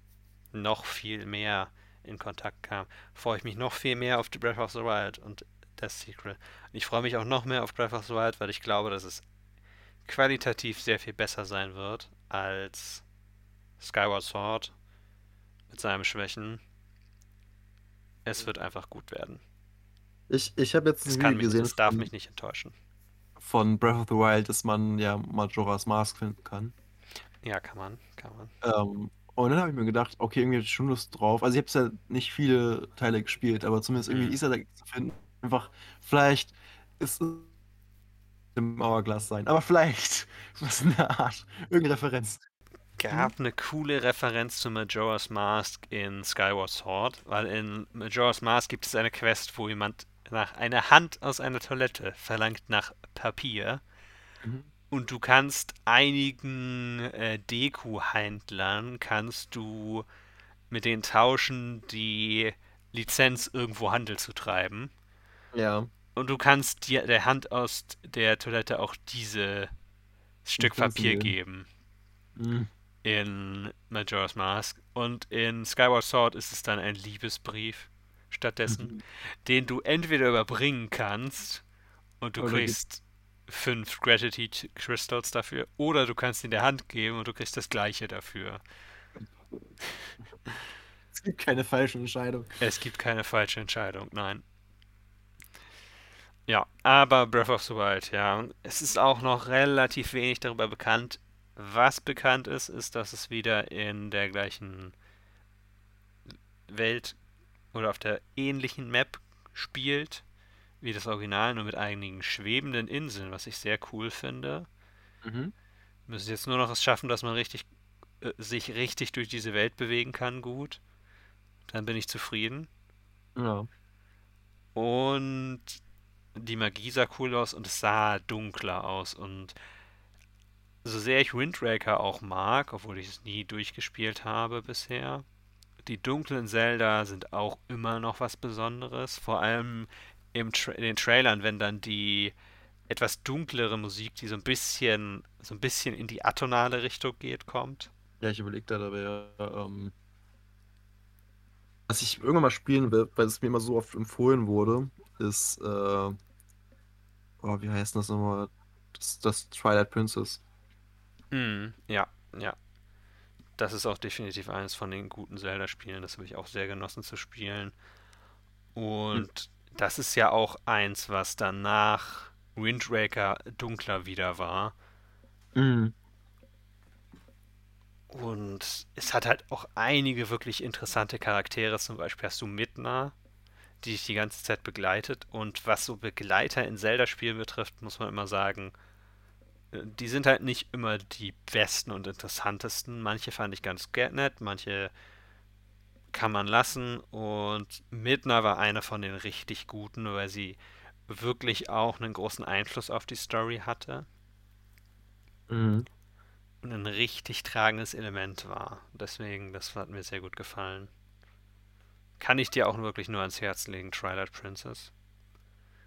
[SPEAKER 1] noch viel mehr in Kontakt kam, freue ich mich noch viel mehr auf die Breath of the Wild und das Sequel. Und ich freue mich auch noch mehr auf Breath of the Wild, weil ich glaube, dass es qualitativ sehr viel besser sein wird als Skyward Sword mit seinen Schwächen. Es wird einfach gut werden.
[SPEAKER 2] Ich, ich habe jetzt ein
[SPEAKER 1] Es,
[SPEAKER 2] Video
[SPEAKER 1] mich,
[SPEAKER 2] gesehen
[SPEAKER 1] es darf
[SPEAKER 2] von,
[SPEAKER 1] mich nicht enttäuschen.
[SPEAKER 2] von Breath of the Wild, dass man ja Majora's Mask finden kann.
[SPEAKER 1] Ja, kann man, kann man.
[SPEAKER 2] Ähm, und dann habe ich mir gedacht, okay, irgendwie hätte ich schon Lust drauf. Also ich habe ja nicht viele Teile gespielt, aber zumindest irgendwie
[SPEAKER 1] Mhm.
[SPEAKER 2] Easter Egg zu finden. Einfach, vielleicht ist es im Hourglass sein, aber vielleicht was in der Art, irgendeine Referenz.
[SPEAKER 1] gab eine coole Referenz zu Majora's Mask in Skyward Sword, weil in Majora's Mask gibt es eine Quest, wo jemand nach einer Hand aus einer Toilette verlangt nach Papier.
[SPEAKER 2] Mhm.
[SPEAKER 1] und du kannst einigen äh, Deku-Händlern kannst du mit denen tauschen, die Lizenz irgendwo Handel zu treiben.
[SPEAKER 2] Ja,
[SPEAKER 1] und du kannst dir der Hand aus der Toilette auch diese Stück Papier
[SPEAKER 2] geben.
[SPEAKER 1] geben
[SPEAKER 2] Mhm.
[SPEAKER 1] in Majora's Mask. Und in Skyward Sword ist es dann ein Liebesbrief stattdessen,
[SPEAKER 2] Mhm.
[SPEAKER 1] den du entweder überbringen kannst und du
[SPEAKER 2] Oder
[SPEAKER 1] kriegst fünf Gratitude Crystals dafür, oder du kannst ihn der Hand geben und du kriegst das gleiche dafür.
[SPEAKER 2] Es gibt keine falsche Entscheidung.
[SPEAKER 1] Es gibt keine falsche Entscheidung, nein. Ja, aber Breath of the Wild, ja. Es ist auch noch relativ wenig darüber bekannt. Was bekannt ist, ist, dass es wieder in der gleichen Welt oder auf der ähnlichen Map spielt wie das Original, nur mit einigen schwebenden Inseln, was ich sehr cool finde.
[SPEAKER 2] Mhm.
[SPEAKER 1] Müssen jetzt nur noch es schaffen, dass man richtig äh, sich richtig durch diese Welt bewegen kann, gut. Dann bin ich zufrieden.
[SPEAKER 2] Ja.
[SPEAKER 1] Und die Magie sah cool aus und es sah dunkler aus. Und so sehr ich Wind Waker auch mag, obwohl ich es nie durchgespielt habe bisher, die dunklen Zelda sind auch immer noch was Besonderes. Vor allem in den Trailern, wenn dann die etwas dunklere Musik, die so ein bisschen, so ein bisschen in die atonale Richtung geht, kommt.
[SPEAKER 2] Ja, ich überlege da dabei, ähm, was ich irgendwann mal spielen will, weil es mir immer so oft empfohlen wurde, ist, äh, oh, wie heißt das nochmal? Das, das Twilight Princess.
[SPEAKER 1] Mhm, ja, ja. Das ist auch definitiv eines von den guten Zelda-Spielen. Das habe ich auch sehr genossen zu spielen. Und das ist ja auch eins, was danach Wind Waker dunkler wieder war.
[SPEAKER 2] Mhm.
[SPEAKER 1] Und es hat halt auch einige wirklich interessante Charaktere. Zum Beispiel hast du Midna, die dich die ganze Zeit begleitet. Und was so Begleiter in Zelda-Spielen betrifft, muss man immer sagen, äh, die sind halt nicht immer die besten und interessantesten. Manche fand ich ganz nett, manche kann man lassen. Und Midna war eine von den richtig guten, weil sie wirklich auch einen großen Einfluss auf die Story hatte
[SPEAKER 2] Mhm.
[SPEAKER 1] und ein richtig tragendes Element war. Deswegen, das hat mir sehr gut gefallen. Kann ich dir auch wirklich nur ans Herz legen, Twilight Princess.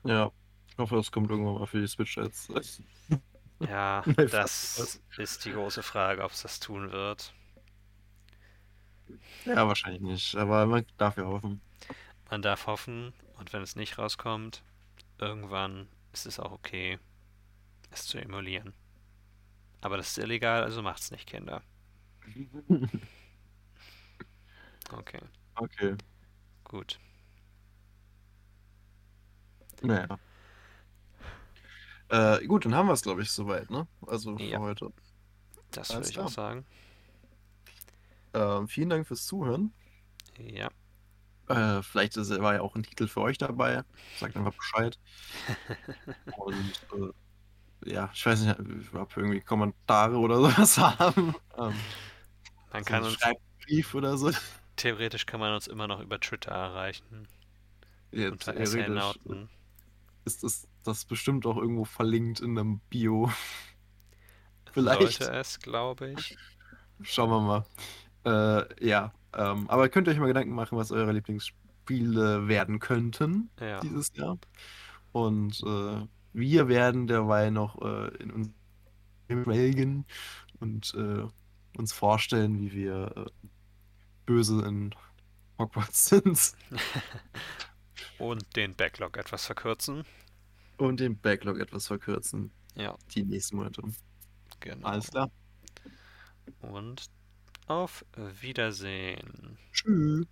[SPEAKER 2] Ja. Ich hoffe, das kommt irgendwann mal für die Switch als
[SPEAKER 1] Ja, das ist die große Frage, ob es das tun wird.
[SPEAKER 2] ja, wahrscheinlich nicht, aber man darf ja hoffen.
[SPEAKER 1] Man darf hoffen, und wenn es nicht rauskommt, irgendwann ist es auch okay, es zu emulieren. Aber das ist illegal, also macht's nicht, Kinder. Okay,
[SPEAKER 2] Okay.
[SPEAKER 1] Gut.
[SPEAKER 2] Naja. Äh, gut, dann haben wir es, glaube ich, soweit, ne? Also für
[SPEAKER 1] Ja.
[SPEAKER 2] heute.
[SPEAKER 1] Das würde ich auch sagen.
[SPEAKER 2] äh, vielen Dank fürs Zuhören.
[SPEAKER 1] Ja.
[SPEAKER 2] Äh, vielleicht ist, war ja auch ein Titel für euch dabei. Sagt einfach Bescheid. Und äh, ja, ich weiß nicht, ob wir irgendwie Kommentare oder sowas haben. Ähm,
[SPEAKER 1] Man
[SPEAKER 2] so
[SPEAKER 1] kann
[SPEAKER 2] einen
[SPEAKER 1] uns,
[SPEAKER 2] Schreibbrief oder so.
[SPEAKER 1] Theoretisch kann man uns immer noch über Twitter erreichen.
[SPEAKER 2] Ja,
[SPEAKER 1] Unter
[SPEAKER 2] theoretisch ist das, das bestimmt auch irgendwo verlinkt in einem Bio. Vielleicht.
[SPEAKER 1] Sollte es, glaube ich.
[SPEAKER 2] Schauen wir mal. Äh, ja, ähm, aber könnt ihr euch mal Gedanken machen, was eure Lieblingsspiele werden könnten
[SPEAKER 1] Ja.
[SPEAKER 2] dieses Jahr. Und äh, wir werden derweil noch äh, in uns melden und äh, uns vorstellen, wie wir äh, böse in Hogwarts sind
[SPEAKER 1] Und den Backlog etwas verkürzen.
[SPEAKER 2] und den Backlog etwas verkürzen.
[SPEAKER 1] Ja,
[SPEAKER 2] Die nächsten Monate.
[SPEAKER 1] genau.
[SPEAKER 2] Alles klar.
[SPEAKER 1] Und auf Wiedersehen.
[SPEAKER 2] Tschüss.